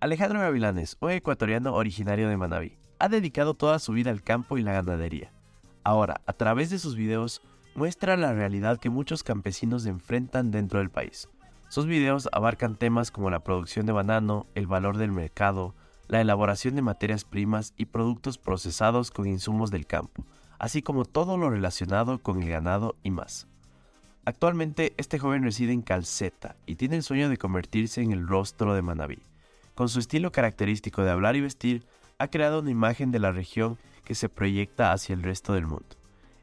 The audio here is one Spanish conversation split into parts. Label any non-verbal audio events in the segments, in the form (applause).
Alejandro Gavilanes, un ecuatoriano originario de Manabí, ha dedicado toda su vida al campo y la ganadería. Ahora, a través de sus videos, muestra la realidad que muchos campesinos enfrentan dentro del país. Sus videos abarcan temas como la producción de banano, el valor del mercado, la elaboración de materias primas y productos procesados con insumos del campo, así como todo lo relacionado con el ganado y más. Actualmente este joven reside en Calceta y tiene el sueño de convertirse en el rostro de Manabí. Con su estilo característico de hablar y vestir, ha creado una imagen de la región que se proyecta hacia el resto del mundo.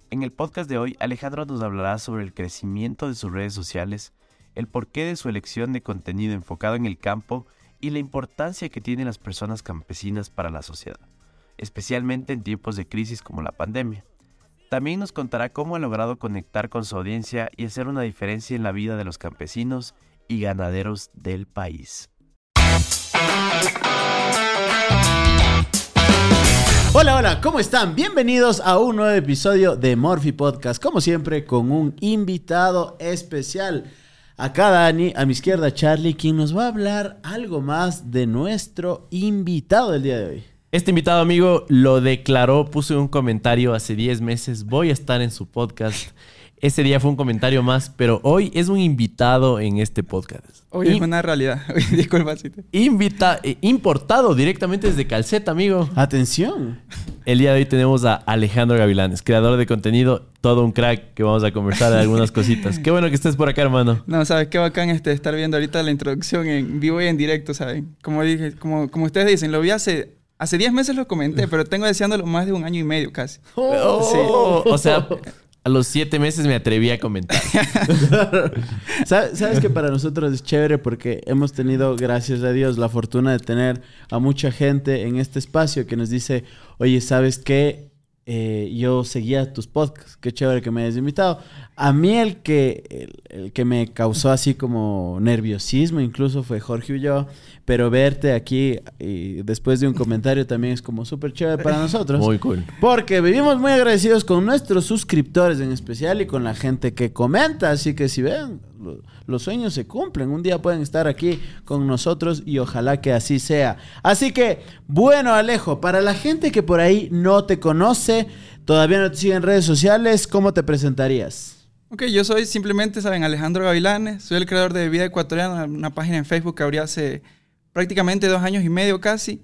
En el podcast de hoy, Alejandro nos hablará sobre el crecimiento de sus redes sociales, el porqué de su elección de contenido enfocado en el campo y la importancia que tienen las personas campesinas para la sociedad, especialmente en tiempos de crisis como la pandemia. También nos contará cómo ha logrado conectar con su audiencia y hacer una diferencia en la vida de los campesinos y ganaderos del país. Hola, hola, ¿cómo están? Bienvenidos a un nuevo episodio de Morphy Podcast, como siempre con un invitado especial. Acá Dani, a mi izquierda Charlie, quien nos va a hablar algo más de nuestro invitado del día de hoy. Este invitado amigo lo declaró, puso un comentario hace 10 meses, voy a estar en su podcast. Ese día fue un comentario más, pero hoy es un invitado en este podcast. Hoy es una realidad. (laughs) Disculpa. Invita eh, importado directamente desde Calceta, amigo. Atención. El día de hoy tenemos a Alejandro Gavilanes, creador de contenido, todo un crack que vamos a conversar de algunas cositas. Qué bueno que estés por acá, hermano. No, sabes qué bacán este estar viendo ahorita la introducción en vivo y en directo, ¿saben? Como dije, como, como ustedes dicen, lo vi hace Hace 10 meses lo comenté, (laughs) pero tengo deseándolo más de un año y medio casi. Oh, O sea, a los siete meses me atreví a comentar. (laughs) ¿Sabes que para nosotros es chévere porque hemos tenido, gracias a Dios, la fortuna de tener a mucha gente en este espacio que nos dice, oye, ¿sabes qué? Eh, yo seguía tus podcasts, qué chévere que me hayas invitado. A mí el que, el, que me causó así como nerviosismo incluso fue Jorge Ulloa, pero verte aquí y después de un comentario también es como súper chévere para nosotros. Muy cool. Porque vivimos muy agradecidos con nuestros suscriptores en especial y con la gente que comenta, así que si ven, los sueños se cumplen. Un día pueden estar aquí con nosotros y ojalá que así sea. Así que, bueno Alejo, para la gente que por ahí no te conoce, todavía no te sigue en redes sociales, ¿cómo te presentarías? Ok, yo soy simplemente, saben, Alejandro Gavilanes, soy el creador de Vida Ecuatoriana, una página en Facebook que abrí hace prácticamente dos años y medio casi.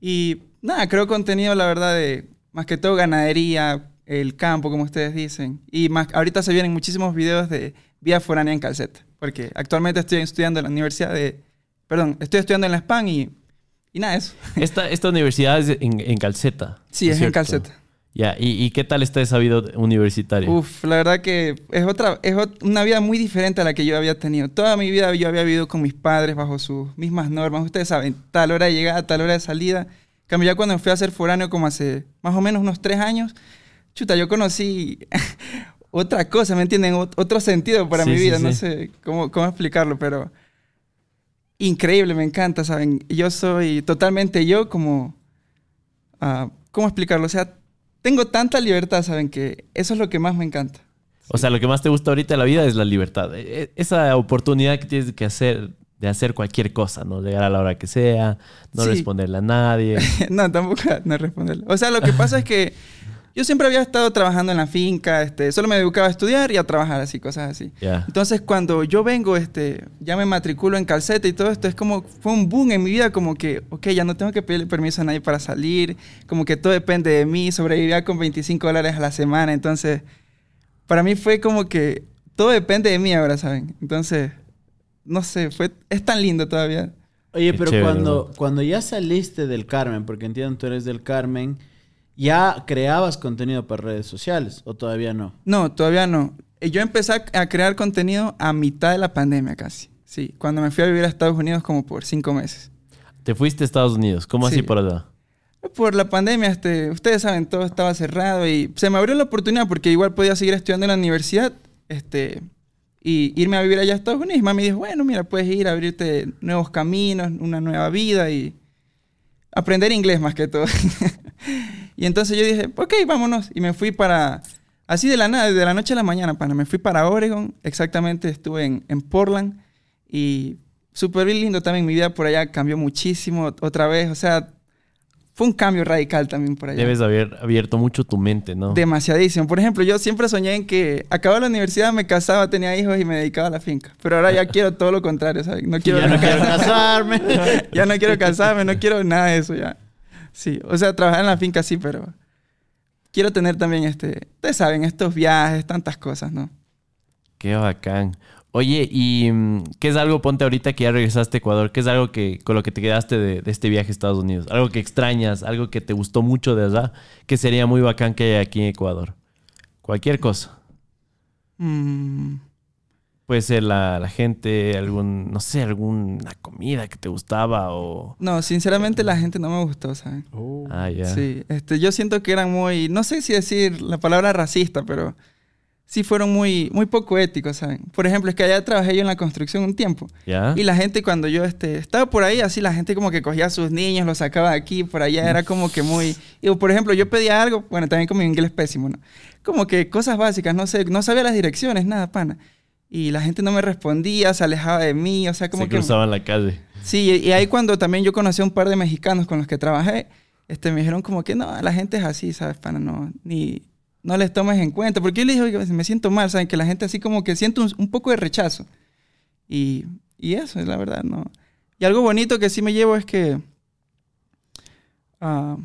Y nada, creo contenido, la verdad, de más que todo ganadería, el campo, como ustedes dicen. Y más, ahorita se vienen muchísimos videos de vida foránea en calceta, porque actualmente estoy estudiando en la universidad de, perdón, estoy estudiando en la SPAN y, y nada, eso. Esta, esta universidad es en, en calceta. Sí, es en calceta. Ya, ¿Y, qué tal está esa vida universitaria? Uf, la verdad que es otra, es una vida muy diferente a la que yo había tenido. Toda mi vida yo había vivido con mis padres bajo sus mismas normas. Ustedes saben, tal hora de llegada, tal hora de salida. Cambio ya cuando fui a ser foráneo como hace más o menos unos tres años, chuta, yo conocí otra cosa, ¿me entienden? Otro sentido para mi vida, no sé cómo, cómo explicarlo, pero increíble, me encanta, ¿saben? Yo soy totalmente yo como... Uh, ¿Cómo explicarlo? O sea, tengo tanta libertad, ¿saben? Que eso es lo que más me encanta. O sea, lo que más te gusta ahorita de la vida es la libertad. E, e, esa oportunidad que tienes que hacer de hacer cualquier cosa, ¿no? Llegar a la hora que sea, no responderle a nadie. (laughs) no, tampoco no responderle. O sea, lo que pasa es que yo siempre había estado trabajando en la finca, este, solo me dedicaba a estudiar y a trabajar así, cosas así. Entonces, cuando yo vengo, este, ya me matriculo en calceta y todo esto, es como, fue un boom en mi vida, como que, ok, ya no tengo que pedirle permiso a nadie para salir, como que todo depende de mí, sobrevivía con 25 dólares a la semana, entonces, para mí fue como que todo depende de mí ahora, ¿saben? Entonces, no sé, fue, es tan lindo todavía. Oye, pero cuando, cuando ya saliste del Carmen, porque entiendo tú eres del Carmen, ¿Ya creabas contenido para redes sociales o todavía no? No, todavía no. Eh, yo empecé a crear contenido a mitad de la pandemia casi. Sí, cuando me fui a vivir a Estados Unidos como por cinco meses. ¿Te fuiste a Estados Unidos? ¿Cómo así por allá? Por la pandemia, este, ustedes saben, todo estaba cerrado y se me abrió la oportunidad porque igual podía seguir estudiando en la universidad este, y irme a vivir allá a Estados Unidos. Y mami dijo, bueno, mira, puedes ir a abrirte nuevos caminos, una nueva vida y aprender inglés más que todo. (laughs) Y entonces yo dije, ok, vámonos. Y me fui para, así de la nada, de la noche a la mañana, para, me fui para Oregon. Exactamente, estuve en, en Portland. Y súper lindo también. Mi vida por allá cambió muchísimo otra vez. O sea, fue un cambio radical también por allá. Debes haber abierto mucho tu mente, ¿no? Demasiadísimo. Por ejemplo, yo siempre soñé en que acababa la universidad, me casaba, tenía hijos y me dedicaba a la finca. Pero ahora ya (laughs) quiero todo lo contrario, ¿sabes? No quiero, ya no quiero (laughs) casarme. ya no quiero casarme, no quiero nada de eso ya. Sí, o sea, trabajar en la finca sí, pero quiero tener también este, ustedes saben, estos viajes, tantas cosas, ¿no? Qué bacán. Oye, ¿y mm, qué es algo, ponte ahorita que ya regresaste a Ecuador, qué es algo que con lo que te quedaste de, de este viaje a Estados Unidos? Algo que extrañas, algo que te gustó mucho de allá, que sería muy bacán que haya aquí en Ecuador. Cualquier cosa. Mm, Puede ser la, la gente, algún, no sé, alguna comida que te gustaba o... no, sinceramente la gente no me gustó, ¿saben? Ah, ya. Sí, este, yo siento que eran muy, no sé si decir la palabra racista, pero sí fueron muy, muy poco éticos, ¿saben? Por ejemplo, es que allá trabajé yo en la construcción un tiempo. ¿Ya? Y la gente cuando yo este, estaba por ahí, así la gente como que cogía a sus niños, los sacaba de aquí, por allá, era como que muy... Y, por ejemplo, yo pedía algo, bueno, también con mi inglés pésimo, ¿no? Como que cosas básicas, no sé, no sabía las direcciones, nada, pana. Y la gente no me respondía, se alejaba de mí, o sea, como Se que... cruzaban la calle. Sí, y ahí cuando también yo conocí a un par de mexicanos con los que trabajé, este, me dijeron como que no, la gente es así, ¿sabes? Pana, no, ni, no les tomes en cuenta. Porque yo les dije, "Oiga, me siento mal, ¿saben? Que la gente así como que siente un, un poco de rechazo. Y, y eso es la verdad, ¿no? Y algo bonito que sí me llevo es que... ah,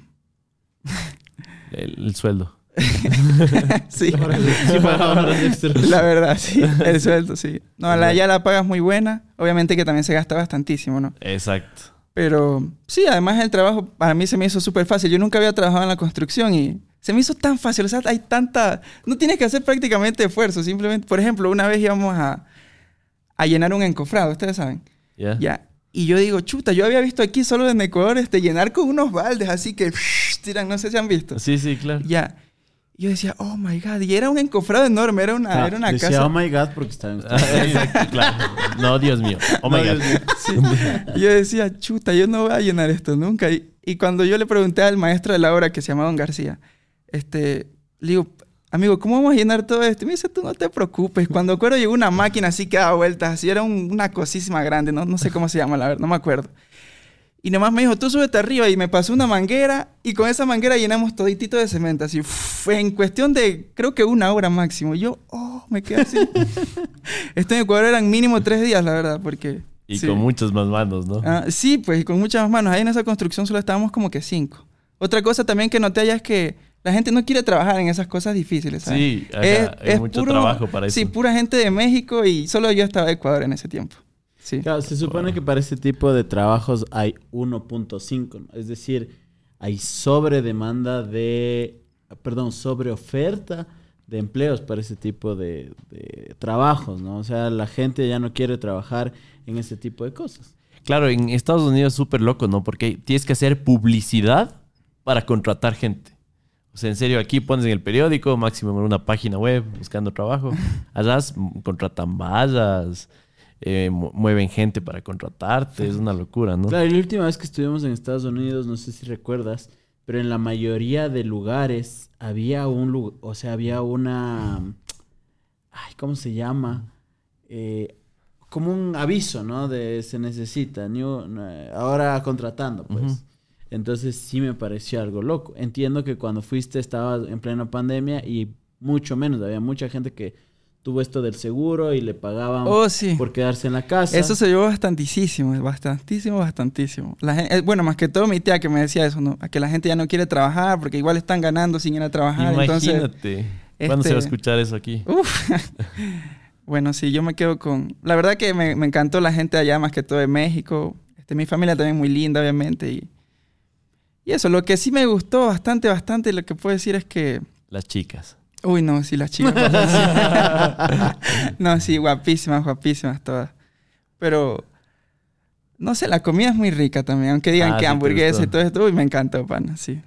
El, el sueldo. (laughs) sí, la verdad, sí, (laughs) el sueldo, sí. No, la, ya la paga es muy buena. Obviamente que también se gasta bastantísimo, ¿no? Exacto. Pero sí, además el trabajo para mí se me hizo súper fácil. Yo nunca había trabajado en la construcción y se me hizo tan fácil. O sea, hay tanta... No tienes que hacer prácticamente esfuerzo. Simplemente, por ejemplo, una vez íbamos a, a llenar un encofrado, ustedes saben. ¿Ya? Ya. Y yo digo, chuta, yo había visto aquí solo en Ecuador este, llenar con unos baldes así que (laughs) tiran, no sé si han visto. Sí, sí, claro. Ya. Y yo decía, oh my God. Y era un encofrado enorme, era una, era una Ah, Decía, casa. oh my God, porque estaba en Ah, (laughs) claro. No, Dios mío. Oh my No, God. Dios mío. Sí. Y yo decía, chuta, yo no voy a llenar esto nunca. Y, y cuando yo le pregunté al maestro de la obra, que se llama Don García, este, le digo, amigo, ¿cómo vamos a llenar todo esto? Y me dice, tú no te preocupes. Cuando acuerdo llegó una máquina así que daba vueltas, así era un- una cosísima grande, no, no sé cómo se llama, la verdad, no me acuerdo. Y nomás me dijo, tú súbete arriba y me pasó una manguera y con esa manguera llenamos toditito de cemento, así, uf, en cuestión de, creo que una hora máximo. Y yo, oh, me quedé así. (laughs) Esto en Ecuador eran mínimo tres días, la verdad, porque... Y sí. con muchas más manos, ¿no? Ah, sí, pues y con muchas más manos. Ahí en esa construcción solo estábamos como que cinco. Otra cosa también que noté allá es que la gente no quiere trabajar en esas cosas difíciles. ¿sabes? Sí, ajá, hay mucho trabajo para eso. Sí, pura gente de México y solo yo estaba de Ecuador en ese tiempo. Sí. Claro, se supone que para este tipo de trabajos hay 1.5, ¿no? es decir, hay sobre demanda de, perdón, sobre oferta de empleos para ese tipo de, de trabajos, ¿no? O sea, la gente ya no quiere trabajar en ese tipo de cosas. Claro, en Estados Unidos es súper loco, ¿no? Porque tienes que hacer publicidad para contratar gente. O sea, en serio, aquí pones en el periódico, máximo en una página web, buscando trabajo. (laughs) Allá s- contratan vallas, eh, mu- mueven gente para contratarte. Es una locura, ¿no? Claro, y la última vez que estuvimos en Estados Unidos, no sé si recuerdas, pero en la mayoría de lugares había un lugar, o sea, había una, ay, ¿cómo se llama? Eh, como un aviso, ¿no? De se necesita, new- eh, ahora contratando, pues. Entonces sí me pareció algo loco. Entiendo que cuando fuiste estaba en plena pandemia y mucho menos, había mucha gente que tuvo esto del seguro y le pagaban Oh, sí. por quedarse en la casa. Eso se llevó bastantísimo, bastantísimo, bastantísimo. La gen- eh, bueno, más que todo mi tía que me decía eso, ¿no? A que la gente ya no quiere trabajar porque igual están ganando sin ir a trabajar. Entonces, Imagínate. ¿Cuándo se va a este- escuchar eso aquí? Uf. (laughs) bueno, sí, yo me quedo con... La verdad que me, me encantó la gente allá, más que todo de México. Este, mi familia también muy linda, obviamente. Y, y eso, lo que sí me gustó bastante, bastante, lo que puedo decir es que... Las chicas. Uy, no, sí, las chicas. (laughs) (laughs) no, sí, guapísimas, guapísimas todas. Pero... No sé, la comida es muy rica también. Aunque digan Ah, que sí hamburguesa y todo esto. Uy, me encantó, pana, sí.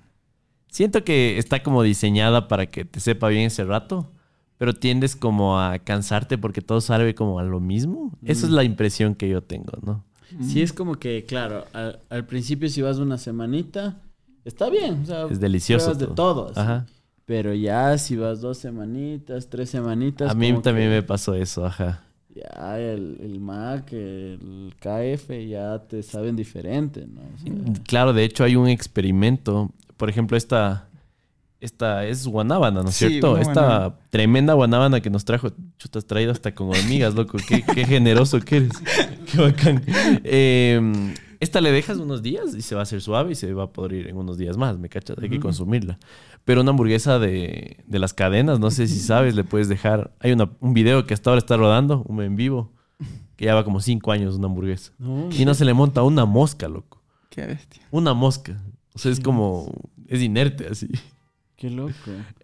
Siento que está como diseñada para que te sepa bien ese rato, pero tiendes como a cansarte porque todo sabe como a lo mismo. Esa es la impresión que yo tengo, ¿no? Sí, es como que, claro, al, al principio si vas una semanita, está bien. o sea, Es delicioso pruebas de todo. todo. así. Ajá. Pero ya si vas dos semanitas, tres semanitas. A mí también que me pasó eso, ajá. ya el, el MAC, el KF ya te saben diferente, ¿no? O sea, Claro, de hecho hay un experimento. Por ejemplo, esta, esta es guanábana, ¿no es Sí, cierto? Esta guanábana. tremenda guanábana que nos trajo. Chutas traído hasta con hormigas, loco. Qué, qué generoso que eres. (laughs) Qué bacán. Eh, esta le dejas unos días y se va a hacer suave y se va a poder ir en unos días más, ¿me cachas? Hay que consumirla. Pero una hamburguesa de, de las cadenas, no sé si sabes, le puedes dejar... Hay una- un video que hasta ahora está rodando, un en vivo, (laughs) que lleva como cinco años una hamburguesa. no, Y no se le monta una mosca, loco. Qué bestia. Una mosca. O sea, es como... Es inerte así. Qué loco.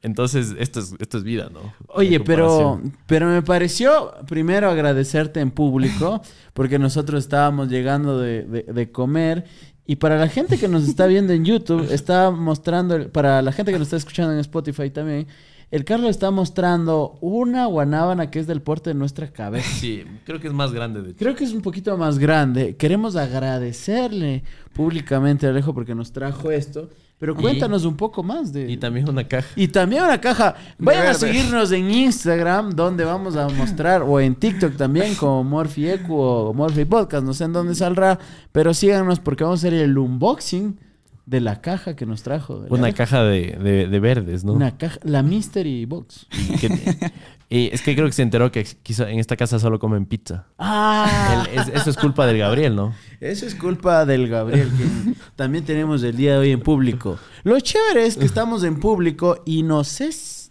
Entonces, esto es, esto es vida, ¿no? Oye, pero, pero me pareció primero agradecerte en público, (laughs) porque nosotros estábamos llegando de, de- de comer. Y para la gente que nos está viendo en YouTube, (laughs) está mostrando, para la gente que nos está escuchando en Spotify también, el Carlos está mostrando una guanábana que es del porte de nuestra cabeza. Sí, creo que es más grande, de hecho. Creo que es un poquito más grande. Queremos agradecerle públicamente a Alejo porque nos trajo esto. Pero Y- cuéntanos un poco más de... Y también una caja. Y también una caja. Vayan a seguirnos en Instagram, donde vamos a mostrar, o en TikTok también, (laughs) como Morphy Ecu o Morphy Podcast. No sé en dónde saldrá, pero síganos porque vamos a hacer el unboxing de la caja que nos trajo. Una caja de, de- de verdes, ¿no? Una caja, la Mystery Box. Y que- (laughs) y es que creo que se enteró que quiso- en esta casa solo comen pizza. Ah, El- es- eso es culpa del Gabriel, ¿no? eso es culpa del Gabriel, que también tenemos el día de hoy en público. Lo chévere es que estamos en público y no sé si-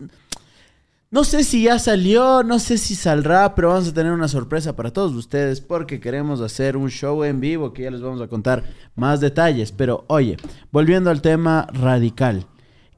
No sé si ya salió, no sé si saldrá, pero vamos a tener una sorpresa para todos ustedes porque queremos hacer un show en vivo que ya les vamos a contar más detalles. Pero oye, volviendo al tema radical,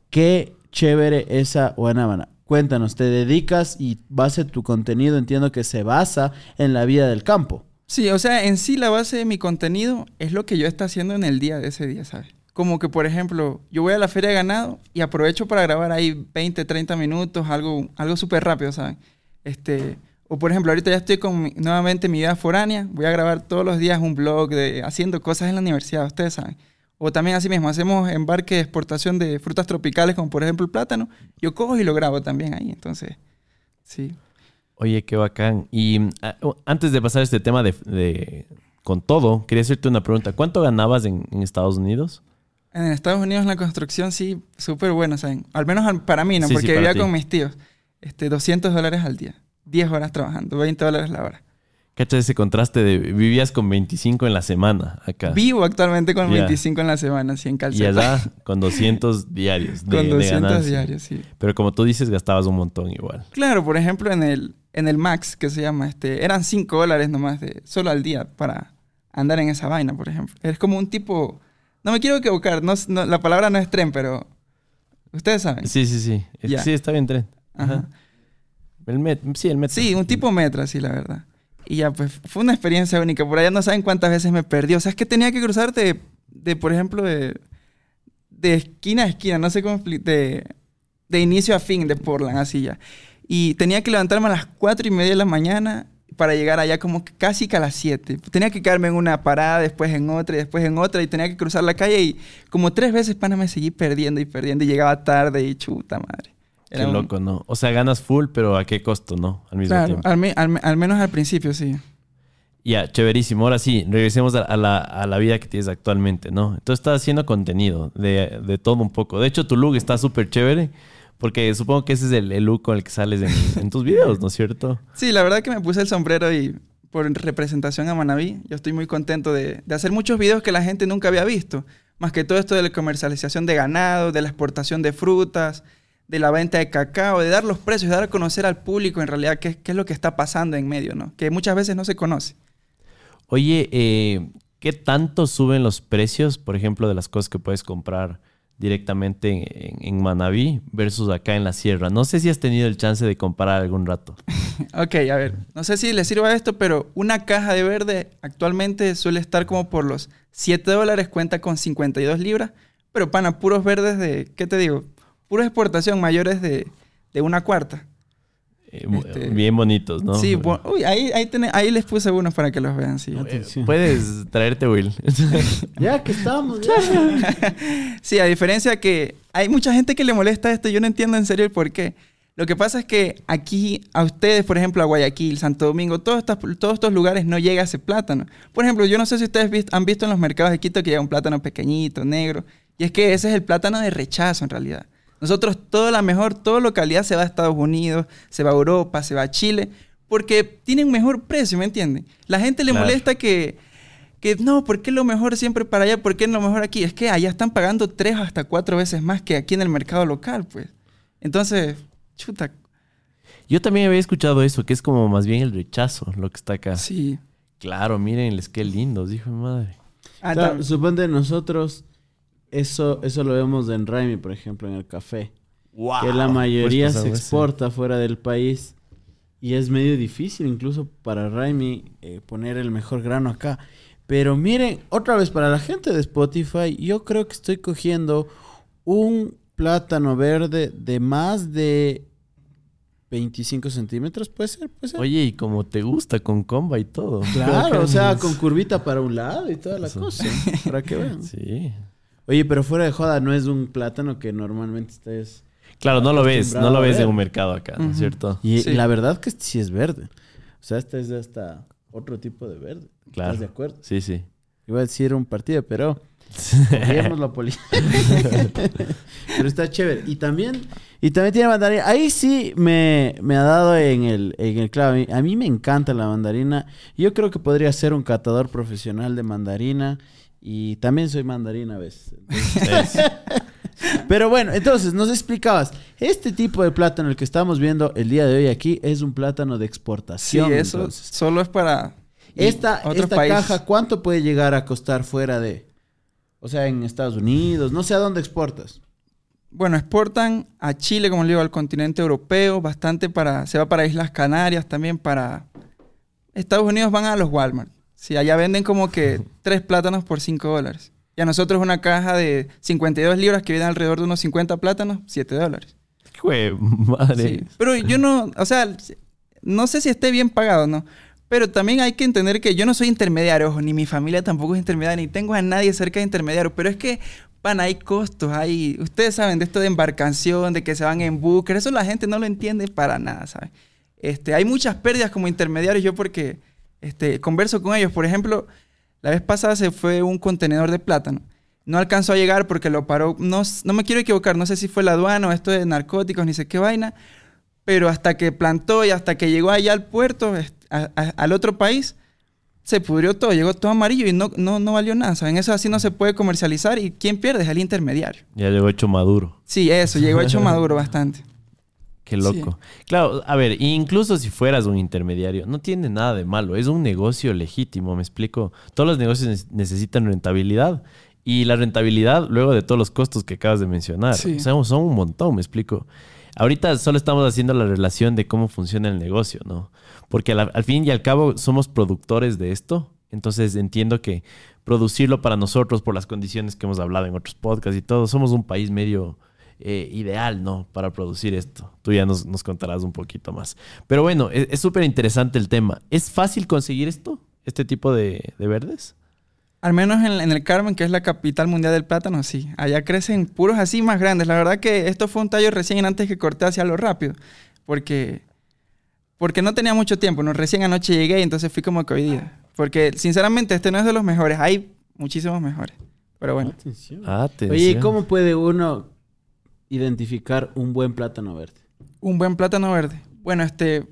qué chévere esa guanábana. Cuéntanos, te dedicas y base tu contenido, entiendo que se basa en la vida del campo. Sí, o sea, en sí la base de mi contenido es lo que yo está haciendo en el día de ese día, ¿sabes? Como que, por ejemplo, yo voy a la feria de ganado y aprovecho para grabar ahí 20, 30 minutos, algo, algo súper rápido, ¿saben? Este, o por ejemplo, ahorita ya estoy con nuevamente mi vida foránea, voy a grabar todos los días un blog de haciendo cosas en la universidad, ustedes saben. O también así mismo, hacemos embarque de exportación de frutas tropicales, como por ejemplo el plátano. Yo cojo y lo grabo también ahí, entonces, sí. Oye, qué bacán. Y ah, antes de pasar a este tema de, de- con todo, quería hacerte una pregunta. ¿Cuánto ganabas en, en Estados Unidos? En Estados Unidos la construcción sí, súper buena, ¿saben? Al menos para mí, ¿no? Sí, sí, Porque para vivía ti. con mis tíos. Este, 200 dólares al día. 10 horas trabajando, 20 dólares la hora. ¿Cachas ese contraste de vivías con 25 en la semana acá? Vivo actualmente con Ya. 25 en la semana, sí, en y allá (laughs) con 200 diarios de, con de 200 ganancia. diarios, sí. Pero como tú dices, gastabas un montón igual. Claro, por ejemplo, en el, en el Max, que se llama, este, eran 5 dólares nomás de, solo al día para andar en esa vaina, por ejemplo. Es como un tipo... No me quiero equivocar, no, no- la palabra no es tren, pero... Ustedes saben. Sí, sí, sí. Sí, está bien tren. Ajá. Ajá. El met, sí, el metro. Sí, un tipo metra, sí, la verdad. Y ya, pues fue una experiencia única. Por allá no saben cuántas veces me perdí. O sea, es que tenía que cruzar de, por ejemplo, de, de esquina a esquina, no sé cómo de, de inicio a fin de Portland, así ya. Y tenía que levantarme a las cuatro y media de la mañana para llegar allá como casi que a las 7. Tenía que quedarme en una parada, después en otra y después en otra y tenía que cruzar la calle y como tres veces, pana, me seguí perdiendo y perdiendo y llegaba tarde y chuta madre. Qué un- loco, ¿no? O sea, ganas full, pero ¿a qué costo, no? Al mismo Claro, tiempo. al, me- al me- al menos al principio, sí. Ya, chéverísimo. Ahora sí, regresemos a, a la, a la vida que tienes actualmente, ¿no? Entonces estás haciendo contenido de, de todo un poco. De hecho, tu look está súper chévere, porque supongo que ese es el, el look con el que sales en, en tus videos, ¿no es cierto? Sí, la verdad que me puse el sombrero y por representación a Manaví, yo estoy muy contento de, de hacer muchos videos que la gente nunca había visto. Más que todo esto de la comercialización de ganado, de la exportación de frutas, de la venta de cacao, de dar los precios, de dar a conocer al público en realidad qué, qué es lo que está pasando en medio, ¿no? Que muchas veces no se conoce. Oye, eh, ¿qué tanto suben los precios, por ejemplo, de las cosas que puedes comprar directamente en, en Manabí versus acá en la sierra? No sé si has tenido el chance de comparar algún rato. (laughs) Ok, a ver, no sé si les sirva esto, pero una caja de verde actualmente suele estar como por los 7 dólares, cuenta con 52 libras, pero pana, puros verdes de, ¿qué te digo? Pura exportación mayores de, de una cuarta. Eh, Este, Bien bonitos, ¿no? Sí, uy, ahí, ahí, tiene- ahí les puse unos para que los vean, sí. Eh. Puedes traerte, Will. (laughs) Ya que estamos, ya. (laughs) Sí, a diferencia que hay mucha gente que le molesta esto, yo no entiendo en serio el por qué. Lo que pasa es que aquí, a ustedes, por ejemplo, a Guayaquil, Santo Domingo, todos estos, todos estos lugares no llega ese plátano. Por ejemplo, yo no sé si ustedes han visto en los mercados de Quito que llega un plátano pequeñito, negro. Y es que ese es el plátano de rechazo en realidad. Nosotros, toda la mejor, toda localidad se va a Estados Unidos, se va a Europa, se va a Chile, porque tienen mejor precio, ¿me entienden? La gente le Claro. molesta que, que no, ¿por qué lo mejor siempre para allá? ¿Por qué lo mejor aquí? Es que allá están pagando tres hasta cuatro veces más que aquí en el mercado local, pues. Entonces, chuta, Yo también había escuchado eso, que es como más bien el rechazo lo que está acá. sí. Claro, mírenles qué lindos, hijo de madre. Ah, tam- suponte nosotros, eso, eso lo vemos en Raimi, por ejemplo, en el café. Wow. que la mayoría Pues se exporta fuera del país y es medio difícil incluso para Raimi eh, poner el mejor grano acá. Pero miren, otra vez para la gente de Spotify, yo creo que estoy cogiendo un plátano verde de más de 25 centímetros, puede ser, puede ser. Oye, y como te gusta, con comba y todo. claro, o sea, con curvita para un lado y toda la Eso. cosa, para que vean. (laughs) Sí. Oye, pero fuera de joda, no es un plátano que normalmente estés... Claro, no lo ves, no lo ves en un mercado acá, ¿no es cierto? Y Sí. la verdad que este sí es verde. O sea, este es hasta otro tipo de verde. Claro. ¿Estás de acuerdo? Sí, sí. Iba a decir un partido, pero (laughs) la policía. (laughs) pero está chévere. Y también, y también tiene mandarina. Ahí sí me, me ha dado en el, en el clavo. A mí- A mí me encanta la mandarina. Yo creo que podría ser un catador profesional de mandarina. Y también soy mandarina a veces. (laughs) Es- Pero bueno, entonces nos explicabas, este tipo de plátano, el que estamos viendo el día de hoy aquí, es un plátano de sí, exportación. eso entonces. solo es para Esta, esta caja, ¿cuánto puede llegar a costar fuera de? O sea, en Estados Unidos, no sé a dónde exportas. Bueno, exportan a Chile, como le digo, al continente europeo, bastante para, se va para Islas Canarias, también para Estados Unidos van a los Walmart. Sí, allá venden como que (laughs) tres plátanos por 5 dólares. Y a nosotros una caja de 52 libras que viene alrededor de unos 50 plátanos, 7 dólares. Jue madre. Sí. Pero yo no, o sea, no sé si esté bien pagado, ¿no? Pero también hay que entender que yo no soy intermediario, ojo, ni mi familia tampoco es intermediaria, ni tengo a nadie cerca de intermediario. Pero es que, pan, hay costos, hay... Ustedes saben de esto de embarcación, de que se van en búnker, eso la gente no lo entiende para nada, ¿saben? Este, hay muchas pérdidas como intermediarios, yo porque este, converso con ellos. Por ejemplo, la vez pasada se fue un contenedor de plátano. No alcanzó a llegar porque lo paró. No, no me quiero equivocar, no sé si fue la aduana o esto de narcóticos, ni sé qué vaina. Pero hasta que plantó y hasta que llegó allá al puerto, est- a- a- al otro país, se pudrió todo, llegó todo amarillo y no, no, no valió nada. ¿Saben? Eso así no se puede comercializar y ¿quién pierde? Es el intermediario. Ya llegó hecho maduro. Sí, eso, llegó hecho maduro bastante. Qué loco. Claro, a ver, incluso si fueras un intermediario, no tiene nada de malo. Es un negocio legítimo, me explico. Todos los negocios ne- necesitan rentabilidad. Y la rentabilidad, luego de todos los costos que acabas de mencionar, Sí. o sea, son un montón, me explico. Ahorita solo estamos haciendo la relación de cómo funciona el negocio, ¿no? Porque al, al fin y al cabo somos productores de esto. Entonces entiendo que producirlo para nosotros por las condiciones que hemos hablado en otros podcasts y todo, somos un país medio eh, ideal, ¿no? Para producir esto. Tú ya nos, nos contarás un poquito más. Pero bueno, e, es súper interesante el tema. ¿Es fácil conseguir esto? ¿Este tipo de, de verdes? Al menos en, en el Carmen, que es la capital mundial del plátano, sí. Allá crecen puros así más grandes. La verdad que esto fue un tallo recién antes que corté hacia lo rápido. Porque, porque no tenía mucho tiempo. ¿no? Recién anoche llegué y entonces fui como que hoy día. Porque sinceramente este no es de los mejores. Hay muchísimos mejores. Pero bueno. Atención. Atención. Oye, ¿y cómo puede uno identificar un buen plátano verde? Un buen plátano verde. Bueno, este...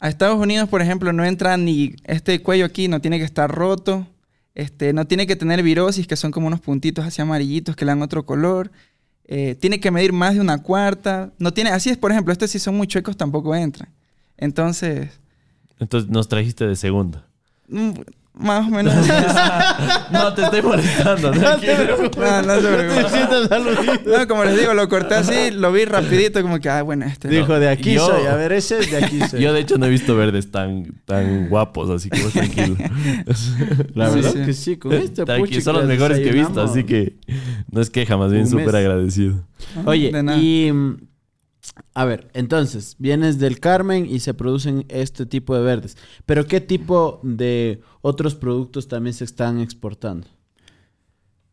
A Estados Unidos, por ejemplo, no entra ni... Este cuello aquí no tiene que estar roto. Este, no tiene que tener virosis, que son como unos puntitos así amarillitos que le dan otro color. Eh, tiene que medir más de una cuarta. No tiene... Así es, por ejemplo, estos si son muy chuecos tampoco entran. Entonces... Entonces nos trajiste de segunda. Más o menos. (laughs) no, te estoy molestando. (laughs) tranquilo. no, no se preocupe. No, como les digo, lo corté así, lo vi rapidito, como que, ah, bueno, este. no. Dijo, de aquí Yo- soy. A ver, ese es de aquí (laughs) soy. Yo de hecho no he visto verdes tan, tan guapos, así que vos tranquilo. La verdad sí. que sí, con este Tranqui, puchi son los mejores que he visto, así que no es queja, más bien súper agradecido. No, Oye, de nada. y... A ver, entonces, vienes del Carmen y se producen este tipo de verdes. Pero ¿qué tipo de otros productos también se están exportando?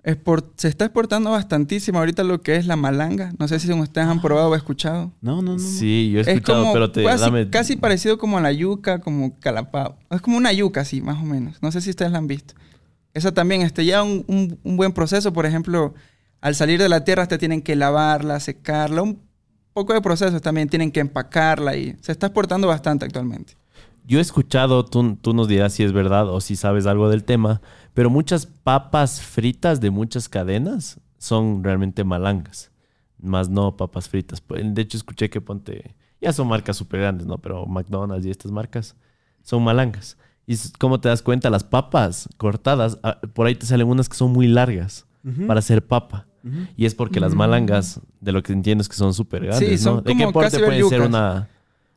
Export- se está exportando bastantísimo ahorita lo que es la malanga. No sé si ustedes han probado o escuchado. No, no, no. no. Sí, yo he Es escuchado, como pero te casi, dame... casi parecido como a la yuca, como calapao. Es como una yuca, sí, más o menos. No sé si ustedes la han visto. Esa también este, lleva un, un- un buen proceso. Por ejemplo, al salir de la tierra, te tienen que lavarla, secarla. Un poco de procesos también. Tienen que empacarla y se está exportando bastante actualmente. Yo he escuchado, tú, tú nos dirás si es verdad o si sabes algo del tema, pero muchas papas fritas de muchas cadenas son realmente malangas, más no papas fritas. Pues, De hecho, escuché que ponte, ya son marcas súper grandes, ¿no? Pero McDonald's y estas marcas son malangas. Y como te das cuenta, las papas cortadas, ah, por ahí te salen unas que son muy largas para hacer papa. Y es porque las malangas, de lo que entiendo es que son súper grandes, Sí, son ¿no? ¿De qué porte puede ser una,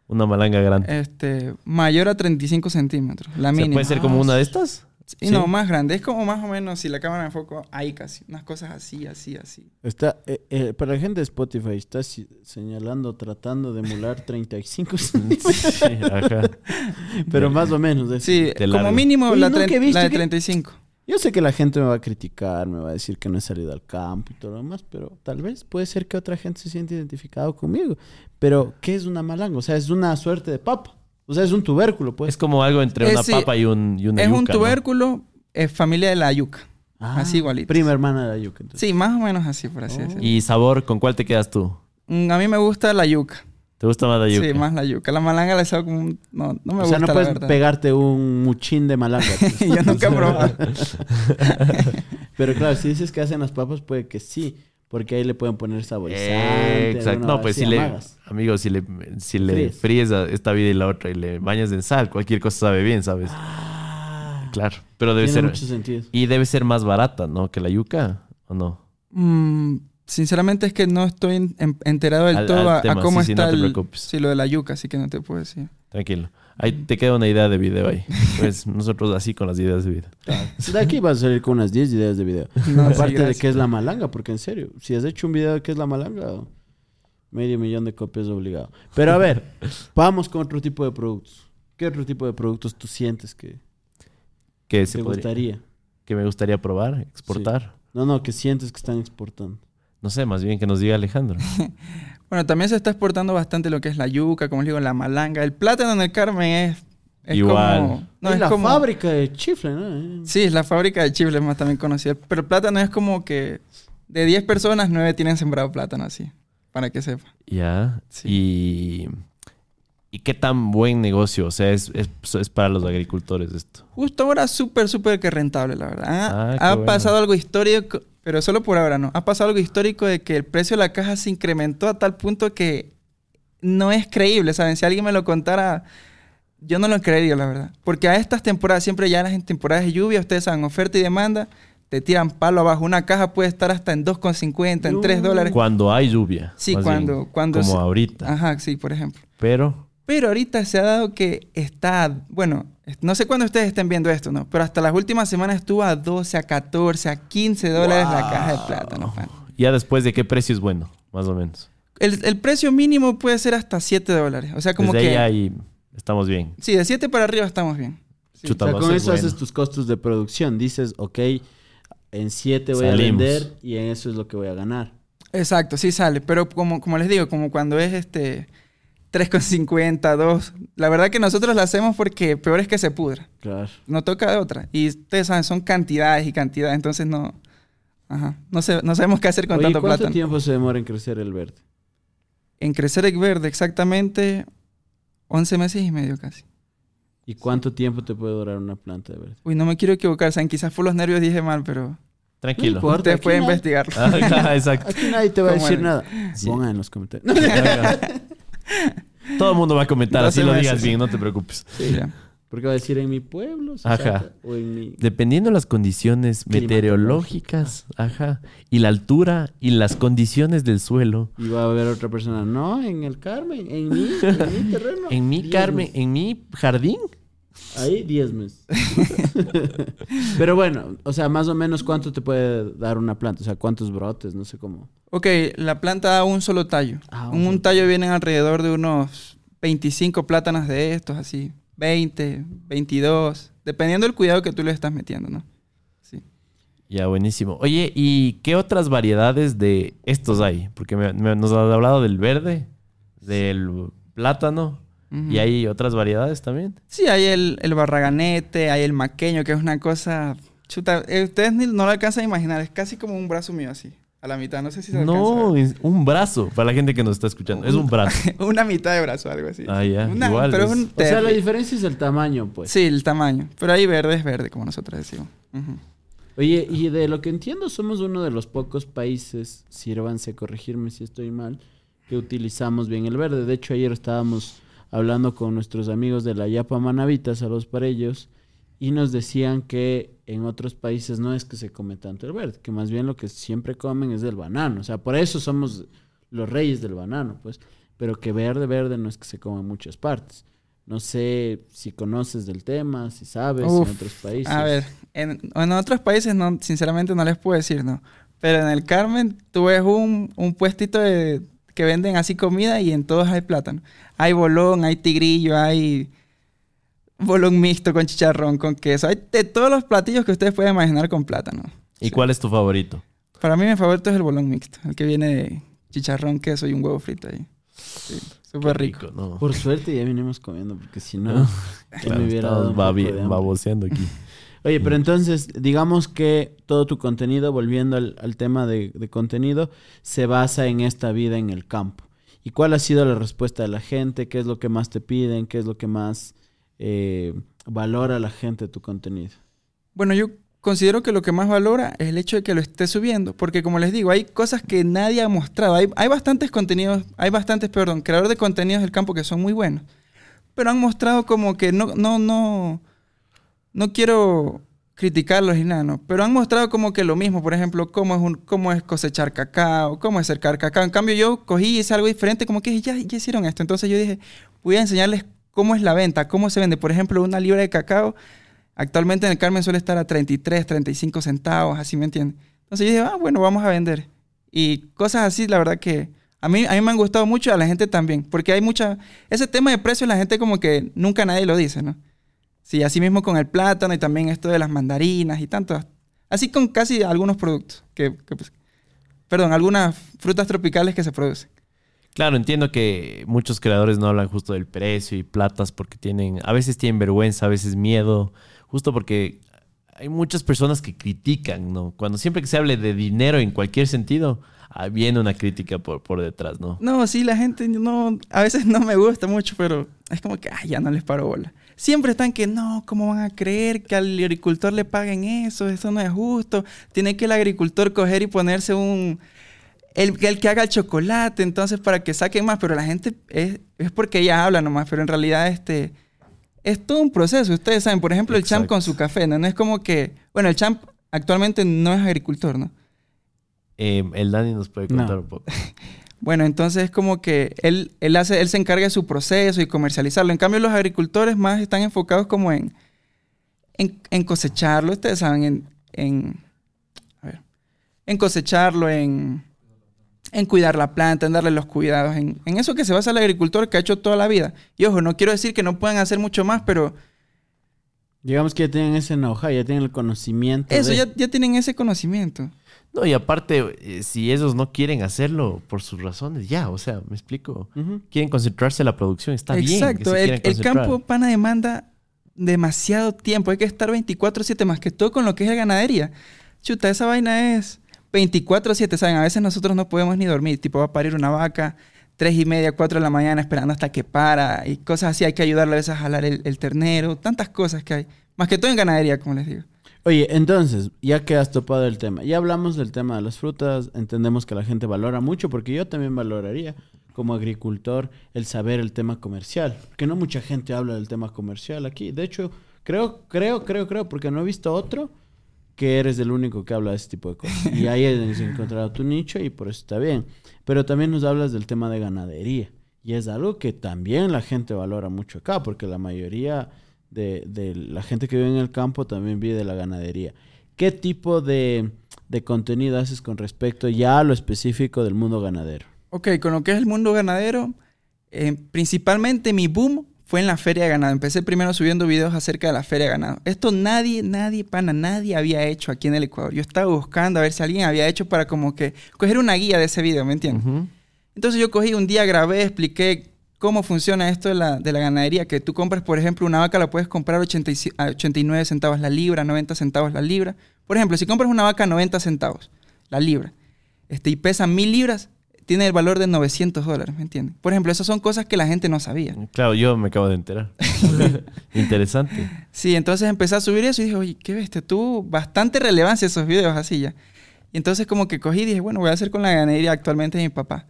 una malanga grande? Este, mayor a 35 centímetros. La ¿Se mínima. puede ser como una de estas? Y no, más grande. Es como más o menos, si la cámara me enfoco, ahí casi. Unas cosas así, así, así. Está, eh, eh, para la gente de Spotify, está si- señalando, tratando de emular (laughs) 35 centímetros. Sí, ajá. (laughs) Pero más o menos. Sí, De como largo. mínimo la, visto la de que- 35. Yo sé que la gente me va a criticar, me va a decir que no he salido al campo y todo lo demás, pero tal vez puede ser que otra gente se siente identificado conmigo. Pero, ¿qué es una malanga? O sea, es una suerte de papa. O sea, es un tubérculo, pues. Es como algo entre Es una sí, papa y, un, y una Es un tubérculo, es familia de la yuca. Ah, así igualito. Prima hermana de la yuca. entonces. Sí, más o menos así, por así Oh. decirlo. Y sabor, ¿con cuál te quedas tú? Mm, A mí me gusta la yuca. ¿Te gusta más la yuca? Sí, más la yuca. La malanga la sabe como un... No, no me o gusta, sea, no puedes verdad. pegarte un muchín de malanga. (laughs) Yo nunca he probado. (laughs) pero claro, si dices que hacen las papas, puede que sí. Porque ahí le pueden poner saborizante. Eh, exacto. No, pues si le, amigo, si le, si le Fríes. fríes a esta vida y la otra y le bañas en sal, cualquier cosa sabe bien, ¿sabes? Ah, Claro. Pero debe tiene ser... mucho sentido. Y debe ser más barata, ¿no? Que la yuca, ¿o no? Mm, sinceramente es que no estoy en- en- enterado del Al- todo al a, cómo sí, sí, está no te el- preocupes. sí, lo de la yuca, así que no te puedo decir. Tranquilo. Ahí te queda una idea de video ahí. (laughs) Pues nosotros así con las ideas de vida. De aquí vas a salir con unas 10 ideas de video. (laughs) No, sí, Aparte de qué es la malanga, porque en serio, si has hecho un video de qué es la malanga, medio millón de copias obligado. Pero a ver, (laughs) vamos con otro tipo de productos. ¿Qué otro tipo de productos tú sientes que Que se te podría- gustaría? que me gustaría probar, exportar. No, no, que sientes que están exportando. No sé, más bien que nos diga Alejandro. (laughs) Bueno, también se está exportando bastante lo que es la yuca, como les digo, la malanga. El plátano en el Carmen es, es Igual. como... No, es, es la como, fábrica de chifle, ¿no? Sí, es la fábrica de chifles más también conocida. Pero el plátano es como que de 10 personas, 9 tienen sembrado plátano así. Para que sepa. Ya. Sí. Y. ¿Y qué tan buen negocio? O sea, es, es, es para los agricultores esto. Justo ahora súper, súper que rentable, la verdad. Ah, Ha, qué ha bueno. pasado algo histórico, pero solo por ahora, ¿no? Ha pasado algo histórico de que el precio de la caja se incrementó a tal punto que no es creíble, ¿saben? Si alguien me lo contara, yo no lo creería, la verdad. Porque a estas temporadas, siempre ya en temporadas de lluvia, ustedes saben, oferta y demanda, te tiran palo abajo. Una caja puede estar hasta en 2,50, en No. 3 dólares. Cuando hay lluvia. Sí, cuando- bien, cuando Como se- ahorita. Ajá, sí, por ejemplo. Pero. Pero ahorita se ha dado que está, bueno, no sé cuándo ustedes estén viendo esto, ¿no? Pero hasta las últimas semanas estuvo a 12, a 14, a 15 dólares la caja de plátano. pan. Ya después de qué precio es bueno, más o menos. El, el precio mínimo puede ser hasta 7 dólares. O sea, como Desde que... ahí estamos bien. Sí, de 7 para arriba estamos bien. Sí. Chuta, O sea, con eso bueno. haces tus costos de producción. Dices, ok, en 7 voy Salimos. a vender y en eso es lo que voy a ganar. Exacto, sí sale. Pero como, como les digo, como cuando es este 3,50, 2. La verdad que nosotros lo hacemos porque peor es que se pudra. Claro. No toca de otra. Y ustedes saben, son cantidades y cantidades. Entonces no... Ajá. No, sé, no sabemos qué hacer con Oye, tanto ¿cuánto plátano. tiempo se demora en crecer el verde? En crecer el verde, exactamente 11 meses y medio casi. ¿Y cuánto tiempo te puede durar una planta de verde? Uy, no me quiero equivocar, saben, quizás por los nervios dije mal, pero Tranquilo. No ustedes aquí pueden investigarlo. Ajá, (laughs) exacto. Aquí nadie te va a ¿Cómo decir nada. Sí. Pongan en los comentarios. (laughs) (laughs) Todo el mundo va a comentar, así 12 lo digas bien, no te preocupes. Sí, ya. Porque va a decir en mi pueblo. se Ajá. saca, O en mi... Dependiendo de las condiciones meteorológicas, ajá, y la altura y las condiciones del suelo, Y va a haber otra persona. No, en el Carmen, en mi, en mi (laughs) terreno. en mi Carmen, en mi jardín, Ahí 10 meses. (laughs) Pero bueno, o sea, más o menos cuánto te puede dar una planta. O sea, cuántos brotes, no sé cómo. Ok, la planta da un solo tallo. Ah, un tallo vienen alrededor de unos 25 plátanos de estos, así. 20, 22, dependiendo del cuidado que tú le estás metiendo, ¿no? Sí. Ya, buenísimo. Oye, ¿y qué otras variedades de estos hay? Porque me- me- nos has hablado del verde, del plátano, Y hay otras variedades también. Sí, hay el, el barraganete, hay el maqueño, que es una cosa... Chuta, eh, ustedes ni- no lo alcanzan a imaginar, es casi como un brazo mío así, a la mitad, no sé si se No, es un brazo, para la gente que nos está escuchando. Es un brazo. (laughs) Una mitad de brazo, algo así. Ah, ya, Una- igual, pero es es- un O sea, la diferencia es el tamaño, pues. Sí, el tamaño. Pero ahí verde es verde, como nosotros decimos. Oye, y de lo que entiendo, somos uno de los pocos países, sírvanse a corregirme si estoy mal, que utilizamos bien el verde. De hecho, ayer estábamos hablando con nuestros amigos de la Yapa Manavita, saludos para ellos, y nos decían que en otros países no es que se come tanto el verde, que más bien lo que siempre comen es el banano. O sea, por eso somos los reyes del banano, pues. Pero que verde, verde no es que se coma en muchas partes. No sé si conoces del tema, si sabes Uf, en otros países. A ver, en, en otros países no, sinceramente no les puedo decir, ¿no? Pero en el Carmen tú ves un, un puestito de, que venden así comida y en todos hay plátano. Hay bolón, hay tigrillo, hay bolón mixto con chicharrón, con queso. Hay de todos los platillos que ustedes pueden imaginar con plátano. ¿Y cuál es tu favorito? Para mí mi favorito es el bolón mixto, el que viene de chicharrón, queso y un huevo frito ahí. Sí, súper rico. ¿no? Por suerte ya venimos comiendo, porque si no, Claro, me hubiera dado baboseando aquí. (laughs) Oye, pero entonces, digamos que todo tu contenido, volviendo al, al tema de, de contenido, se basa en esta vida en el campo. ¿Y cuál ha sido la respuesta de la gente? ¿Qué es lo que más te piden? ¿Qué es lo que más eh, valora la gente de tu contenido? Bueno, yo considero que lo que más valora es el hecho de que lo esté subiendo, porque como les digo, hay cosas que nadie ha mostrado. Hay, hay bastantes contenidos, hay bastantes, perdón, creadores de contenidos del campo que son muy buenos, pero han mostrado como que no, no, no, no quiero criticarlos y nada, ¿no? Pero han mostrado como que lo mismo, por ejemplo, cómo es, un, cómo es cosechar cacao, cómo es cercar cacao. En cambio, yo cogí y hice algo diferente, como que ya, hicieron esto. Entonces yo dije, voy a enseñarles cómo es la venta, cómo se vende. Por ejemplo, una libra de cacao Actualmente en el Carmen suele estar a 33, 35 centavos, así me entienden. Entonces yo dije, ah, bueno, vamos a vender. Y cosas así, la verdad que a mí, a mí me han gustado mucho, a la gente también. Porque hay mucha... Ese tema de precios la gente como que nunca nadie lo dice, ¿no? Sí, así mismo con el plátano y también esto de las mandarinas y tanto. Así con casi algunos productos que... que, pues, perdón, algunas frutas tropicales que se producen. Claro, entiendo que muchos creadores no hablan justo del precio y platas porque tienen, a veces tienen vergüenza, a veces miedo, justo porque hay muchas personas que critican, ¿no? Cuando siempre que se hable de dinero en cualquier sentido, ah, viene una crítica por, por detrás, ¿no? No, sí, la gente no, a veces no me gusta mucho, pero es como que, ay, ya no les paro bola. Siempre están que, no, ¿cómo van a creer que al agricultor le paguen eso? Eso no es justo. Tiene que el agricultor coger y ponerse un... El, el que haga el chocolate, entonces para que saquen más, pero la gente es, es porque ella habla nomás, pero en realidad este, es todo un proceso. Ustedes saben, por ejemplo, el champ con su café, ¿no? No es como que, bueno, el champ actualmente no es agricultor, ¿no? Eh, el Dani nos puede contar No. un poco. (laughs) Bueno, entonces es como que él, él, hace, él se encarga de su proceso y comercializarlo. En cambio, los agricultores más están enfocados como en, en, en cosecharlo. Ustedes saben, en, en, a ver, en cosecharlo, en, en cuidar la planta, en darle los cuidados, en, en eso que se basa el agricultor que ha hecho toda la vida. Y ojo, no quiero decir que no puedan hacer mucho más, pero Digamos que ya tienen ese know-how, ya tienen el conocimiento. eso, de- ya, ya tienen ese conocimiento. No, y aparte, eh, si ellos no quieren hacerlo por sus razones, ya, o sea, me explico. Quieren concentrarse en la producción, está bien. Exacto, el, el campo pana demanda demasiado tiempo. Hay que estar 24/7 más que todo con lo que es la ganadería. Chuta, esa vaina es 24/7, ¿saben? A veces nosotros no podemos ni dormir. Tipo, va a parir una vaca, tres y media, cuatro de la mañana esperando hasta que para y cosas así. Hay que ayudarle a veces a jalar el, el ternero. Tantas cosas que hay. Más que todo en ganadería, como les digo. Oye, entonces, ya que has topado el tema, ya hablamos del tema de las frutas, entendemos que la gente valora mucho, porque yo también valoraría como agricultor el saber el tema comercial, porque no mucha gente habla del tema comercial aquí. De hecho, creo, creo, creo, creo, porque no he visto otro que eres el único que habla de ese tipo de cosas. Y ahí has encontrado tu nicho y por eso está bien. Pero también nos hablas del tema de ganadería. Y es algo que también la gente valora mucho acá, porque la mayoría de, de la gente que vive en el campo también vive de la ganadería. ¿Qué tipo de, de contenido haces con respecto ya a lo específico del mundo ganadero? Ok, con lo que es el mundo ganadero, eh, principalmente mi boom fue en la feria de ganado. Empecé primero subiendo videos acerca de la feria de ganado. Esto nadie, nadie, pana, nadie había hecho aquí en el Ecuador. Yo estaba buscando a ver si alguien había hecho para como que coger una guía de ese video, ¿me entiendes? Entonces yo cogí un día, grabé, expliqué cómo funciona esto de la, de la ganadería, que tú compras, por ejemplo, una vaca la puedes comprar 85 a 89 centavos la libra, 90 centavos la libra. Por ejemplo, si compras una vaca a 90 centavos la libra este, y pesa 1000 libras, tiene el valor de 900 dólares, ¿me entiendes? Por ejemplo, esas son cosas que la gente no sabía. Claro, yo me acabo de enterar. (laughs) Interesante. Sí, entonces empecé a subir eso y dije, oye, qué bestia, tuvo bastante relevancia esos videos así ya. Y entonces como que cogí y dije, bueno, voy a hacer con la ganadería actualmente de mi papá.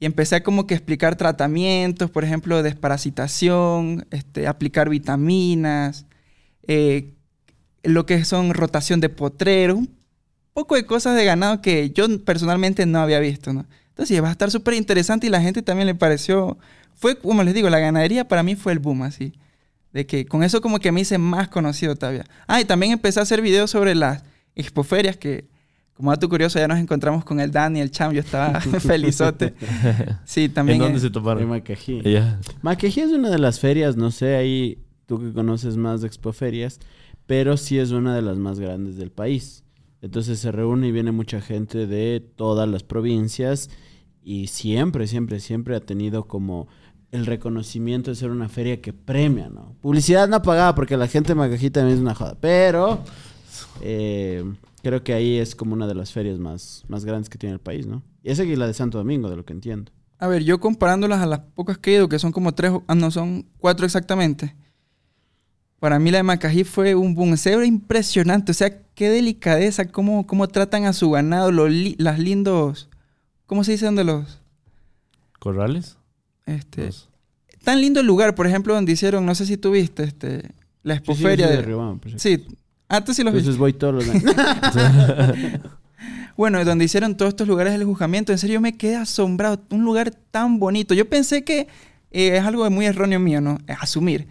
Y empecé a como que explicar tratamientos, por ejemplo, desparasitación, este, aplicar vitaminas, eh, lo que son rotación de potreros, un poco de cosas de ganado que yo personalmente no había visto, ¿no? Entonces va a estar súper interesante y la gente también le pareció, fue como les digo, la ganadería para mí fue el boom así. De que con eso como que me hice más conocido todavía. Ah, y también empecé a hacer videos sobre las expoferias que, como dato curioso, ya nos encontramos con el Dani, el Cham, yo estaba (laughs) (laughs) felizote. Sí, también. ¿En dónde eh, se En toparon? Macají. Ya. Macají es una de las ferias, no sé, ahí tú que conoces más de expoferias, pero sí es una de las más grandes del país. Entonces se reúne y viene mucha gente de todas las provincias y siempre, siempre, siempre ha tenido como el reconocimiento de ser una feria que premia, ¿no? Publicidad no pagada porque la gente de Macají también es una joda, pero eh, creo que ahí es como una de las ferias más, más grandes que tiene el país, ¿no? Y esa es la de Santo Domingo, de lo que entiendo. A ver, yo comparándolas a las pocas que he ido, que son como tres, ah, no, son cuatro exactamente. Para mí la de Macají fue un boom. Se ve impresionante. O sea, qué delicadeza, cómo, cómo tratan a su ganado, los li- las lindos... ¿Cómo se dice donde los...? ¿Corrales? Este, Los- tan lindo el lugar, por ejemplo, donde hicieron, no sé si tú viste, este, la Sí, sí, expoferia yo soy de... de. Sí, antes sí los. Entonces voy todos los (laughs) años. Bueno, donde hicieron todos estos lugares del juzgamiento, en serio me quedé asombrado. Un lugar tan bonito. Yo pensé que eh, es algo muy erróneo mío, ¿no? Eh, Asumir.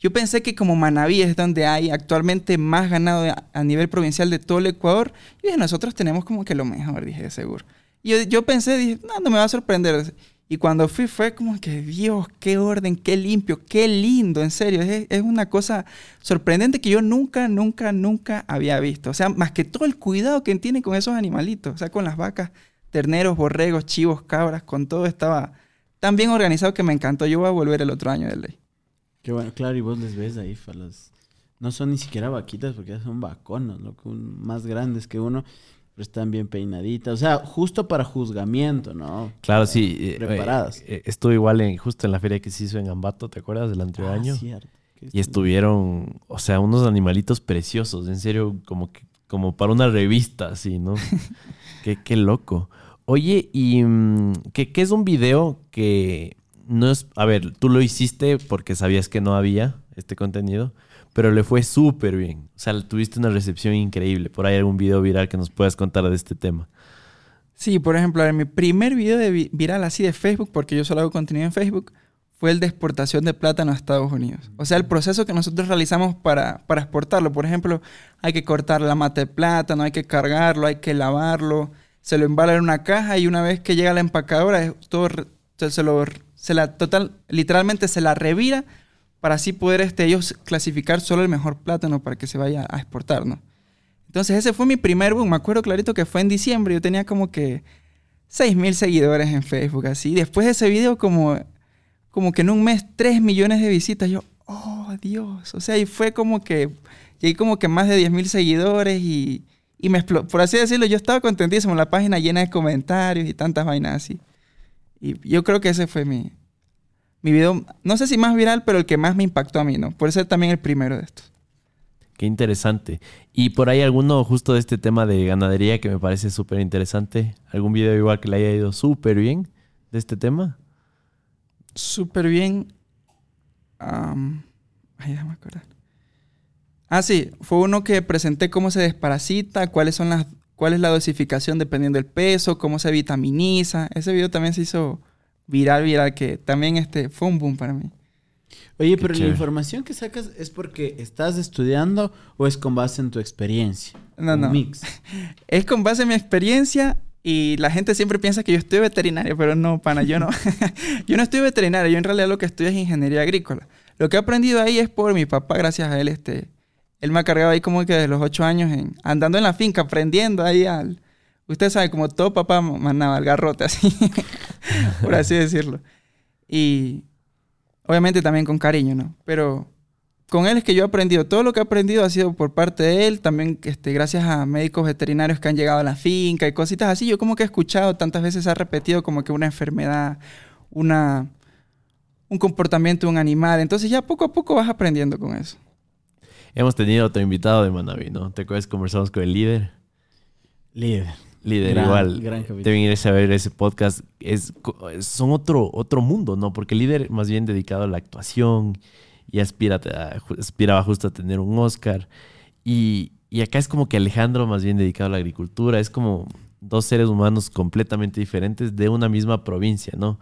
Yo pensé que como Manaví es donde hay actualmente más ganado a, nivel provincial de todo el Ecuador, y dije, nosotros tenemos como que lo mejor, dije, seguro. Y yo, yo pensé, dije, no, no me va a sorprender. Y cuando fui fue como que, Dios, qué orden, qué limpio, qué lindo, en serio. Es, es una cosa sorprendente que yo nunca, nunca, nunca había visto. O sea, más que todo el cuidado que tienen con esos animalitos. O sea, con las vacas, terneros, borregos, chivos, cabras, con todo estaba tan bien organizado que me encantó. Yo voy a volver el otro año de ley. Qué bueno, claro, y vos les ves ahí, falas. No son ni siquiera vaquitas porque son vaconos, loco, más grandes que uno, están bien peinaditas. O sea, justo para juzgamiento, ¿no? Claro, sí. eh, Preparadas. eh, eh, estuve igual en, justo en la feria que se hizo en Ambato, ¿te acuerdas? Del anterior Ah, año. cierto. Y estuvieron, o sea, unos animalitos preciosos, en serio, como que como para una revista, así, ¿no? (laughs) qué, qué loco. Oye, ¿y mm, qué, qué es un video que no es... A ver, tú lo hiciste porque sabías que no había este contenido, pero le fue súper bien. O sea, tuviste una recepción increíble. Por ahí algún video viral que nos puedas contar de este tema. Sí, por ejemplo, ver, mi primer video de vi- viral así de Facebook, porque yo solo hago contenido en Facebook, fue el de exportación de plátano a Estados Unidos. O sea, el proceso que nosotros realizamos para, para exportarlo. Por ejemplo, hay que cortar la mata de plátano, hay que cargarlo, hay que lavarlo, se lo embala en una caja y una vez que llega la empacadora, todo, se, lo, total, literalmente se la revira para así poder este, ellos clasificar solo el mejor plátano para que se vaya a exportar, ¿no? Entonces ese fue mi primer boom. Me acuerdo clarito que fue en diciembre. Yo tenía como que 6 mil seguidores en Facebook, así. Después de ese video, como, como que en un mes, 3 millones de visitas. Yo, oh, Dios. O sea, y fue como que, llegué como que más de 10 mil seguidores y, y me explotó. Por así decirlo, yo estaba contentísimo. La página llena de comentarios y tantas vainas así. Y yo creo que ese fue mi, mi video, no sé si más viral, pero el que más me impactó a mí, ¿no? Por ser también el primero de estos. Qué interesante. Y por ahí alguno justo de este tema de ganadería que me parece súper interesante. ¿Algún video igual que le haya ido súper bien de este tema? súper bien. am, ay, déjame acordar. Ah, sí, fue uno que presenté cómo se desparasita, cuáles son las, cuál es la dosificación dependiendo del peso, cómo se vitaminiza. Ese video también se hizo viral, viral, que también este, fue un boom para mí. Oye, Qué pero la chévere. información que sacas es porque estás estudiando o es con base en tu experiencia. No, Un no. mix. (laughs) Es con base en mi experiencia y la gente siempre piensa que yo estoy veterinario, pero no, pana, yo no. (laughs) yo no estoy veterinario, yo en realidad lo que estudio es ingeniería agrícola. Lo que he aprendido ahí es por mi papá, gracias a él, este, él me ha cargado ahí como que desde los ocho años en, andando en la finca, aprendiendo ahí al... Usted sabe, como todo papá mandaba al garrote así, (laughs) por así decirlo. Y obviamente también con cariño, ¿no? Pero con él es que yo he aprendido. Todo lo que he aprendido ha sido por parte de él, también este, gracias a médicos veterinarios que han llegado a la finca y cositas así. Yo como que he escuchado tantas veces, ha repetido como que una enfermedad, una, un comportamiento de un animal. Entonces ya poco a poco vas aprendiendo con eso. Hemos tenido otro invitado de Manaví, ¿no? ¿Te acuerdas? Conversamos con el líder. Líder. Líder, Gran- igual. gran. Deben a ver ese podcast. Es, son otro, otro mundo, ¿no? Porque el líder más bien dedicado a la actuación y aspira a- aspiraba justo a tener un Oscar. Y, y acá es como que Alejandro más bien dedicado a la agricultura. Es como dos seres humanos completamente diferentes de una misma provincia, ¿no?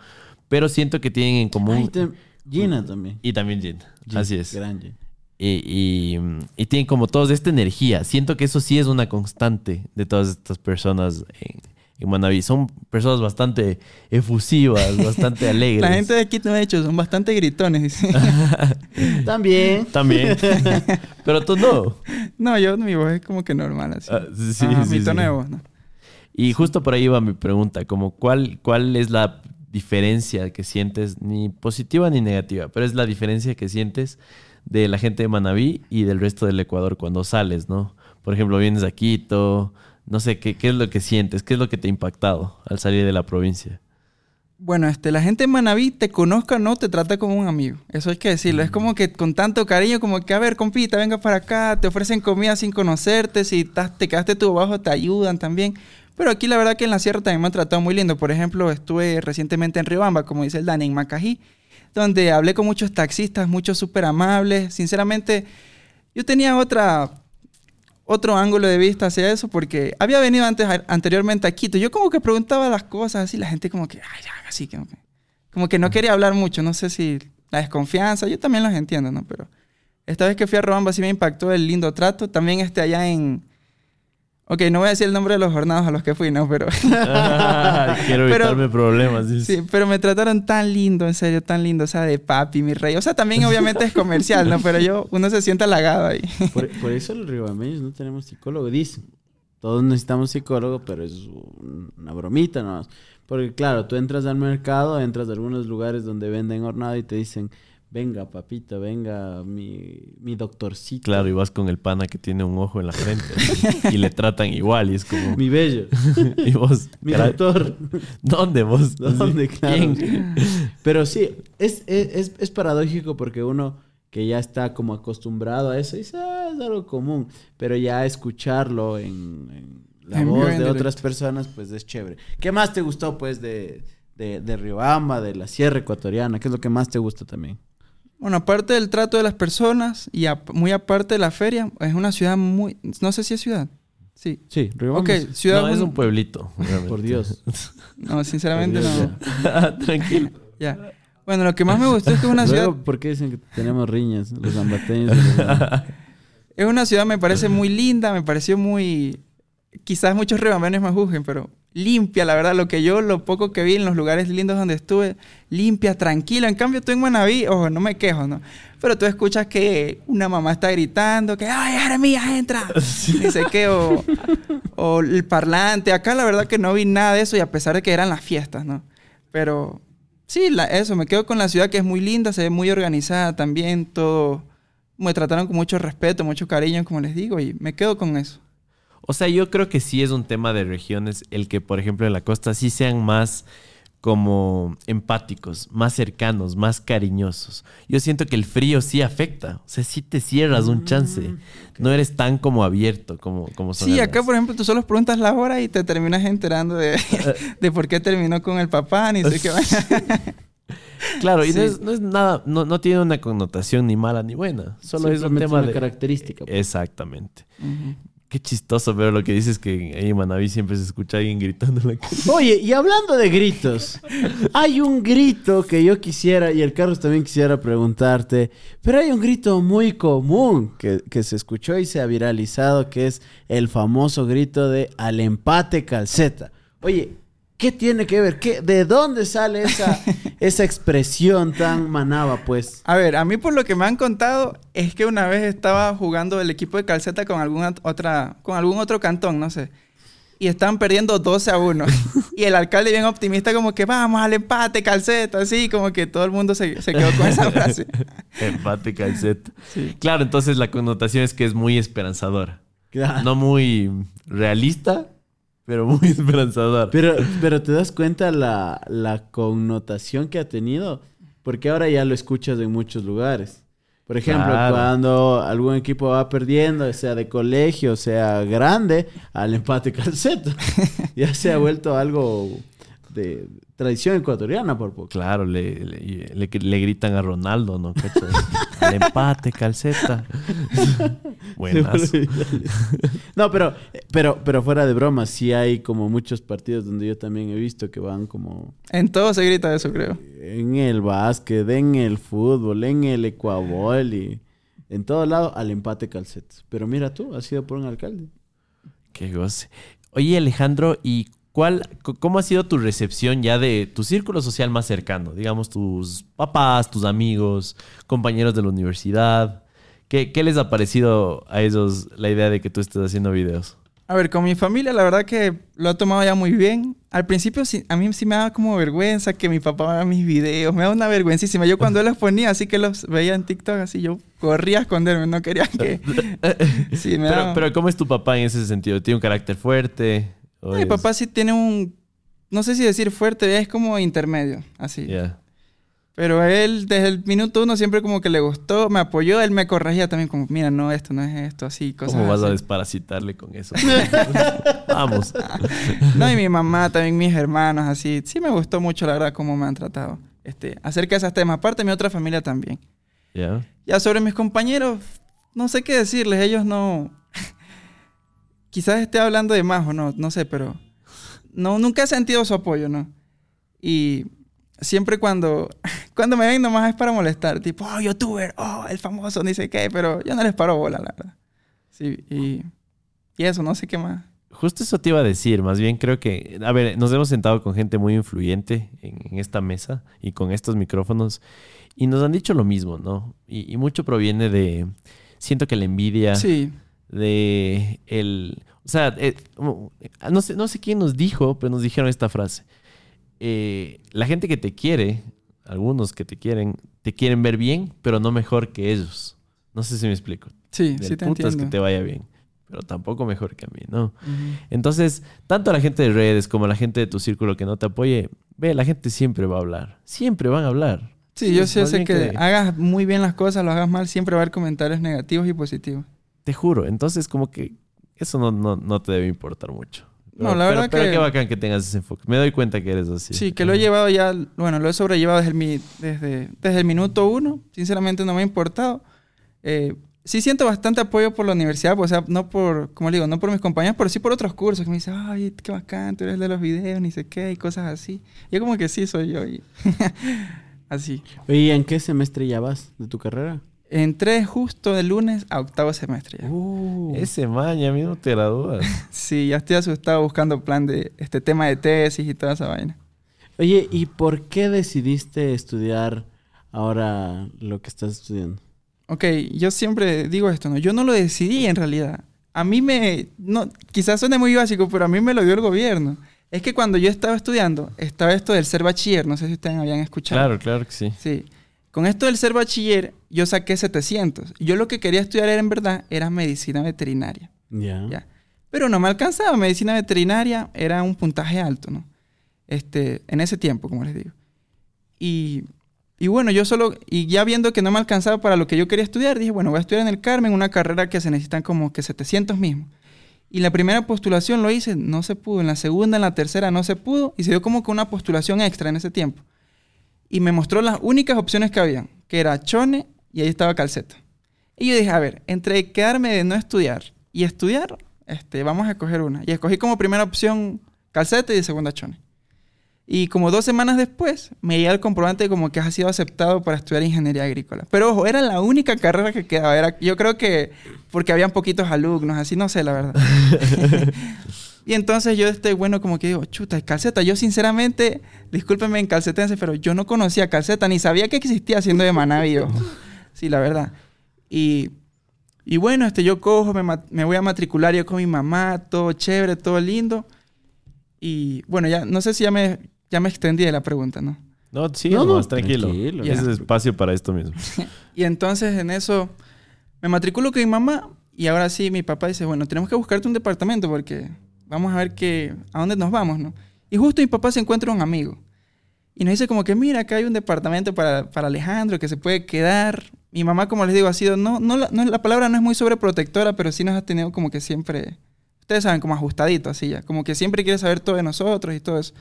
Pero siento que tienen en común... Ay, te- Gina también. Y también. Gina, Así es. Gran Gina. Y, y, y tienen como todos esta energía. Siento que eso sí es una constante de todas estas personas en, en Manaví. Son personas bastante efusivas, (laughs) bastante alegres. La gente de aquí, de hecho, son bastante gritones. (laughs) También. También. (laughs) Pero tú no. no, yo, mi voz es como que normal, así. Ah, sí, sí, Ajá, sí, mi sí. tono de voz, ¿no? Y justo por ahí va mi pregunta, como cuál, cuál es la diferencia que sientes, ni positiva ni negativa, pero es la diferencia que sientes de la gente de Manabí y del resto del Ecuador cuando sales, ¿no? Por ejemplo, vienes a Quito, no sé, ¿qué, qué es lo que sientes? ¿Qué es lo que te ha impactado al salir de la provincia? Bueno, este, la gente de Manaví, te conozca o no, te trata como un amigo. Eso hay que decirlo. Es como que con tanto cariño, como que, a ver, compita, venga para acá, te ofrecen comida sin conocerte, si te quedaste tú abajo, te ayudan también. Pero aquí la verdad que en la sierra también me han tratado muy lindo. Por ejemplo, estuve recientemente en Riobamba, como dice el Dani, en Macají, donde hablé con muchos taxistas, muchos súper amables. Sinceramente, yo tenía otra, otro ángulo de vista hacia eso porque había venido antes, anteriormente a Quito. Yo como que preguntaba las cosas así, la gente como que, ay, ya, así como que, como que no quería hablar mucho. No sé si la desconfianza, yo también los entiendo, ¿no? Pero esta vez que fui a Robamba sí me impactó el lindo trato. También este allá en... Ok, no voy a decir el nombre de los jornados a los que fui, ¿no? Pero... (laughs) Quiero Pero- evitarme problemas. dice. Sí, pero me trataron tan lindo, en serio, tan lindo. O sea, de papi, mi rey. O sea, también obviamente es comercial, ¿no? Pero yo, uno se siente halagado ahí. Por, por eso los ribameños no tenemos psicólogo, dicen. Todos necesitamos psicólogo, pero es un- una bromita nomás. Porque claro, tú entras al mercado, entras a algunos lugares donde venden hornado y te dicen, venga papito, venga mi, mi doctorcito. Claro, y vas con el pana que tiene un ojo en la frente y le tratan igual y es como... Mi bello, (laughs) y vos... mi cara- doctor. ¿Dónde vos? ¿Dónde? Claro. ¿quién? Pero sí, es, es, es- es paradójico porque uno que ya está como acostumbrado a eso dice, ah, es algo común. Pero ya escucharlo en, en la En voz de directo. otras personas, pues es chévere. ¿Qué más te gustó, pues, de, de, de Riobamba, de la Sierra Ecuatoriana? ¿Qué es lo que más te gusta también? Bueno, aparte del trato de las personas y muy aparte de la feria, es una ciudad muy... No sé si es ciudad. Sí. Sí, Riobamba. Ok, ciudad... No, es un pueblito. realmente. Por Dios. (laughs) No, sinceramente Dios, no. (laughs) Tranquilo. (laughs) Ya. Bueno, lo que más me gustó es que es una ciudad... Luego, ¿por qué dicen que tenemos riñas los ambateños? y los- Es una ciudad, me parece muy linda, me pareció muy... Quizás muchos rebambenes me juzguen, pero limpia, la verdad. Lo que yo, lo poco que vi en los lugares lindos donde estuve, limpia, tranquila. En cambio, tú en Manaví, ojo, no me quejo, ¿no? Pero tú escuchas que una mamá está gritando que, ¡ay, Jeremías, entra! (laughs) Dice que, o, o el parlante. Acá la verdad que no vi nada de eso y a pesar de que eran las fiestas, ¿no? Pero sí, la- eso, me quedo con la ciudad que es muy linda, se ve muy organizada también, todo... Me trataron con mucho respeto, mucho cariño, como les digo, y me quedo con eso. O sea, yo creo que sí es un tema de regiones el que, por ejemplo, en la costa sí sean más como empáticos, más cercanos, más cariñosos. Yo siento que el frío sí afecta. O sea, sí te cierras un chance. No eres tan como abierto como, como son Sí, acá, las- por ejemplo, tú solo preguntas la hora y te terminas enterando de, (laughs) de por qué terminó con el papá, ni sé qué. (laughs) Claro, y Sí. no, es, no es nada, no, no tiene una connotación ni mala ni buena. Solo es un tema una de... característica. pues. Exactamente. Qué chistoso ver lo que dices que ahí en Manaví siempre se escucha a alguien gritando en la (laughs) calle. Oye, y hablando de gritos, hay un grito que yo quisiera, y el Carlos también quisiera preguntarte, pero hay un grito muy común que, que se escuchó y se ha viralizado, que es el famoso grito de al empate calceta. Oye, ¿qué tiene que ver? ¿Qué, ¿De dónde sale esa, (laughs) esa expresión tan manaba, pues? A ver, a mí por lo que me han contado es que una vez estaba jugando el equipo de calceta con alguna otra, con algún otro cantón, no sé. Y estaban perdiendo 12 a 1. (laughs) y el alcalde bien optimista como que vamos al empate, calceta, así, como que todo el mundo se, se quedó con esa frase. (laughs) Empate calceta. Sí. Claro, entonces la connotación es que es muy esperanzadora. Claro. No muy realista, pero muy (laughs) esperanzadora. Pero, pero te das cuenta la, la connotación que ha tenido, porque ahora ya lo escuchas en muchos lugares. Por ejemplo, Claro. cuando algún equipo va perdiendo, sea de colegio, sea grande, al empate (laughs) calceta. ya se ha vuelto algo de tradición ecuatoriana por poco. Claro, le, le, le- le gritan a Ronaldo, ¿no? (laughs) Al empate, calceta. (laughs) Buenas. (laughs) No, pero, pero, pero fuera de broma, sí hay como muchos partidos donde yo también he visto que van como En todo se grita eso, creo. en el básquet, en el fútbol, en el ecuabol y en todo lado al empate calcetas. Pero mira tú, has sido por un alcalde. Qué goce. Oye, Alejandro, ¿y cuál, cómo ha sido tu recepción ya de tu círculo social más cercano? Digamos, tus papás, tus amigos, compañeros de la universidad. ¿Qué, qué les ha parecido a ellos la idea de que tú estés haciendo videos? A ver, con mi familia la verdad que lo ha tomado ya muy bien. Al principio sí- a mí sí me daba como vergüenza que mi papá vea mis videos. Me da una vergüencísima. Yo cuando (laughs) los ponía así que los veía en TikTok así, yo corría a esconderme. No quería que... (laughs) (laughs) Sí, me Pero, daba- pero ¿cómo es tu papá en ese sentido? ¿Tiene un carácter fuerte? ¿O Mi papá sí tiene un... No sé si decir fuerte, es como intermedio, así. Ya. Pero él desde el minuto uno siempre como que le gustó, me apoyó, él me corregía también como, mira, no, esto no es esto, así, cosas ¿Cómo vas a así. desparasitarle con eso? (laughs) Vamos. No, y mi mamá, también mis hermanos, así. Sí me gustó mucho, la verdad, cómo me han tratado. Este, acerca de esos temas. Aparte, mi otra familia también. ¿Ya? Ya sobre mis compañeros, no sé qué decirles. Ellos no... Quizás esté hablando de más o no, no sé, pero... No, nunca he sentido su apoyo, ¿no? Y siempre cuando... (laughs) Cuando me ven nomás es para molestar. Tipo, oh, youtuber, oh, el famoso, ni sé qué. Pero yo no les paro bola, la verdad. Sí, y... Y eso, no sé qué más. Justo eso te iba a decir, más bien creo que, a ver, nos hemos sentado con gente muy influyente en, en esta mesa y con estos micrófonos y nos han dicho lo mismo, ¿no? Y, y mucho proviene de, siento que la envidia, Sí. De el, o sea, eh, no, sé, no sé quién nos dijo, pero nos dijeron esta frase. Eh, la gente que te quiere, algunos que te quieren, te quieren ver bien, pero no mejor que ellos. No sé si me explico. Sí, Del sí te putas entiendo. que te vaya bien, pero tampoco mejor que a mí, ¿no? Entonces, tanto la gente de redes como la gente de tu círculo que no te apoye, ve, la gente siempre va a hablar. Siempre van a hablar. Sí, yo sí más sé bien que hagas muy bien las cosas, lo hagas mal, siempre va a haber comentarios negativos y positivos. Te juro. Entonces, como que eso no, no, no te debe importar mucho. No, la pero- verdad pero que- qué bacán que tengas ese enfoque. Me doy cuenta que eres así. Sí, que lo he llevado ya, bueno, lo he sobrellevado desde el, mi- desde, desde el minuto uno. Sinceramente no me ha importado. Eh, sí siento bastante apoyo por la universidad, pues, o sea, no por, como le digo, no por mis compañeros, pero sí por otros cursos que me dicen, ay, qué bacán, tú eres de los videos, ni sé qué, y cosas así. Yo como que sí soy yo. y- (laughs) así. Oye, ¿en qué semestre ya vas de tu carrera? Entré justo de lunes a octavo semestre ya. Uh, Ese man, ya mismo te gradúas. (laughs) Sí, ya estoy asustado buscando plan de este tema de tesis y toda esa vaina. Oye, ¿y por qué decidiste estudiar ahora lo que estás estudiando? Ok, yo siempre digo esto, ¿no? Yo no lo decidí en realidad. A mí me... No, quizás suene muy básico, pero a mí me lo dio el gobierno. Es que cuando yo estaba estudiando, estaba esto del ser bachiller, no sé si ustedes habían escuchado. Claro, claro que sí. Sí. Con esto del ser bachiller, yo saqué 700. Yo lo que quería estudiar era, en verdad era medicina veterinaria. Ya. Ya. Pero no me alcanzaba. Medicina veterinaria era un puntaje alto, ¿no? Este, en ese tiempo, como les digo. Y, y bueno, yo solo, y ya viendo que no me alcanzaba para lo que yo quería estudiar, dije, bueno, voy a estudiar en el Carmen, una carrera que se necesitan como que 700 mismo. Y la primera postulación lo hice, no se pudo. En la segunda, en la tercera, no se pudo. Y se dio como que una postulación extra en ese tiempo. Y me mostró las únicas opciones que habían, que era Chone y ahí estaba Calceta. Y yo dije, a ver, entre quedarme de no estudiar y estudiar, este, vamos a escoger una. Y escogí como primera opción Calceta y de segunda Chone. Y como dos semanas después, me llega el comprobante como que has sido aceptado para estudiar ingeniería agrícola. Pero ojo, era la única carrera que quedaba. Era, yo creo que porque habían poquitos alumnos, así no sé, la verdad. (laughs) Y entonces yo estoy, bueno, como que digo, chuta, calceta. Yo sinceramente, discúlpenme en calcetense, pero yo no conocía calceta, ni sabía que existía siendo de Manaví. (laughs) Sí, la verdad. Y, y bueno, este, yo cojo, me, me voy a matricular yo con mi mamá, todo chévere, todo lindo. Y bueno, ya no sé si ya me, ya me extendí de la pregunta, ¿no? No, sí, No, no, tranquilo. tranquilo. Ese es espacio para esto mismo. (laughs) Y entonces en eso me matriculo con mi mamá y ahora sí mi papá dice, bueno, tenemos que buscarte un departamento porque vamos a ver que, a dónde nos vamos, ¿no? Y justo mi papá se encuentra un amigo y nos dice como que, mira, acá hay un departamento para, para Alejandro que se puede quedar. Mi mamá, como les digo, ha sido, no, no, no- la palabra no es muy sobreprotectora, pero sí nos ha tenido como que siempre, ustedes saben, como ajustadito, así ya, como que siempre quiere saber todo de nosotros y todo eso.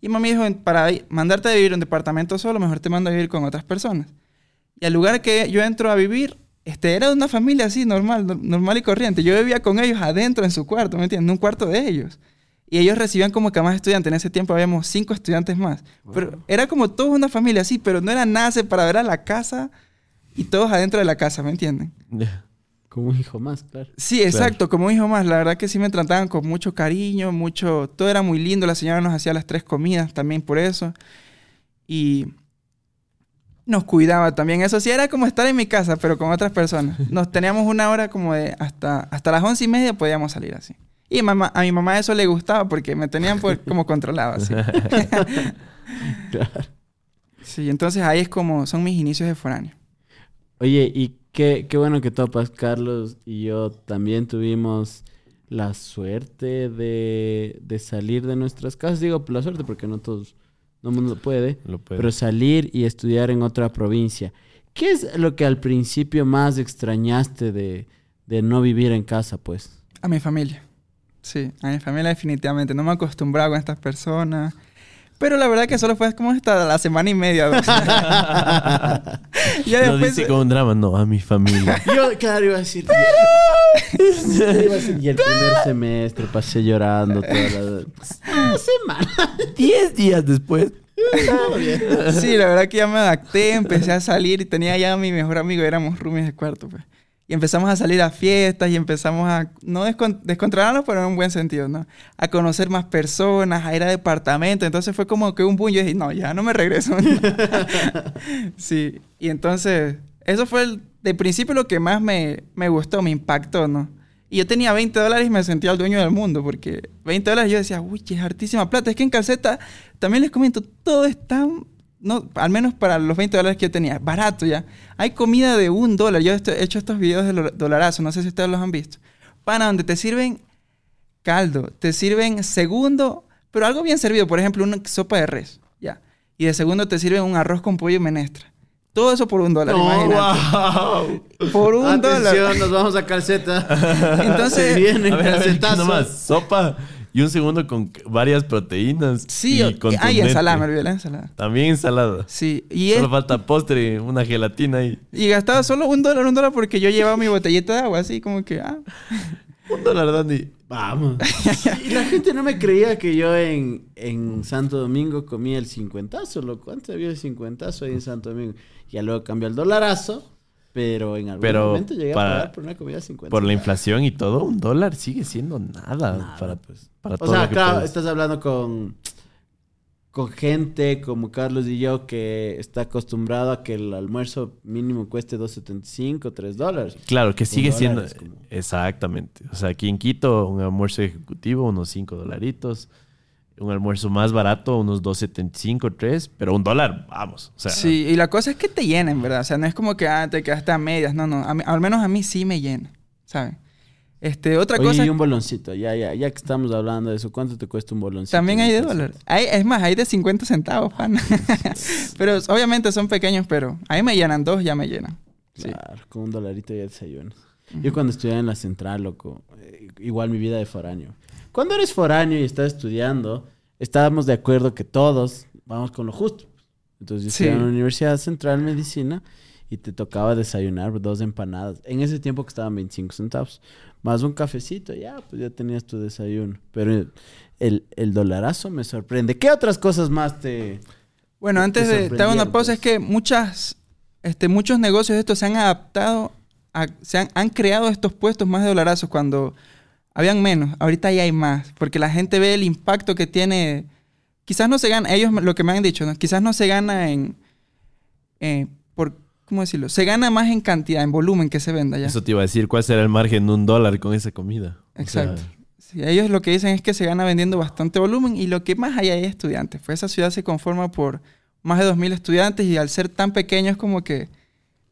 Y mami dijo, para mandarte a vivir en un departamento solo, mejor te mando a vivir con otras personas. Y al lugar que yo entro a vivir, este, era de una familia así, normal, no- normal y corriente. Yo vivía con ellos adentro en su cuarto, ¿me entiendes? En un cuarto de ellos. Y ellos recibían como que más estudiantes. En ese tiempo habíamos cinco estudiantes más. Pero era como toda una familia así, pero no era nada separado. Era la casa y todos adentro de la casa, ¿me entienden? Como un hijo más, claro. Sí, exacto, como un hijo más. La verdad que sí me trataban con mucho cariño, mucho... Todo era muy lindo. La señora nos hacía las tres comidas también por eso. Y nos cuidaba también. Eso sí, era como estar en mi casa, pero con otras personas. (laughs) Nos teníamos una hora como de... Hasta, hasta las once y media podíamos salir así. Y mamá, a mi mamá eso le gustaba porque me tenían por- (laughs) como controlado así. (laughs) Claro. Sí, entonces ahí es como... Son mis inicios de foráneo. Oye, y qué, qué bueno que topas, Carlos y yo también tuvimos la suerte de, de salir de nuestras casas. Digo, la suerte porque no todos, no mundo puede, Lo puede. pero salir y estudiar en otra provincia. ¿Qué es lo que al principio más extrañaste de, de no vivir en casa, pues? A mi familia. Sí, a mi familia definitivamente. No me he acostumbrado con estas personas. Pero la verdad que solo fue como hasta la semana y media. (laughs) ya Lo después... dice con un drama, no, a mi familia. (laughs) Yo, claro, iba a decir... Iba a decir, y el primer semestre pasé llorando toda la... Semana. (laughs) Diez días después. Sí, la verdad que ya me adapté, empecé a salir y tenía ya a mi mejor amigo, éramos roomies de cuarto, pues. Y empezamos a salir a fiestas y empezamos a, no descon- descontrolarnos, pero en un buen sentido, ¿no? A conocer más personas, a ir a departamentos. Entonces fue como que un boom. Yo dije, no, ya no me regreso. (laughs) sí, y entonces, eso fue el- de principio lo que más me, me gustó, me impactó, ¿no? Y yo tenía 20 dólares y me sentía el dueño del mundo, porque 20 dólares yo decía, uy, es hartísima plata. Es que en calceta, también les comento, todo es tan, no, al menos para los 20 dólares que yo tenía, barato ya. Hay comida de un dólar. Yo he hecho estos videos de dolarazo, no sé si ustedes los han visto. Pana, donde te sirven caldo, te sirven segundo, pero algo bien servido, por ejemplo, una sopa de res, ya. Y de segundo te sirven un arroz con pollo y menestra. Todo eso por un dólar, imagínate. Por un dólar. Atención, nos vamos a calceta. (laughs) Entonces- Se viene A ver, a ver, ¿qué calcetazo. nomás, sopa y un segundo con varias proteínas. Sí, y y, ah, y contundente. ensalada, me olvidé la ensalada. También ensalada. Sí, y, es- Solo falta postre, una gelatina y y gastaba solo un dólar, un dólar porque yo llevaba mi botellita de agua, así como que, ah, (laughs) un dólar, Dani. Vamos. y la gente no me creía que yo en, en Santo Domingo comía el cincuentazo, loco. Antes había el cincuentazo ahí en Santo Domingo. Ya luego cambió el dolarazo, pero en algún Pero momento llegué para- a pagar por una comida 50. Por la inflación y todo, un dólar sigue siendo nada, Nada, para, pues. para O todo sea, lo que claro, puedes. estás hablando con, con gente como Carlos y yo que está acostumbrado a que el almuerzo mínimo cueste 2.75, 3 dólares. Claro, que sigue siendo... como- Exactamente. O sea, aquí en Quito, un almuerzo ejecutivo, unos 5 dolaritos. Un almuerzo más barato, unos 2.75, 3. Pero un dólar, vamos. O sea, sí, y la cosa es que te llenen, ¿verdad? O sea, no es como que ah, te quedaste a medias, no, no, a mí- al menos a mí sí me llena, ¿saben? Este, otra Oye, cosa, y un boloncito, ya, ya, ya que estamos hablando de eso, ¿cuánto te cuesta un boloncito? también hay de Entonces, dólar. Hay, es más, hay de 50 centavos, pan. (laughs) (laughs) pero obviamente son pequeños, pero ahí me llenan dos, ya me llenan. Sí. Claro, con un dolarito ya desayuno. Yo cuando estudiaba en la central, loco, eh, igual mi vida de foráneo. Cuando eres foráneo y estás estudiando, estábamos de acuerdo que todos vamos con lo justo. Entonces yo Sí. estudiaba en la Universidad Central de Medicina y te tocaba desayunar dos empanadas. En ese tiempo que estaban 25 centavos. Más un cafecito, ya, pues ya tenías tu desayuno. Pero el, el, dolarazo me sorprende. ¿Qué otras cosas más te... Bueno, te antes de te hago una pausa, es que muchas, este, muchos negocios de estos se han adaptado, a- se han, han creado estos puestos más de dolarazos cuando habían menos, ahorita ya hay más, porque la gente ve el impacto que tiene. Quizás no se gana, ellos lo que me han dicho, ¿no? quizás no se gana en, eh, por, ¿cómo decirlo? Se gana más en cantidad, en volumen que se venda ya. Eso te iba a decir, ¿cuál será el margen de un dólar con esa comida? O sea, Exacto. Sí, ellos lo que dicen es que se gana vendiendo bastante volumen y lo que más hay ahí es estudiantes. Pues esa ciudad se conforma por más de 2.000 estudiantes y al ser tan pequeño es como que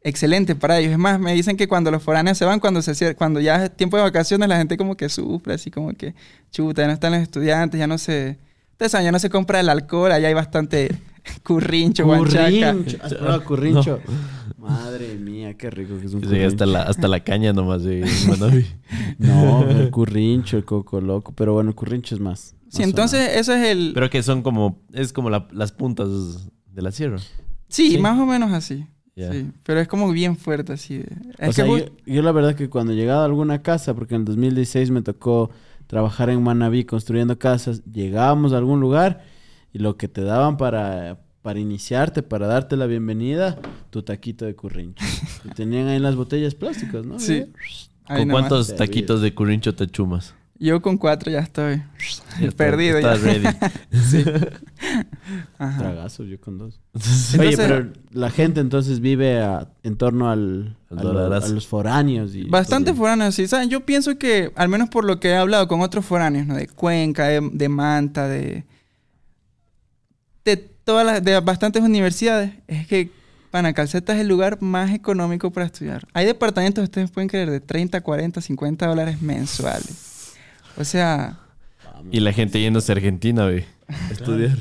excelente para ellos. Es más, me dicen que cuando los foráneos se van, cuando, se, cuando ya es tiempo de vacaciones, la gente como que sufre, así como que, chuta, ya no están los estudiantes, ya no se... Ustedes saben, ya no se compra el alcohol, allá hay bastante (laughs) currincho, guanchaca. Currincho. (laughs) Madre mía, qué rico que es un Sí, currincho. hasta la, hasta la caña nomás de. (laughs) No, el currincho, el coco loco. Pero bueno, el currincho es más. Sí, más entonces eso es el... Pero que son como, es como la- las puntas de la sierra. sí, sí. más o menos así. Sí, pero es como bien fuerte así. de- O sea, yo, la verdad que cuando llegaba a alguna casa, porque en el 2016 me tocó trabajar en Manaví construyendo casas, llegábamos a algún lugar y lo que te daban para, para iniciarte, para darte la bienvenida, tu taquito de currincho. (laughs) Y tenían ahí las botellas plásticas, ¿no? Sí. ¿Con cuántos taquitos de currincho te chumas? Yo con cuatro ya estoy Ya (laughs) está- perdido. Estás ya. ready. (laughs) Sí. (laughs) Ajá. Tragazos, yo con dos. Entonces- Oye, pero la gente entonces vive a- en torno al, Al a, los foráneos. Y, Bastante foráneos, sí. ¿Saben? Yo pienso que, al menos por lo que he hablado con otros foráneos, ¿no? De Cuenca, de, de Manta, de. de todas las. de bastantes universidades, es que Panacalceta es el lugar más económico para estudiar. Hay departamentos, ustedes pueden creer, de 30, 40, 50 dólares mensuales. O sea, Y la gente yéndose a Argentina, ve. a Estudiar.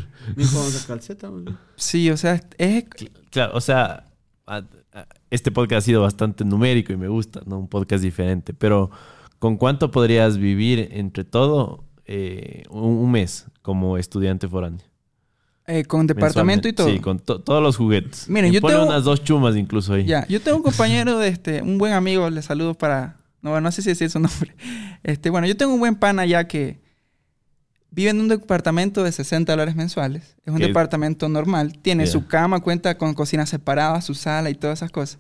Calceta, güey. sí, o sea, es. Claro, o sea, este podcast ha sido bastante numérico y me gusta, ¿no? Un podcast diferente. Pero, ¿con cuánto podrías vivir entre todo eh, un, un mes como estudiante foráneo? eh, con departamento y todo. Sí, con to- todos los juguetes. Miren, Y yo tengo- unas dos chumas incluso ahí. Ya, yo tengo un compañero de este, un buen amigo, le saludo para, no, no sé si decir su (laughs) nombre. Este, bueno, yo tengo un buen pana ya que vive en un departamento de 60 dólares mensuales. Es un departamento normal, tiene su cama, cuenta con cocina separada, su sala y todas esas cosas.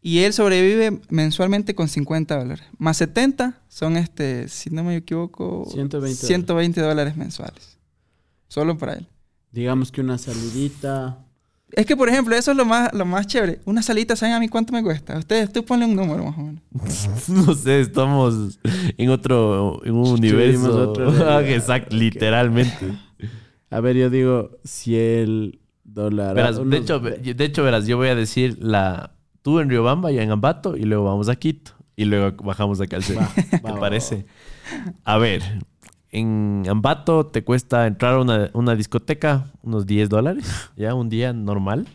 Y él sobrevive mensualmente con 50 dólares. Más 70 son, este, si no me equivoco, 120 dólares. 120 dólares mensuales. Solo para él. Digamos que una salidita. Es que, por ejemplo, eso es lo más, lo más chévere. Una salita, ¿saben a mí cuánto me cuesta? Ustedes, tú ponle un número más o menos. (laughs) No sé, estamos en otro en un universo. realidad. (laughs) Exacto, literalmente. (laughs) A ver, yo digo, si el dólar. Verás, de, hecho, de hecho, verás, yo voy a decir la tú en Riobamba y en Ambato y luego vamos a Quito y luego bajamos a Calceta. Va, ¿Te parece? A ver, en Ambato te cuesta entrar a una, discoteca unos 10 dólares, (laughs) ya un día normal.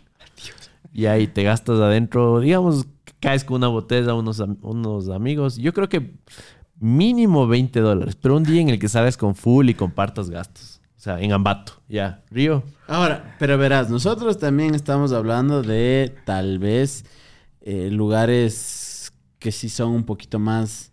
Y ahí te gastas adentro, digamos, caes con una botella, unos, unos amigos. Yo creo que mínimo 20 dólares, pero un día en el que salgas con full y compartas gastos. O sea, en Ambato, ya. Río, Ahora, pero verás, nosotros también estamos hablando de tal vez eh, lugares que sí son un poquito más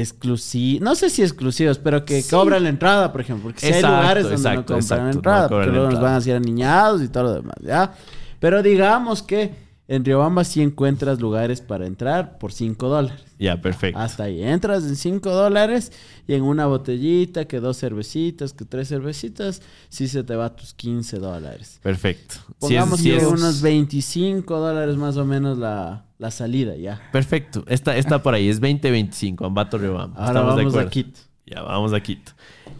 exclusivos. No sé si exclusivos, pero que cobran la entrada, por ejemplo. Porque si hay lugares donde exacto, no compran exacto, no entrada, cobran porque luego nos van a hacer aniñados y todo lo demás, ¿ya? Pero digamos que en Riobamba sí encuentras lugares para entrar por 5 dólares. ya, perfecto. Hasta ahí. Entras en 5 dólares y en una botellita, que dos cervecitas, que tres cervecitas, sí se te va tus 15 dólares. Perfecto. Si es- Pongamos si que es- unos 25 dólares más o menos la, la salida ya. Perfecto. Está, está por ahí. Es 2025, Ambato Riobamba. Ahora Estamos de vamos a. Quito. Ya, vamos a Quito.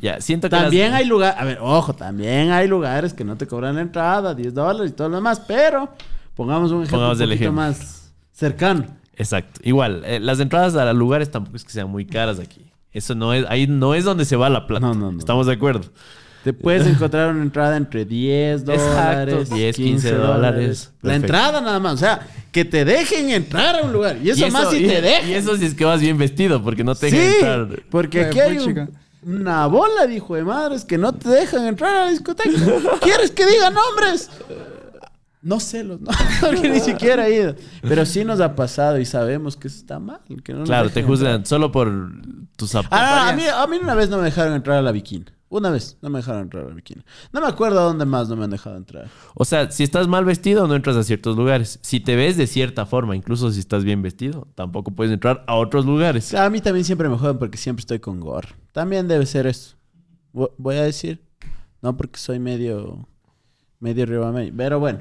Ya, siento que También las- hay lugares, a ver, ojo, también hay lugares que no te cobran la entrada, 10 dólares y todo lo demás, pero pongamos un ejemplo Pongamos un poquito ejemplo. más cercano. Exacto. Igual, eh, las entradas a los lugares tampoco es que sean muy caras aquí. Eso no es, ahí no es donde se va la plata. No, no, no. Estamos de acuerdo. Te puedes (laughs) encontrar una entrada entre 10 Exacto, dólares, 10, 15 dólares. La Perfecto. entrada nada más, o sea, que te dejen entrar a un lugar. Y eso, Y más si y- te dejan. Y eso si es que vas bien vestido, porque no te sí, dejan entrar. porque aquí hay un- una bola, dijo de madres, que no te dejan entrar a la discoteca. (laughs) ¿Quieres que diga nombres? No sé los nombres, (laughs) porque ni siquiera he ido. Pero sí nos ha pasado y sabemos que eso está mal. que no Claro, te juzgan solo por tus zapatos. Ah, a mí, a mí una vez no me dejaron entrar a la bikini. Una vez no me dejaron entrar a la bikini. No me acuerdo a dónde más no me han dejado entrar. O sea, si estás mal vestido, no entras a ciertos lugares. Si te ves de cierta forma, incluso si estás bien vestido, tampoco puedes entrar a otros lugares. A mí también siempre me joden porque siempre estoy con gorro. También debe ser eso. Vo- Voy a decir. No porque soy medio... Medio ribameño. Pero bueno.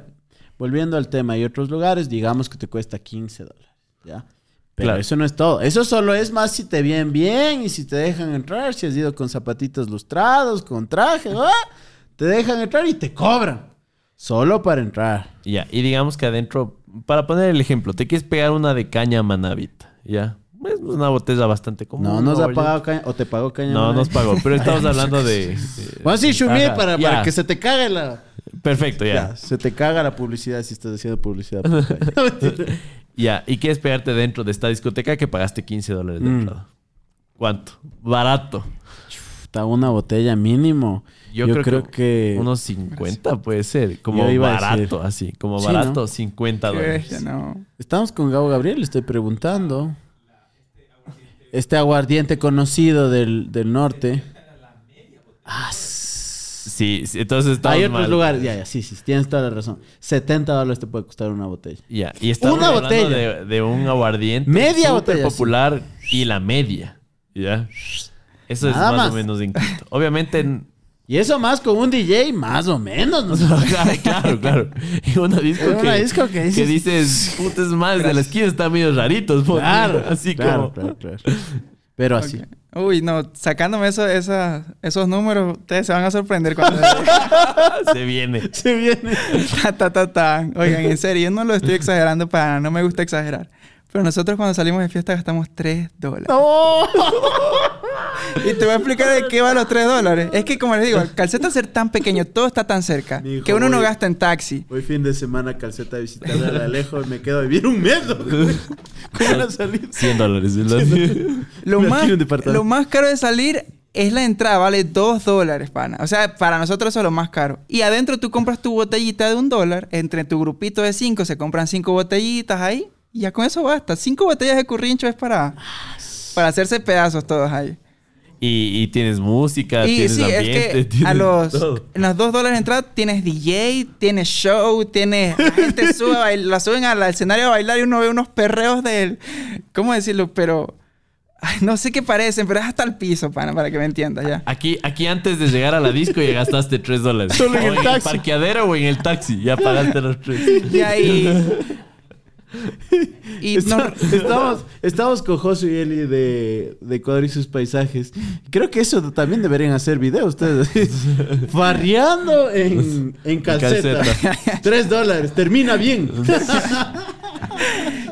Volviendo al tema. Y otros lugares, digamos que te cuesta 15 dólares. ¿Ya? Pero Claro. eso no es todo. Eso solo es más si te vienen bien y si te dejan entrar. Si has ido con zapatitos lustrados, con traje. Te dejan entrar y te cobran. Solo para entrar. Ya, y digamos que adentro, para poner el ejemplo, te quieres pegar una de caña manavita, ¿ya? Es una botella bastante común. No nos ha Oye. pagado caña. O te pagó caña. No, nos pagó, pero estamos (laughs) hablando de... de- Bueno, sí, Shumi, Ajá, para, para que se te cague la. Perfecto, Ya, ya. se te caga la publicidad si estás haciendo publicidad. (laughs) Ya, y quieres pegarte dentro de esta discoteca que pagaste 15 dólares de Mm. entrada. ¿Cuánto? Barato. Está una botella mínimo. Yo, creo, que. Unos 50 puede ser. Como iba barato, así. Como Sí, barato, ¿no? 50 Qué dólares. no. Estamos con Gabo Gabriel, le estoy preguntando. Este aguardiente conocido del, del norte. Ah, s- Sí, sí, entonces estamos Hay otros mal. lugares, ya, ya, sí, sí, tienes toda la razón. 70 dólares te puede costar una botella. Ya, y estamos Una hablando botella. De, de un aguardiente Media súper botella, sí. popular y la media. ¿Ya? Eso es Nada más, más. o menos en Quito. Obviamente, en- (laughs) Y eso más con un DJ, más o menos. ¿no? (laughs) claro, claro. Y una disco, (laughs) Una que, disco que dices- dices, puta, es más, de la esquina están medio raritos. ponte. Claro, Así claro, como... claro, claro. Pero así. Ok. Uy, no, sacándome eso, esa- esos números, ustedes se van a sorprender cuando... (laughs) Se viene. Se viene. ta, ta, ta, ta. Oigan, en serio, yo no lo estoy exagerando para nada, no me gusta exagerar. Pero nosotros cuando salimos de fiesta gastamos 3 dólares. (laughs) Y te voy a explicar de qué van los 3 dólares. Es que, como les digo, calceta ser tan pequeño, todo está tan cerca, (laughs) hijo, que uno no voy- gasta en taxi. Hoy fin de semana calceta a visitar a Alejo y me quedo a vivir un mes. ¿no? (laughs) ¿Cómo van a salir? 100 dólares. ¿verdad? Lo Me más, lo más caro de salir es la entrada, vale 2 dólares, pana. O sea, para nosotros eso es lo más caro. Y adentro tú compras tu botellita de un dólar, entre tu grupito de 5 se compran 5 botellitas ahí, y ya con eso basta. 5 botellas de currincho es para, para hacerse pedazos todos ahí. Y, y tienes música, Y tienes sí, es ambiente, que tienes a los, todo. en los 2 dólares de entrada tienes DJ, tienes show, tienes... La gente (laughs) sube la suben al escenario a bailar y uno ve unos perreos del... ¿Cómo decirlo? Pero... ay, no sé qué parecen, pero es hasta el piso, pana, para que me entiendas ya. Aquí, aquí antes de llegar a la disco ya gastaste 3 dólares. Solo en O el taxi. parqueadero o en el taxi. Ya pagaste los 3. Y ahí... Y no- estamos, estamos con Josu y Eli de, de Ecuador y sus paisajes. Creo que eso también deberían hacer videos ustedes. (laughs) Farreando en, en calceta. Tres dólares. Termina bien. (laughs)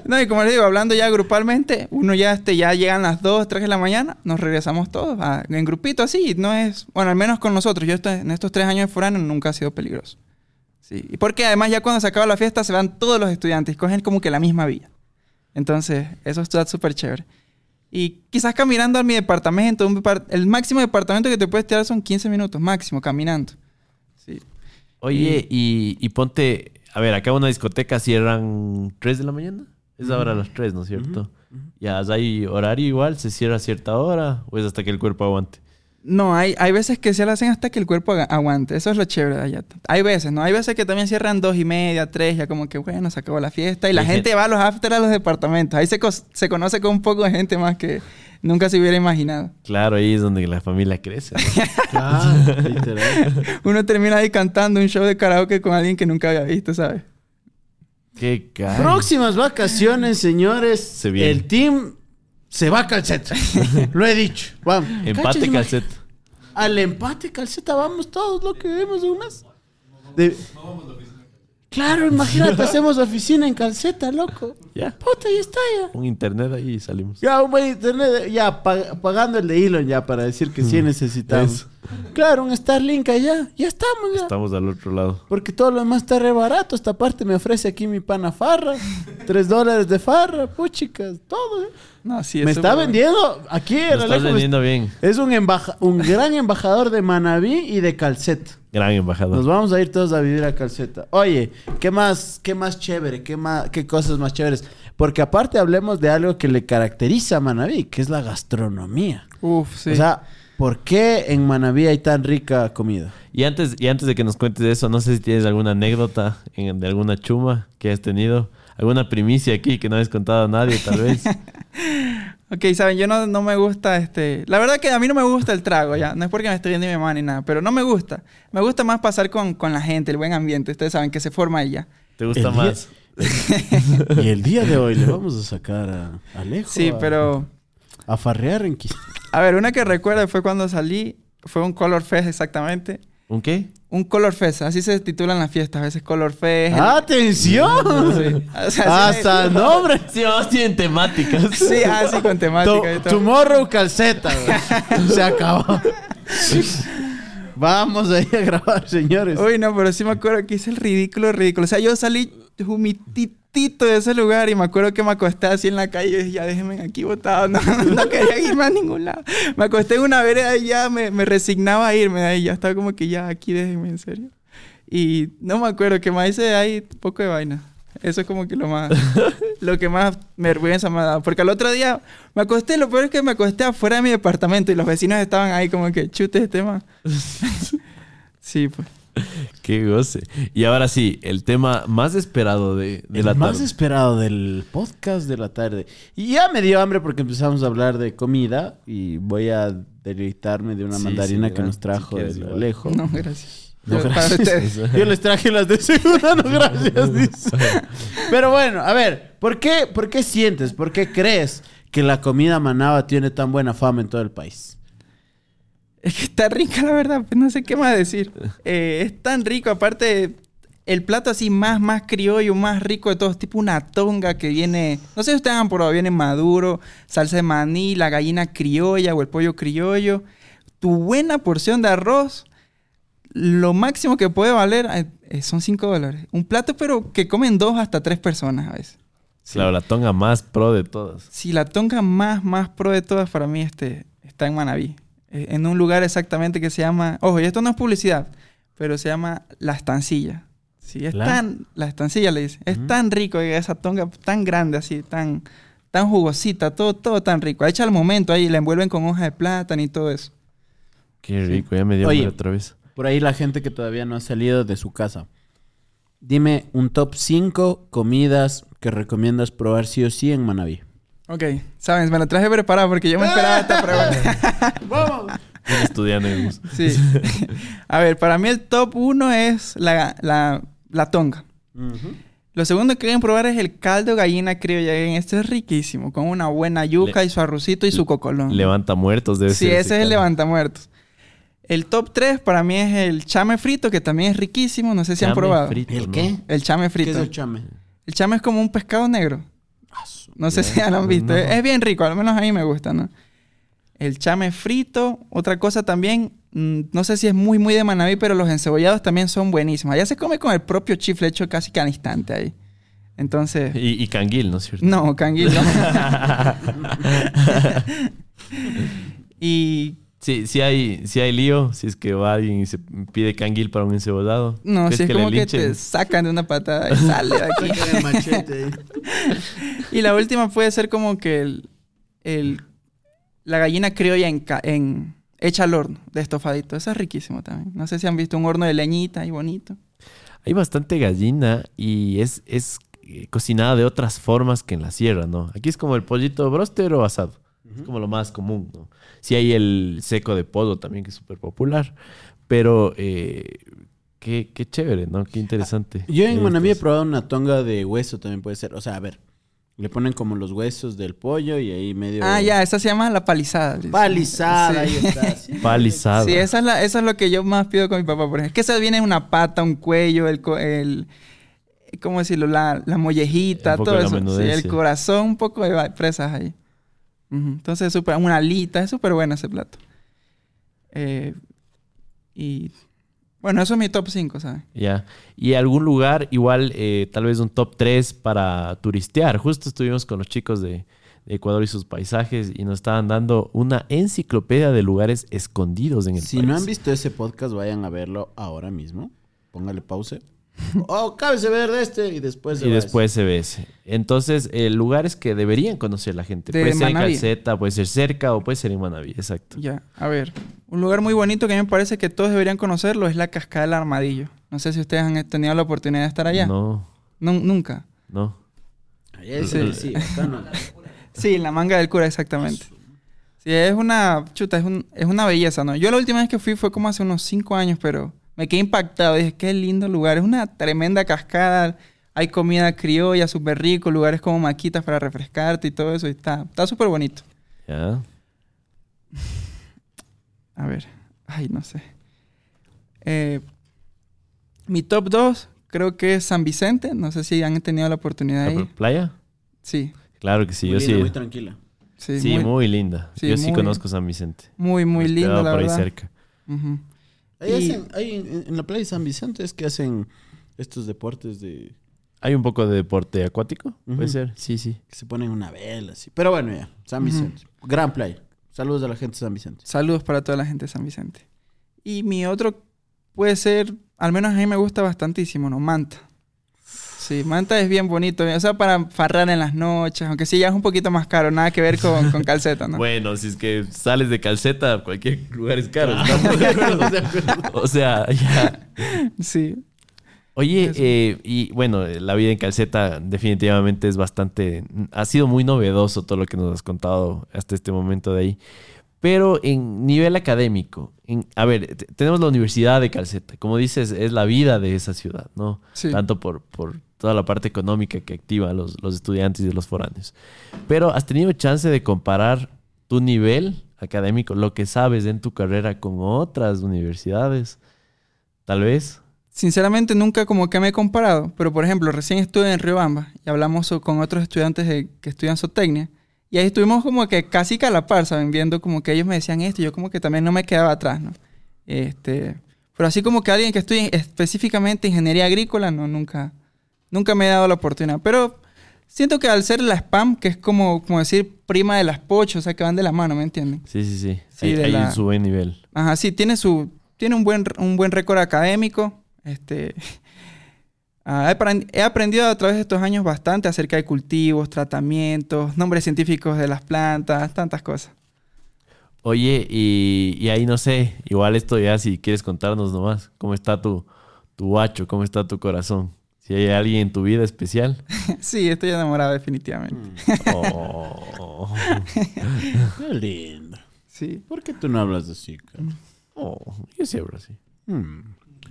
No, y como les digo, hablando ya grupalmente, uno ya, este, ya llegan las 2, 3 de la mañana, nos regresamos todos a- en grupito así. No es, bueno, al menos con nosotros. Yo estoy- en estos tres años de Furano nunca ha sido peligroso. Sí. Y porque además ya cuando se acaba la fiesta se van todos los estudiantes, cogen como que la misma vía. Entonces, eso está súper chévere. Y quizás caminando a mi departamento, un depart- el máximo departamento que te puedes tirar son 15 minutos, máximo, caminando. Sí. Oye, y, y ponte... A ver, acá una discoteca cierran 3 de la mañana. Es ahora a las 3, ¿no es cierto? Ya hay horario igual, se cierra a cierta hora o es hasta que el cuerpo aguante. No, hay, hay veces que se lo hacen hasta que el cuerpo aguante. Eso es lo chévere de allá. Hay veces, ¿no? Hay veces que también cierran dos y media, tres, ya como que bueno, se acabó la fiesta. Y la gente gente- va a los after a los departamentos. Ahí se, cos- se conoce con un poco de gente más que nunca se hubiera imaginado. Claro, ahí es donde la familia crece. ¿no? (laughs) Claro, (laughs) literal. Uno termina ahí cantando un show de karaoke con alguien que nunca había visto, ¿sabes? Qué caro. Próximas vacaciones, señores. Se viene. El team se va a calceta. Lo he dicho. Vamos. Empate Cachis, calceta. Al empate calceta vamos todos lo que vemos. De- Claro, imagínate, (laughs) hacemos oficina en calceta, loco. Ya. Puta, ya está ya. Un internet ahí y salimos. Ya, un buen internet, ya pa- pagando el de Elon ya para decir que sí necesitamos. Eso. Claro, un Starlink allá, ya estamos ya. Estamos al otro lado. Porque todo lo demás está re barato. Esta parte me ofrece aquí mi pana farra. Tres dólares de farra, puchicas, todo. ¿eh? No, sí, me es está bueno. vendiendo aquí en Lo estás vendiendo bien. Es un, embaja- un gran embajador de Manabí y de Calceta. Gran embajador. Nos vamos a ir todos a vivir a Calceta. Oye, ¿qué más, qué más chévere? ¿Qué, más, ¿Qué cosas más chéveres? Porque aparte hablemos de algo que le caracteriza a Manabí, que es la gastronomía. Uf, sí. O sea, ¿Por qué en Manaví hay tan rica comida? Y antes, y antes de que nos cuentes eso, no sé si tienes alguna anécdota en- de alguna chuma que has tenido. Alguna primicia aquí que no has contado a nadie, tal vez. (laughs) Ok, saben, yo no, no me gusta este. La verdad que a mí no me gusta el trago, ya. No es porque me estoy viendo mi mamá ni nada, pero no me gusta. Me gusta más pasar con, con la gente, el buen ambiente. Ustedes saben que se forma ahí ya. ¿Te gusta El día- más? (laughs) Y el día de hoy le vamos a sacar a Alejo Sí, a, pero. a farrear en A ver, una que recuerdo fue cuando salí. Fue un Color Fest exactamente. ¿Un qué? Un Color Fest, así se titulan las fiestas. A veces Color Fest. el- ¡Atención! O sea, sí, Hasta el nombre. Sí, vamos, tienen temáticas. Sí, así (laughs) con temática y To- todo. tomorrow calceta, güey. (laughs) Se acabó. Vamos ahí a grabar, señores. Uy, no, pero sí me acuerdo que hice el ridículo, ridículo. O sea, yo salí humititito de ese lugar y me acuerdo que me acosté así en la calle y dije, ya déjenme aquí botado. No, (laughs) no quería irme a ningún lado. Me acosté en una vereda y ya me, me resignaba a irme de ahí. Ya estaba como que ya aquí déjenme, en serio. Y no me acuerdo que más hice ahí un poco de vaina. Eso es como que lo más... (laughs) lo que más vergüenza me ha dado. Porque al otro día me acosté, lo peor es que me acosté afuera de mi departamento y los vecinos estaban ahí como que chute este tema. (laughs) sí, pues. (laughs) Qué goce. Y ahora sí, el tema más esperado de, de el la más tarde. esperado del podcast de la tarde. Y ya me dio hambre porque empezamos a hablar de comida y voy a deleitarme de una Sí, mandarina sí, que nos trajo Si el igual. Alejo. No, gracias. No, gracias. (laughs) Yo les traje las de segunda, no gracias. (laughs) dice. Pero bueno, a ver, ¿por qué, ¿por qué sientes, por qué crees que la comida manaba tiene tan buena fama en todo el país? Es que está rica, la verdad. Pues no sé qué más decir. (laughs) Eh, es tan rico. Aparte, el plato así más, más criollo, más rico de todos. Tipo una tonga que viene... No sé si ustedes han probado. Viene maduro, salsa de maní, la gallina criolla o el pollo criollo. Tu buena porción de arroz. Lo máximo que puede valer eh, eh, son 5 dólares. Un plato, pero que comen dos hasta tres personas a veces. Claro, la tonga más pro de todas. Sí, la tonga más, más pro de todas para mí este, está en Manabí. Eh, En un lugar exactamente que se llama... Ojo, y esto no es publicidad, pero se llama La Estancilla. Sí, es ¿La? tan... La Estancilla le dice. Es tan rico y esa tonga tan grande así, tan, tan jugosita, todo, todo tan rico. Hecha al momento ahí, la envuelven con hoja de plátano y todo eso. Qué rico, ya me dio Oye. otra vez. Por ahí la gente que todavía no ha salido de su casa. Dime un top 5 comidas que recomiendas probar sí o sí en Manaví. Ok, sabes, me lo traje preparado porque yo me esperaba esta pregunta. (laughs) ¡Vamos! Bus. Sí. A ver, para mí el top uno es la, la, la tonga. Lo segundo que quieren probar es el caldo gallina criolla. Este es riquísimo, con una buena yuca Le- y su arrocito y su cocolón. Levanta muertos, debe sí, ser. ese es el caldo. levantamuertos. El top 3 para mí es el chame frito, que también es riquísimo. No sé si han Chame probado. frito, ¿El qué? El chame ¿Qué frito. es el chame? El chame es como un pescado negro. No sé si ya lo han visto. No. Es bien rico, al menos a mí me gusta, ¿no? El chame frito. Otra cosa también, mm, no sé si es muy, muy de Manaví, pero los encebollados también son buenísimos. Allá se come con el propio chifle hecho casi que al instante ahí. Entonces... Y, y canguil, ¿no es cierto? No, canguil no. (laughs) (laughs) y... Sí, sí hay, sí hay lío. Si es que va alguien y se pide canguil para un encebollado. No, ¿Crees si es como que te sacan de una patada y (laughs) sale de aquí. El machete. Y la última puede ser como que el, el- la gallina criolla en, en hecha al horno, de estofadito. Eso es riquísimo también. No sé si han visto un horno de leñita y bonito. Hay bastante gallina y es, es eh, cocinada de otras formas que en la sierra, ¿no? Aquí es como el pollito broster o asado. Es como lo más común, ¿no? Sí hay el seco de pollo también, que es súper popular. Pero eh, qué, qué chévere, ¿no? Qué interesante. Yo en Manaví he probado una tonga de hueso también puede ser. O sea, a ver. Le ponen como los huesos del pollo y ahí medio... Ah, ya, esa se llama la palizada. Palizada, Sí. ahí está. (laughs) sí. Palizada. Sí, esa es, la, esa es lo que yo más pido con mi papá, por ejemplo. Es que esa viene una pata, un cuello, el... co- el ¿Cómo decirlo? La, la mollejita, todo eso. Sí, el corazón, un poco de presas ahí. Entonces, súper- una alita, es súper bueno ese plato. Eh, y bueno, eso es mi top 5, ¿sabes? Ya. Y algún lugar, igual, eh, tal vez un top 3 para turistear. Justo estuvimos con los chicos de, de Ecuador y sus paisajes y nos estaban dando una enciclopedia de lugares escondidos en el Si país. no han visto ese podcast, vayan a verlo ahora mismo. Póngale pause. (laughs) Oh, cábese ver de este y después se y va después se ve ese. Entonces, eh, lugares que deberían conocer la gente. De puede ser en Calceta, puede ser cerca o puede ser en Manaví, exacto. Ya, a ver. Un lugar muy bonito que a mí me parece que todos deberían conocerlo es la Cascada del Armadillo. No sé si ustedes han tenido la oportunidad de estar allá. No, Nu- nunca. no. sí, sí, no. (laughs) Sí, en la manga del cura, exactamente. Sí, es una, chuta, es, un- es una belleza, ¿no? Yo la última vez que fui fue como hace unos cinco años, pero me quedé impactado. Dije, qué lindo lugar. Es una tremenda cascada. Hay comida criolla, súper rico, lugares como maquitas para refrescarte y todo eso. Y está está súper bonito. Ya. (laughs) A ver, ay, no sé. Eh, mi top 2 creo que es San Vicente. No sé si han tenido la oportunidad de ¿La ir. playa? Sí, Claro que sí, muy yo linda, sí. muy tranquila. sí, Sí, muy, muy, linda. sí, yo sí muy- conozco San Vicente. muy, muy quedaba la por verdad. ahí cerca. Ujú. Ahí, hacen- ahí en, en la playa de San Vicente es que hacen estos deportes de ¿Hay un poco de deporte acuático? Ujú. Puede ser, sí, sí. que se ponen una vela así. Pero bueno, ya, San. Vicente. Gran playa. Saludos a la gente de San Vicente. Saludos para toda la gente de San Vicente. Y mi otro puede ser, al menos a mí me gusta bastantísimo, ¿no? Manta. Sí, Manta es bien bonito. O sea, para farrar en las noches, aunque sí ya es un poquito más caro, nada que ver con, con calceta, ¿no? Bueno, si es que sales de calceta, cualquier lugar es caro. ¿estamos de acuerdo? O sea, (laughs) ya. Sí. Oye, eh, y bueno, la vida en calceta definitivamente es bastante... Ha sido muy novedoso todo lo que nos has contado hasta este momento de ahí. Pero en nivel académico, en- a ver, tenemos la Universidad de Calceta. Como dices, es la vida de esa ciudad, ¿no? Sí. Tanto por, por toda la parte económica que activa a los, los estudiantes y los foráneos. Pero ¿has tenido chance de comparar tu nivel académico, lo que sabes en tu carrera con otras universidades? Tal vez. Sinceramente nunca como que me he comparado, pero por ejemplo, recién estuve en Riobamba y hablamos con otros estudiantes que estudian zootecnia y ahí estuvimos como que casi que a la par. Viendo como que ellos me decían esto y yo como que también no me quedaba atrás, ¿no? Este, pero así como que alguien que estudie específicamente ingeniería agrícola, no, nunca, nunca me he dado la oportunidad. Pero siento que al ser la spam, que es como, como decir prima de las pochos, o sea, que van de la mano, ¿me entienden? Sí, sí, sí. Sí, hay hay la- su buen nivel. Ajá, sí, tiene su. Tiene un buen, un buen récord académico. Este. (laughs) ah, he, aprend- he aprendido a través de estos años bastante acerca de cultivos, tratamientos, nombres científicos de las plantas, tantas cosas. Oye, y, y ahí no sé, igual esto ya si quieres contarnos nomás, ¿cómo está tu, tu guacho? ¿Cómo está tu corazón? Si hay alguien en tu vida especial. (laughs) sí, estoy enamorado definitivamente. (laughs) Oh, Qué lindo. Sí. ¿Por qué tú no hablas así, cara? oh, yo sí hablo así. Hmm.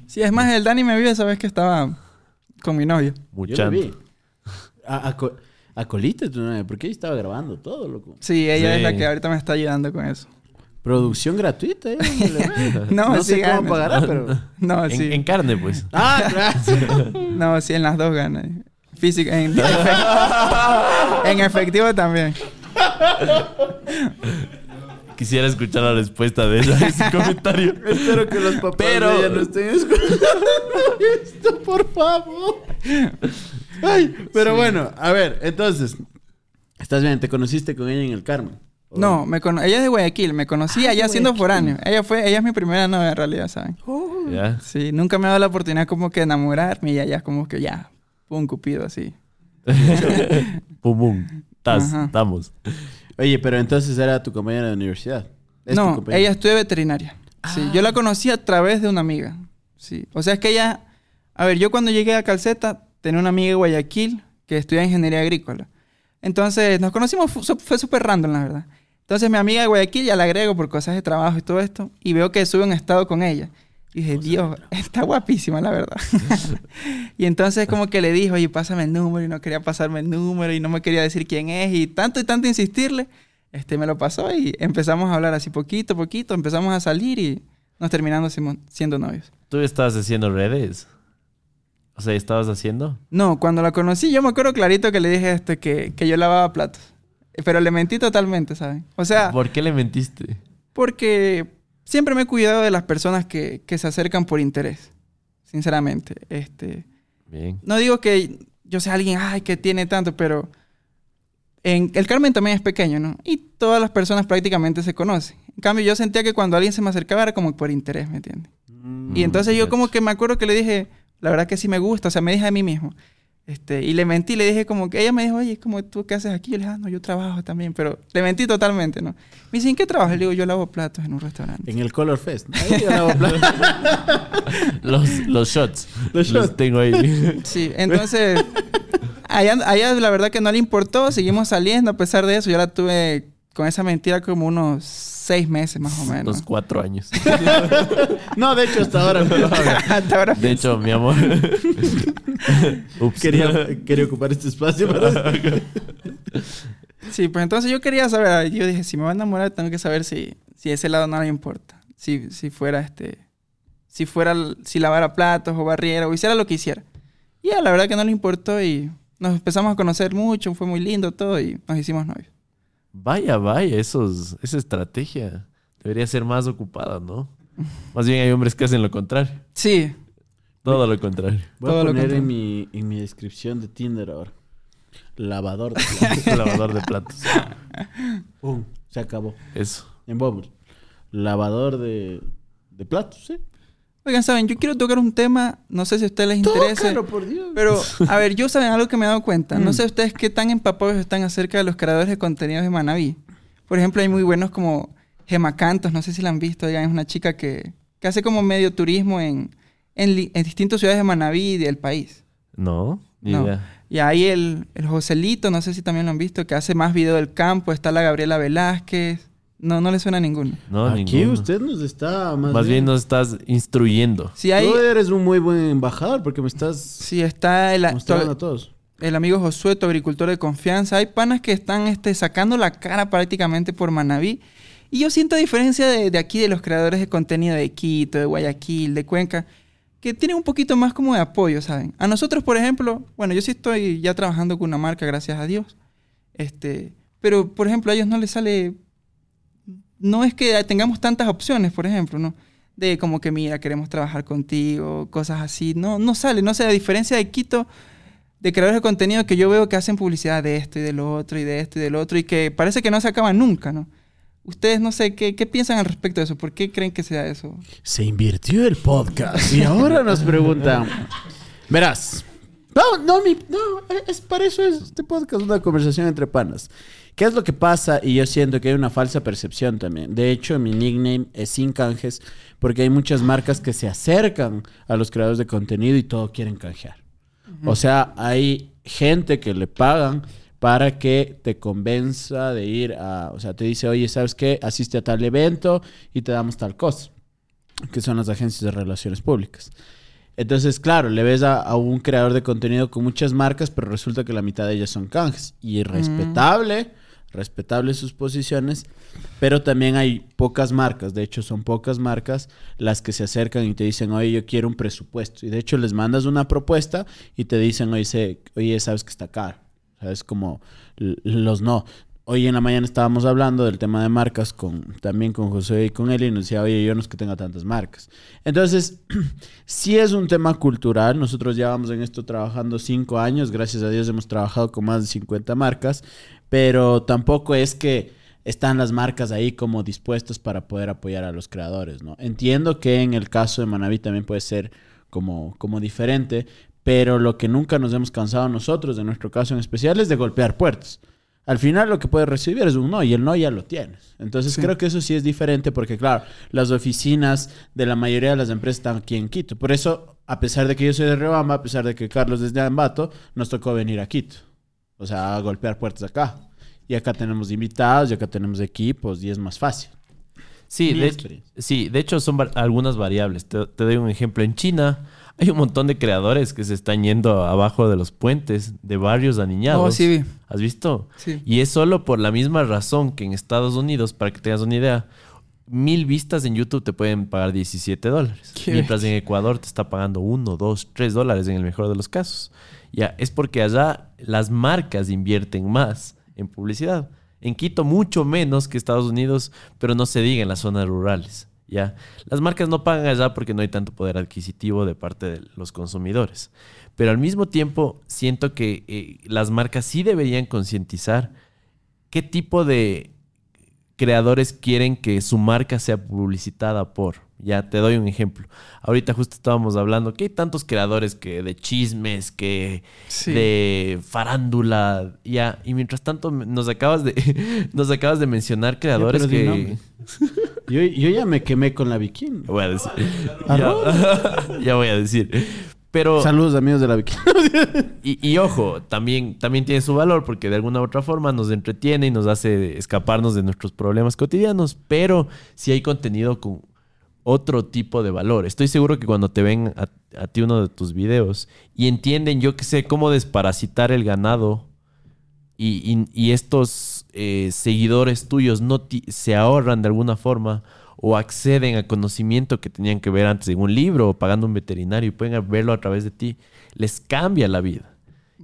Sí, es más, el Dani me vio esa vez que estaba con mi novio. Yo lo Muchando. vi. A, a, co- a Colita, tu novia, porque ella estaba grabando todo, loco. Sí, ella Sí. es la que ahorita me está ayudando con eso. Producción gratuita, ¿eh? (laughs) No, no sí sé cómo pagará, pero... No, En, sí. en carne, pues. Ah, gracias. (laughs) No, sí, en las dos ganas. Física, en, (laughs) efe- en efectivo también. Quisiera escuchar la respuesta de ella, ese comentario. Espero que los papás Pero- de ella no estén escuchando esto, por favor. Ay, pero bueno, a ver, entonces, estás bien, te conociste con ella en el Carmen. ¿O No, me cono- ella es de Guayaquil, me conocí allá siendo foráneo. Ella fue, ella es mi primera novia en realidad, ¿saben? ¿Ya? Sí, nunca me ha dado la oportunidad como que de enamorarme y ella como que ya, un cupido así. (laughs) Pum, pum. Tas, estamos. Oye, pero entonces era tu compañera de universidad. ¿Es tu No, ella estudia veterinaria. Sí, yo la conocí a través de una amiga. Sí, o sea, es que ella, a ver, yo cuando llegué a Calceta tenía una amiga de Guayaquil que estudia ingeniería agrícola. Entonces nos conocimos, fue súper random, la verdad. Entonces mi amiga de Guayaquil ya la agrego por cosas de trabajo y todo esto y veo que sube un estado con ella. Y dije, Dios, está guapísima, la verdad. (laughs) y entonces como que le dijo, oye, pásame el número y no quería pasarme el número y no me quería decir quién es y tanto y tanto insistirle, este me lo pasó y empezamos a hablar así poquito poquito, empezamos a salir y nos terminamos siendo novios. ¿Tú estabas haciendo redes? O sea, ¿estabas haciendo? No, cuando la conocí yo me acuerdo clarito que le dije este que, que yo lavaba platos. Pero le mentí totalmente, ¿saben? O sea, ¿Por qué le mentiste? porque siempre me he cuidado de las personas que, que se acercan por interés. Sinceramente. Este, Bien. no digo que yo sea alguien, ay, que tiene tanto, pero en, el Carmen también es pequeño, ¿no? Y todas las personas prácticamente se conocen. En cambio, yo sentía que cuando alguien se me acercaba era como por interés, ¿me entiendes? Mm, Y entonces yo como que me acuerdo que le dije, la verdad que sí me gusta, o sea, me dije a mí mismo. Este, y le mentí, le dije como que ella me dijo, oye, como tú qué haces aquí? Yo le dije, ah, no, yo trabajo también, pero le mentí totalmente, ¿no? Me dice, ¿en qué trabajas? Le digo, yo lavo platos en un restaurante. En el Color Fest. Ahí yo lavo platos. (laughs) Los, los shots. Los Los shots. tengo ahí. (laughs) Sí, entonces, allá, allá la verdad que no le importó, seguimos saliendo a pesar de eso. Yo la tuve con esa mentira como unos seis meses más o menos. Los cuatro años. (laughs) No, de hecho, hasta ahora no. (laughs) Hasta ahora. De hecho, mi amor. (laughs) Ups. quería, quería ocupar este espacio para... Sí, pues entonces yo quería saber, yo dije, si me va a enamorar tengo que saber si, si ese lado no le importa. Si, si fuera este, si fuera, si lavara platos o barriera o hiciera lo que hiciera. Y ya, la verdad que no le importó y nos empezamos a conocer mucho, fue muy lindo todo y nos hicimos novios. Vaya, vaya, esos, esa estrategia debería ser más ocupada, ¿no? Más bien hay hombres que hacen lo contrario. Sí, Todo lo contrario. Voy a Todo poner en mi, en mi descripción de Tinder ahora. Lavador de (laughs) platos. Lavador de platos. Pum, se acabó. Eso. En Bumble. Lavador de, de platos, ¿sí? Oigan, saben, yo quiero tocar un tema, no sé si a ustedes les interesa. Por Dios. Pero, a ver, yo saben algo que me he dado cuenta. Mm. No sé ustedes qué tan empapados están acerca de los creadores de contenidos de Manaví. Por ejemplo, hay muy buenos como Gema Cantos, no sé si la han visto, ella es una chica que, que hace como medio turismo en, en, distintas ciudades de Manaví y del país. No, ni No. idea. Y ahí el, el Joselito, no sé si también lo han visto, que hace más video del campo. Está la Gabriela Velázquez. No, no le suena a ninguno. No, Aquí ninguno. usted nos está más, Más bien nos estás instruyendo. Sí, hay, Tú eres un muy buen embajador porque me estás sí está el, mostrando a todos. el amigo Josué, tu agricultor de confianza. Hay panas que están este, sacando la cara prácticamente por Manabí. Y yo siento a diferencia de, de aquí, de los creadores de contenido de Quito, de Guayaquil, de Cuenca, que tienen un poquito más como de apoyo, ¿saben? A nosotros, por ejemplo, bueno, yo sí estoy ya trabajando con una marca, gracias a Dios. Este, pero, por ejemplo, a ellos no les sale... No es que tengamos tantas opciones, por ejemplo, ¿no? De como que, mira, queremos trabajar contigo, cosas así. No, no sale, no sé, a diferencia de Quito, de creadores de contenido que yo veo que hacen publicidad de esto y de otro y de esto y del otro y que parece que no se acaban nunca, ¿no? Ustedes no sé, ¿qué, qué piensan al respecto de eso? ¿Por qué creen que sea eso? Se invirtió el podcast y ahora nos preguntan. Verás. No, no, mi, no, es para eso es este podcast, una conversación entre panas. ¿Qué es lo que pasa? Y yo siento que hay una falsa percepción también. De hecho, mi nickname es Sin Canjes porque hay muchas marcas que se acercan a los creadores de contenido y todo quieren canjear. O sea, hay gente que le pagan para que te convenza de ir a, o sea, te dice, oye, ¿sabes qué? Asiste a tal evento y te damos tal cosa, que son las agencias de relaciones públicas. Entonces, claro, le ves a, a un creador de contenido con muchas marcas, pero resulta que la mitad de ellas son canjes. Y respetable, respetable sus posiciones, pero también hay pocas marcas, de hecho son pocas marcas las que se acercan y te dicen, oye, yo quiero un presupuesto. Y de hecho les mandas una propuesta y te dicen, oye, se- oye sabes que está caro. ¿Sabes? Como los no. Hoy en la mañana estábamos hablando del tema de marcas con también con José y con él y nos decía, oye, yo no es que tenga tantas marcas. Entonces, (clears throat) sí es un tema cultural. Nosotros ya vamos en esto trabajando cinco años. Gracias a Dios hemos trabajado con más de 50 marcas, pero tampoco es que están las marcas ahí como dispuestas para poder apoyar a los creadores, ¿no? Entiendo que en el caso de Manaví también puede ser como, como diferente, pero lo que nunca nos hemos cansado nosotros, en nuestro caso en especial, es de golpear puertas. Al final lo que puedes recibir es un no y el no ya lo tienes. Entonces Sí. creo que eso sí es diferente porque claro, las oficinas de la mayoría de las empresas están aquí en Quito. Por eso, a pesar de que yo soy de Riobamba, a pesar de que Carlos es de Ambato, nos tocó venir a Quito. O sea, a golpear puertas acá. Y acá tenemos invitados, y acá tenemos equipos y es más fácil. Sí, Mi de, experiencia. sí, de hecho son algunas variables. Te, te doy un ejemplo. En China hay un montón de creadores que se están yendo abajo de los puentes de barrios aniñados. Oh, sí vi. ¿Has visto? Sí. Y es solo por la misma razón que en Estados Unidos, para que tengas una idea, mil vistas en YouTube te pueden pagar 17 dólares. Mientras en Ecuador te está pagando 1, 2, 3 dólares en el mejor de los casos. Ya, es porque allá las marcas invierten más en publicidad. En Quito mucho menos que Estados Unidos, pero no se diga en las zonas rurales. Ya, las marcas no pagan allá porque no hay tanto poder adquisitivo de parte de los consumidores. Pero al mismo tiempo siento que eh, las marcas sí deberían concientizar qué tipo de creadores quieren que su marca sea publicitada por. Ya te doy un ejemplo. Ahorita justo estábamos hablando que hay tantos creadores que de chismes, que Sí. de farándula, ya. Y mientras tanto nos acabas de (laughs) nos acabas de mencionar creadores que. Yo, yo ya me quemé con la bikini. voy a decir. Ya, (laughs) ya voy a decir. Pero Saludos amigos de la bikini. (laughs) y, y ojo, también, también tiene su valor porque de alguna u otra forma nos entretiene y nos hace escaparnos de nuestros problemas cotidianos, pero si hay contenido con otro tipo de valor. Estoy seguro que cuando te ven a, a ti uno de tus videos y entienden, yo que sé, cómo desparasitar el ganado y, y- y estos eh, seguidores tuyos no se ahorran de alguna forma o acceden a conocimiento que tenían que ver antes en un libro o pagando un veterinario y pueden verlo a través de ti, les cambia la vida.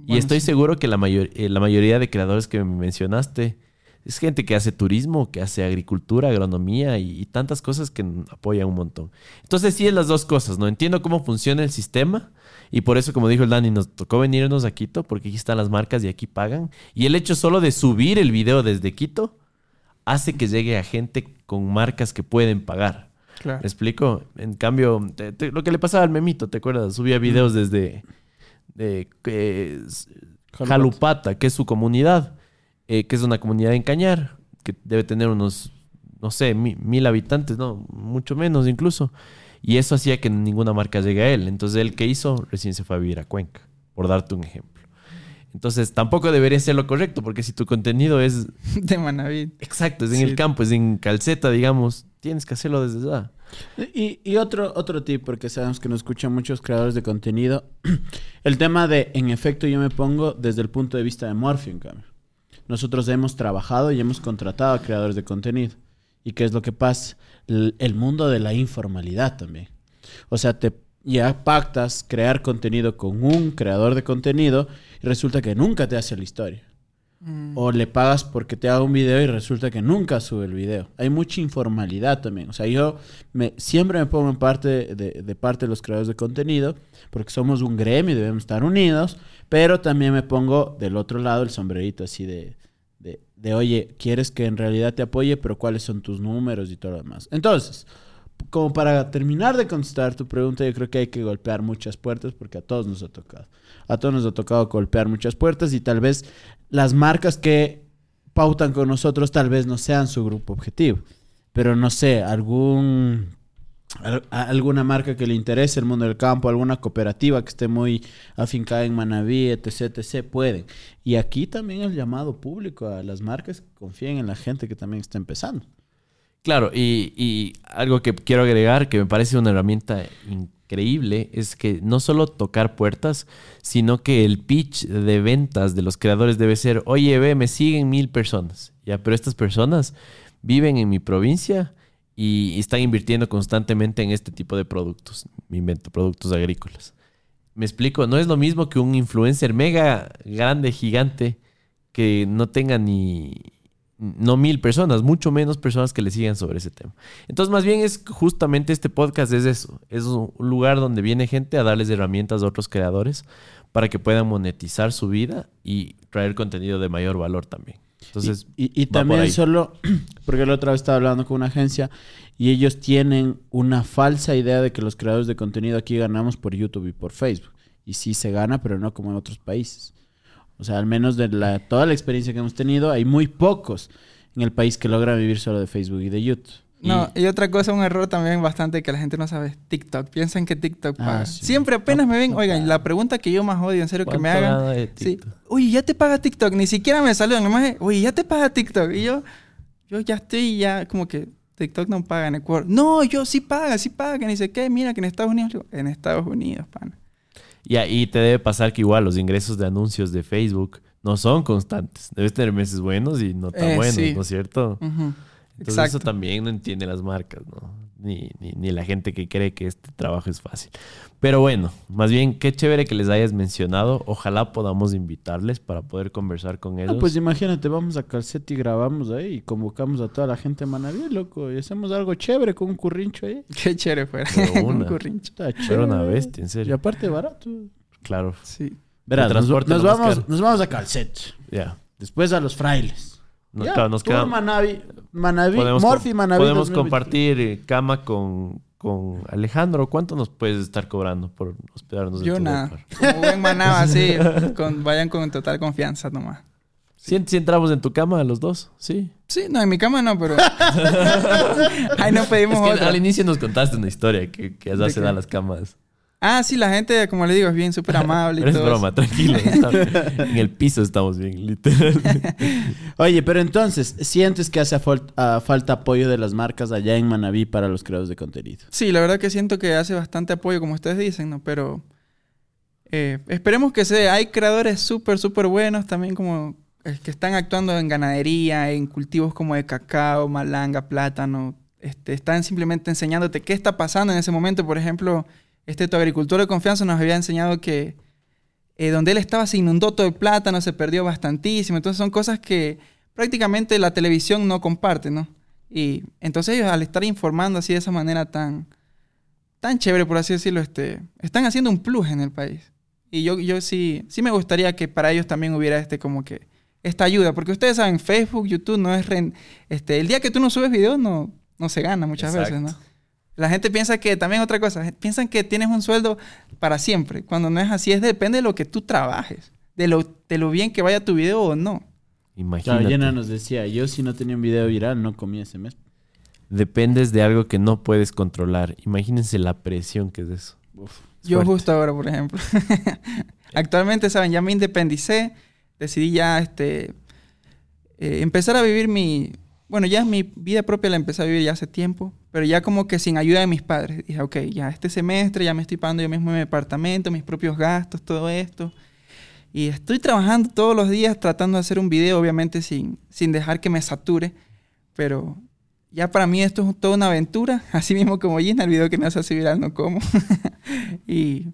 y estoy sí. seguro que la, mayor- eh, la mayoría de creadores que me mencionaste es gente que hace turismo, que hace agricultura, agronomía y, y tantas cosas que apoyan un montón. Entonces sí es las dos cosas, ¿no? Entiendo cómo funciona el sistema y por eso, como dijo el Dani, nos tocó venirnos a Quito porque aquí están las marcas y aquí pagan. Y el hecho solo de subir el video desde Quito hace que llegue a gente con marcas que pueden pagar. Claro. ¿Me explico? En cambio, te- te- lo que le pasaba al memito, ¿te acuerdas? Subía videos desde de, Jalupata, que es su comunidad, eh, que es una comunidad en Cañar, que debe tener unos, no sé, mi- mil habitantes, no, mucho menos incluso. Y eso hacía que ninguna marca llegue a él. Entonces, él que hizo, recién se fue a vivir a Cuenca, por darte un ejemplo. Entonces, tampoco debería ser lo correcto, porque si tu contenido es (laughs) De Manaví. exacto, es en Sí. el campo, es en calceta, digamos, tienes que hacerlo desde ya. Y, y otro, otro tip, porque sabemos que nos escuchan muchos creadores de contenido. (clears throat) El tema de, en efecto, yo me pongo desde el punto de vista de Morphy, en cambio. Nosotros hemos trabajado y hemos contratado a creadores de contenido. ¿Y qué es lo que pasa? El, el mundo de la informalidad también. O sea, te ya pactas crear contenido con un creador de contenido y resulta que nunca te hace la historia. Mm. O le pagas porque te haga un video y resulta que nunca sube el video. Hay mucha informalidad también. O sea, yo me, siempre me pongo en parte de, de parte de los creadores de contenido porque somos un gremio y debemos estar unidos, pero también me pongo del otro lado el sombrerito así de, de, de, oye, quieres que en realidad te apoye, pero cuáles son tus números y todo lo demás. Entonces, como para terminar de contestar tu pregunta, yo creo que hay que golpear muchas puertas porque a todos nos ha tocado. A todos nos ha tocado golpear muchas puertas y tal vez las marcas que pautan con nosotros tal vez no sean su grupo objetivo. Pero no sé, algún alguna marca que le interese el mundo del campo, alguna cooperativa que esté muy afincada en Manaví, etc, pueden. Y aquí también el llamado público a las marcas que confíen en la gente que también está empezando. Claro, y, y algo que quiero agregar, que me parece una herramienta increíble, es que no solo tocar puertas, sino que el pitch de ventas de los creadores debe ser, oye, ve, me siguen mil personas, ya, pero estas personas viven en mi provincia y, están invirtiendo constantemente en este tipo de productos, me invento, productos agrícolas. Me explico, no es lo mismo que un influencer mega grande, gigante, que no tenga ni, no mil personas, mucho menos personas que le sigan sobre ese tema. Entonces, más bien es justamente este podcast es eso, es un lugar donde viene gente a darles herramientas a otros creadores para que puedan monetizar su vida y traer contenido de mayor valor también. Entonces, y, y- también solo, (clears throat) porque la otra vez estaba hablando con una agencia y ellos tienen una falsa idea de que los creadores de contenido aquí ganamos por YouTube y por Facebook. Y sí se gana, pero no como en otros países. O sea, al menos de la, toda la experiencia que hemos tenido, hay muy pocos en el país que logran vivir solo de Facebook y de YouTube. No, y otra cosa, un error también bastante que la gente no sabe es TikTok. Piensan que TikTok Ah, paga. sí. Siempre apenas me ven, oigan, la pregunta que yo más odio, en serio, que me ¿cuánto hagan. de Sí, TikTok? oye, ya te paga TikTok, ni siquiera me saludan, nomás es, oye, ya te paga TikTok. Y yo, yo ya estoy ya como que TikTok no paga en Ecuador. No, yo sí paga, sí paga, que ni sé qué, mira que en Estados Unidos, en Estados Unidos, pana. Y ahí te debe pasar que igual los ingresos de anuncios de Facebook no son constantes. Debes tener meses buenos y no tan Eh, buenos, sí. ¿no es cierto? Entonces Exacto. eso también no entiende las marcas, ¿no? Ni, ni, ni la gente que cree que este trabajo es fácil. Pero bueno, más bien, qué chévere que les hayas mencionado. Ojalá podamos invitarles para poder conversar con ellos. Ah, pues imagínate, vamos a Calcete y grabamos ahí y convocamos a toda la gente de Manaví, loco, y hacemos algo chévere con un currincho ahí. (laughs) Qué chévere fuera. Pero (laughs) Un una. currincho. Está Pero chévere. una bestia, en Y serio. aparte barato. Claro, Sí. Verás, nos, transporte nos vamos, nos vamos a Calcete. ya. Después a los frailes. Claro, nos tour queda- Manavi, Manavi, podemos, Morphy Manavi podemos 2023. compartir eh, cama con, con Alejandro. ¿Cuánto nos puedes estar cobrando por hospedarnos en Yo tu nada. Como buen manaba, (laughs) con- vayan con total confianza nomás. ¿Sí, sí entramos en tu cama los dos? Sí. Sí, no, en mi cama no, pero. (laughs) Ahí no pedimos Es que otra. al inicio nos contaste una historia que, que ¿De hacen a las camas. Ah, sí, la gente, como le digo, es bien (laughs) súper amable y Pero es todo. broma, tranquilo. (laughs) está- en el piso estamos bien, literal. (laughs) Oye, pero entonces, ¿sientes que hace fal- ah, falta apoyo de las marcas allá en Manaví para los creadores de contenido? Sí, la verdad que siento que hace bastante apoyo, como ustedes dicen, ¿no? Pero eh, esperemos que sea. Hay creadores súper, súper buenos también, como eh, que están actuando en ganadería, en cultivos como de cacao, malanga, plátano. Este, están simplemente enseñándote qué está pasando en ese momento. Por ejemplo, este tu agricultor de confianza nos había enseñado que eh, donde él estaba se inundó todo el plátano, se perdió bastantísimo. Entonces son cosas que prácticamente la televisión no comparte, ¿no? Y entonces ellos al estar informando así de esa manera tan, tan chévere, por así decirlo, este, están haciendo un plus en el país. Y yo, yo sí, sí me gustaría que para ellos también hubiera este como que esta ayuda, porque ustedes saben, Facebook, YouTube no es este, el día que tú no subes videos no, no se gana muchas veces, ¿no? La gente piensa que, también otra cosa, piensan que tienes un sueldo para siempre, cuando no es así, es depende de lo que tú trabajes, de lo, de lo bien que vaya tu video o no. Imagínate. Claro, Llena nos decía, yo si no tenía un video viral no comía ese mes. Dependes de algo que no puedes controlar. Imagínense la presión que es eso. Es Yo fuerte. justo ahora, por ejemplo. (laughs) Actualmente, ¿saben? Ya me independicé. Decidí ya este, eh, empezar a vivir mi... Bueno, ya mi vida propia la empecé a vivir ya hace tiempo. Pero ya como que sin ayuda de mis padres. Dije, ok, ya este semestre ya me estoy pagando yo mismo mi departamento, mis propios gastos, todo esto. Y estoy trabajando todos los días tratando de hacer un video, obviamente sin, sin dejar que me sature. Pero ya para mí esto es toda una aventura. (laughs) Así mismo como Gina, el video que me hace así viral, no como. (laughs) y,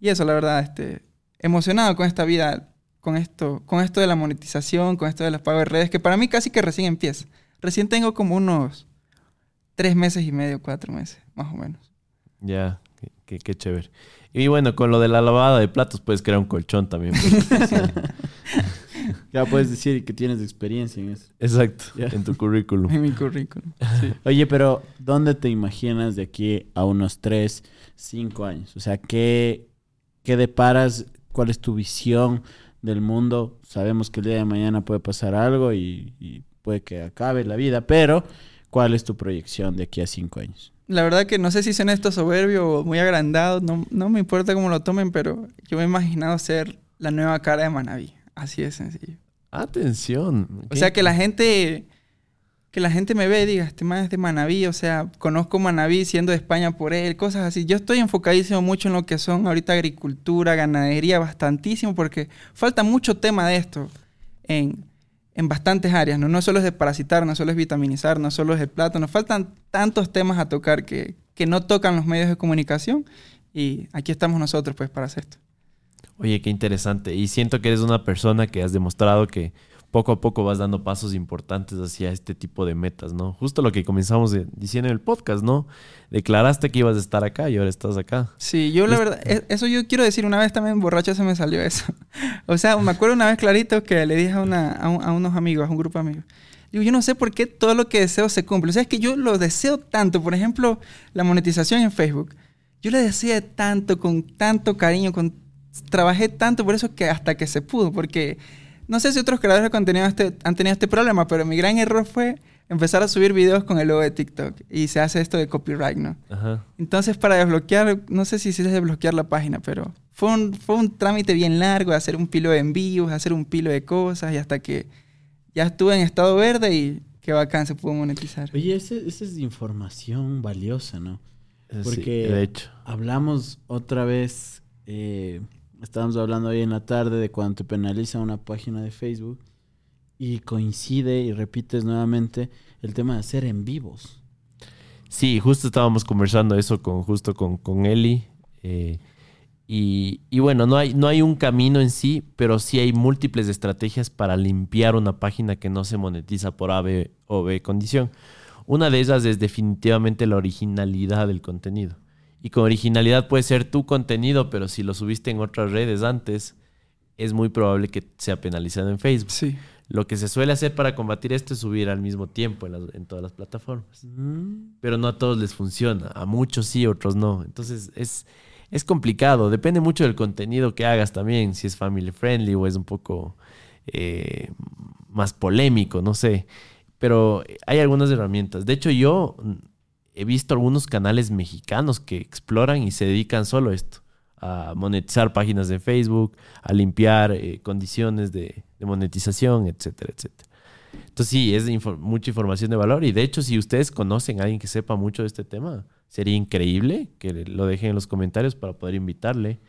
y eso, la verdad, este, emocionado con esta vida, con esto, con esto de la monetización, con esto de los pagos de redes, que para mí casi que recién empieza. Recién tengo como unos tres meses y medio, cuatro meses, más o menos. Ya, qué, qué- qué chévere. Y bueno, con lo de la lavada de platos puedes crear un colchón también. (laughs) (laughs) Ya puedes decir que tienes experiencia en eso. Exacto, Ya. en tu currículum. En mi currículum. Sí. (laughs) Oye, pero ¿dónde te imaginas de aquí a unos 3, 5 años? O sea, ¿qué, qué deparas? ¿Cuál es tu visión del mundo? Sabemos que el día de mañana puede pasar algo y, y puede que acabe la vida, pero ¿cuál es tu proyección de aquí a 5 años? La verdad que no sé si son esto soberbio o muy agrandado, no, no me importa cómo lo tomen, pero yo me he imaginado ser la nueva cara de Manaví. Así de sencillo. Atención. O sea, que la gente que la gente me ve y diga, este man es de Manaví, o sea, conozco Manaví siendo de España por él, cosas así. Yo estoy enfocadísimo mucho en lo que son ahorita agricultura, ganadería, bastantísimo, porque falta mucho tema de esto en, en bastantes áreas, ¿no? No solo es de parasitar, no solo es vitaminizar, no solo es el plato, nos faltan tantos temas a tocar que, que no tocan los medios de comunicación y aquí estamos nosotros pues para hacer esto. Oye, qué interesante. Y siento que eres una persona que has demostrado que poco a poco vas dando pasos importantes hacia este tipo de metas, ¿no? Justo lo que comenzamos de- diciendo en el podcast, ¿no? Declaraste que ibas a estar acá y ahora estás acá. Sí, yo la verdad, e- eso yo quiero decir, una vez también borracho se me salió eso. (laughs) o sea, me acuerdo una vez clarito que le dije a, una, a, un- a unos amigos, a un grupo de amigos, digo, yo no sé por qué todo lo que deseo se cumple. O sea, es que yo lo deseo tanto, por ejemplo, la monetización en Facebook. Yo le deseé tanto, con tanto cariño, con, trabajé tanto por eso que hasta que se pudo, porque no sé si otros creadores de contenido este- han tenido este problema, pero mi gran error fue empezar a subir videos con el logo de TikTok y se hace esto de copyright, ¿no? Ajá. Entonces, para desbloquear, no sé si se desbloquear la página, pero fue un, fue un trámite bien largo, de hacer un pilo de envíos, hacer un pilo de cosas, y hasta que ya estuve en estado verde y qué bacán se pudo monetizar. Oye, esa esa es información valiosa, ¿no? Sí, Porque de hecho. hablamos otra vez, eh, estábamos hablando hoy en la tarde de cuando te penaliza una página de Facebook y coincide y repites nuevamente el tema de hacer en vivos. Sí, justo estábamos conversando eso con justo con, con Eli. eh, y, y bueno, no hay, no hay un camino en sí, pero sí hay múltiples estrategias para limpiar una página que no se monetiza por A, B o B condición. Una de ellas es definitivamente la originalidad del contenido. Y con originalidad puede ser tu contenido, pero si lo subiste en otras redes antes, es muy probable que sea penalizado en Facebook. Sí. Lo que se suele hacer para combatir esto es subir al mismo tiempo en, las- en todas las plataformas. Mm. Pero no a todos les funciona. A muchos sí, otros no. Entonces es, es complicado. Depende mucho del contenido que hagas también. Si es family friendly o es un poco eh, más polémico, no sé. Pero hay algunas herramientas. De hecho, yo he visto algunos canales mexicanos que exploran y se dedican solo a esto. A monetizar páginas de Facebook, a limpiar eh, condiciones de, monetización, etcétera, etcétera. Entonces sí, es info- mucha información de valor y de hecho si ustedes conocen a alguien que sepa mucho de este tema, sería increíble que lo dejen en los comentarios para poder invitarle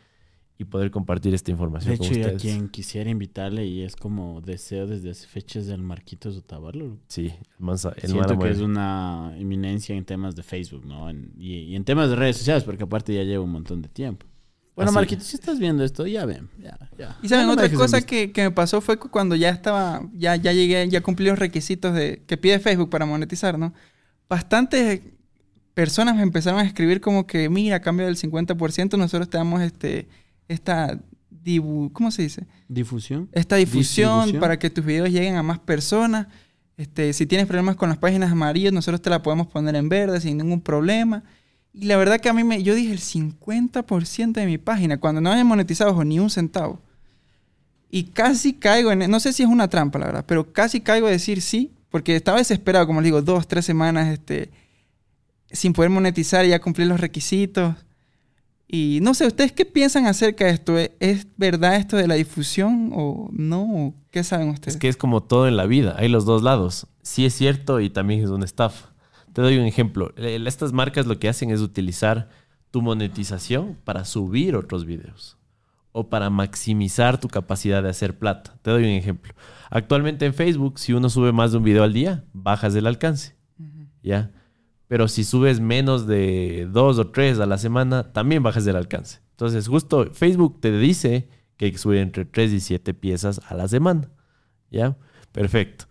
y poder compartir esta información De con hecho, yo a quien quisiera invitarle y es como deseo desde hace fechas del Marquitos Otavalo. Sí, el mansa, el Siento man que es una eminencia en temas de Facebook, ¿no? En- y, y en temas de redes sociales, porque aparte ya lleva un montón de tiempo. Bueno, Así. Marquitos, si estás viendo esto, ya ven, ya, ya. Y saben, no otra cosa que, que me pasó fue que cuando ya estaba, ya, ya llegué, ya cumplí los requisitos de, que pide Facebook para monetizar, ¿no? Bastantes personas me empezaron a escribir como que, mira, a cambio del 50%, nosotros te damos este, esta, dibu- ¿cómo se dice? Difusión. Esta difusión para que tus videos lleguen a más personas. Este, si tienes problemas con las páginas amarillas, nosotros te la podemos poner en verde sin ningún problema. Y la verdad que a mí me, yo dije el 50% de mi página, cuando no haya monetizado ojo, ni un centavo. Y casi caigo en, no sé si es una trampa, la verdad, pero casi caigo a decir sí, porque estaba desesperado, como les digo, dos, tres semanas este, sin poder monetizar y ya cumplir los requisitos. Y no sé, ¿ustedes qué piensan acerca de esto? ¿Es- ¿Es verdad esto de la difusión o no? ¿Qué saben ustedes? Es que es como todo en la vida, hay los dos lados. Sí es cierto y también es una estafa. Te doy un ejemplo. Eh, Estas marcas lo que hacen es utilizar tu monetización para subir otros videos o para maximizar tu capacidad de hacer plata. Te doy un ejemplo. Actualmente en Facebook, si uno sube más de un video al día, bajas el alcance. ¿Ya? Pero si subes menos de dos o tres a la semana, también bajas el alcance. Entonces, justo Facebook te dice que hay que subir entre 3 y 7 piezas a la semana. ¿Ya? Perfecto.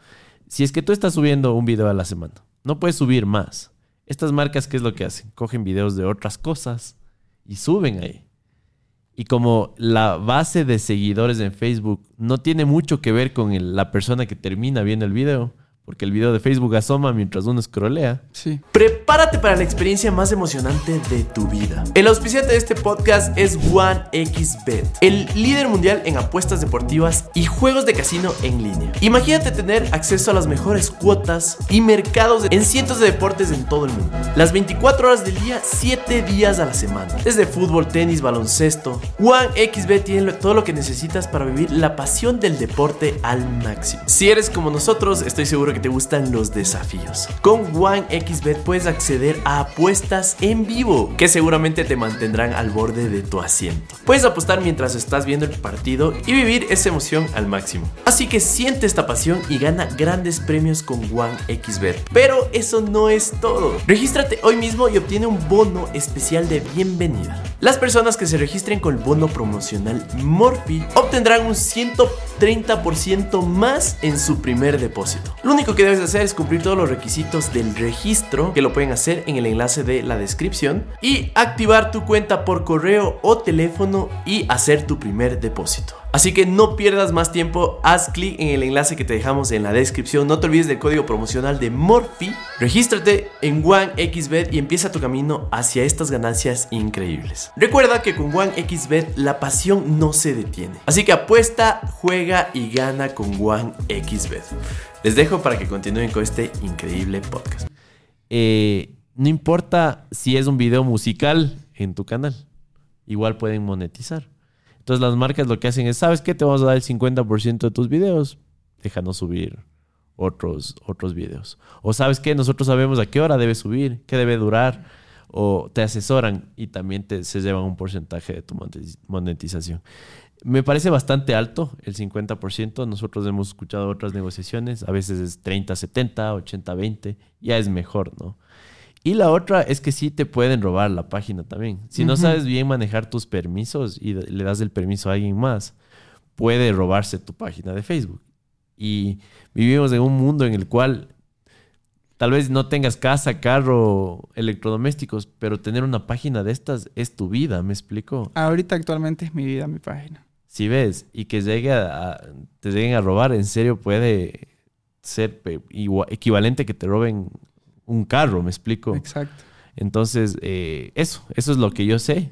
Si es que tú estás subiendo un video a la semana, no puedes subir más. Estas marcas, ¿qué es lo que hacen? Cogen videos de otras cosas y suben ahí. Y como la base de seguidores en Facebook no tiene mucho que ver con la persona que termina viendo el video, porque el video de Facebook asoma mientras uno scrollea, Sí. Prepárate para la experiencia más emocionante de tu vida. El auspiciante de este podcast es OneXBet, el líder mundial en apuestas deportivas y juegos de casino en línea. Imagínate tener acceso a las mejores cuotas y mercados en cientos de deportes en todo el mundo. Las 24 horas del día, 7 días a la semana. Desde fútbol, tenis, baloncesto. OneXBet tiene todo lo que necesitas para vivir la pasión del deporte al máximo. Si eres como nosotros, estoy seguro que te gustan los desafíos. Con OneXBet puedes acceder a apuestas en vivo que seguramente te mantendrán al borde de tu asiento. Puedes apostar mientras estás viendo el partido y vivir esa emoción al máximo. Así que siente esta pasión y gana grandes premios con OneXBet. Pero eso no es todo. Regístrate hoy mismo y obtiene un bono especial de bienvenida. Las personas que se registren con el bono promocional Morphy obtendrán un 130% más en su primer depósito. Lo único que debes hacer es cumplir todos los requisitos del registro, que lo pueden hacer en el enlace de la descripción, y activar tu cuenta por correo o teléfono y hacer tu primer depósito. Así que no pierdas más tiempo, haz clic en el enlace que te dejamos en la descripción, no te olvides del código promocional de Morphy, regístrate en OneXBet y empieza tu camino hacia estas ganancias increíbles. Recuerda que con OneXBet la pasión no se detiene, así que apuesta, juega y gana con OneXBet. Les dejo para que continúen con este increíble podcast. eh, no importa si es un video musical en tu canal, igual pueden monetizar. Entonces las marcas lo que hacen es, ¿sabes qué? Te vamos a dar el 50% de tus videos, déjanos subir otros, otros videos. O ¿sabes qué? Nosotros sabemos a qué hora debe subir, qué debe durar, o te asesoran y también te, se llevan un porcentaje de tu monetiz- monetización. Me parece bastante alto el 50%. Nosotros hemos escuchado otras negociaciones. A veces es 30, 70, 80, 20. Ya es mejor, ¿no? Y la otra es que sí te pueden robar la página también. Si no sabes bien manejar tus permisos y le das el permiso a alguien más, puede robarse tu página de Facebook. Y vivimos en un mundo en el cual tal vez no tengas casa, carro, electrodomésticos, pero tener una página de estas es tu vida, ¿me explico? Ahorita actualmente es mi vida, mi página. si ves, y que llegue a, a- te lleguen a robar, en serio puede ser pe- igua- equivalente que te roben un carro, me explico. Exacto. Entonces, eh, eso, eso es lo que yo sé.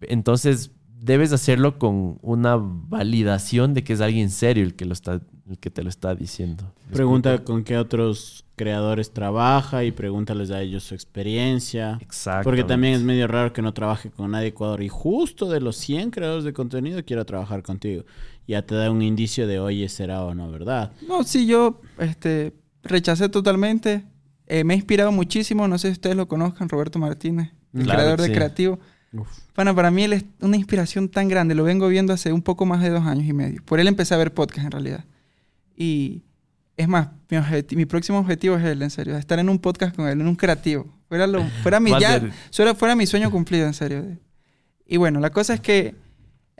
Entonces, debes hacerlo con una validación de que es alguien serio el que, lo está, el que te lo está diciendo. ¿Me Pregunta explico? con qué otros creadores trabaja y pregúntales a ellos su experiencia. Exacto. Porque también es medio raro que no trabaje con nadie de Ecuador. Y justo de los 100 creadores de contenido quiero trabajar contigo. Ya te da un indicio de, oye, será o no, ¿verdad? No, sí, yo este, rechacé totalmente. Eh, me ha inspirado muchísimo. No sé si ustedes lo conozcan, Roberto Martínez, el Claro creador de. Creativo. Bueno, para mí él es una inspiración tan grande. Lo vengo viendo hace un poco más de dos años y medio. Por él empecé a ver podcast en realidad. Y es más, mi, mi próximo objetivo es él, en serio. Estar en un podcast con él, en un creativo. Fuera, lo, fuera, mi, (laughs) ya, fuera, fuera mi sueño cumplido, en serio. Y bueno, la cosa es que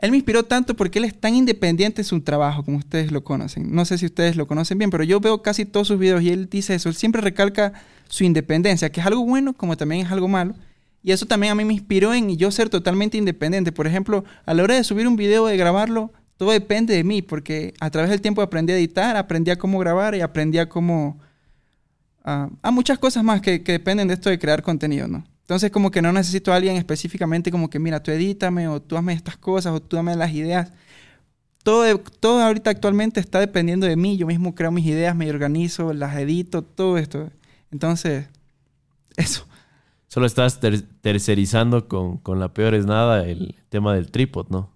él me inspiró tanto porque él es tan independiente en su trabajo, como ustedes lo conocen. No sé si ustedes lo conocen bien, pero yo veo casi todos sus videos y él dice eso. Él siempre recalca su independencia, que es algo bueno como también es algo malo. Y eso también a mí me inspiró en yo ser totalmente independiente. Por ejemplo, a la hora de subir un video, de grabarlo, todo depende de mí, porque a través del tiempo aprendí a editar, aprendí a cómo grabar y aprendí a cómo... a a muchas cosas más que, que dependen de esto de crear contenido, ¿no? Entonces como que no necesito a alguien específicamente como que, mira, tú edítame o tú hazme estas cosas o tú dame las ideas. Todo, todo ahorita actualmente está dependiendo de mí. Yo mismo creo mis ideas, me organizo, las edito, todo esto. Entonces, eso. Solo estás ter- tercerizando con, con la peor es nada el tema del trípod, ¿no?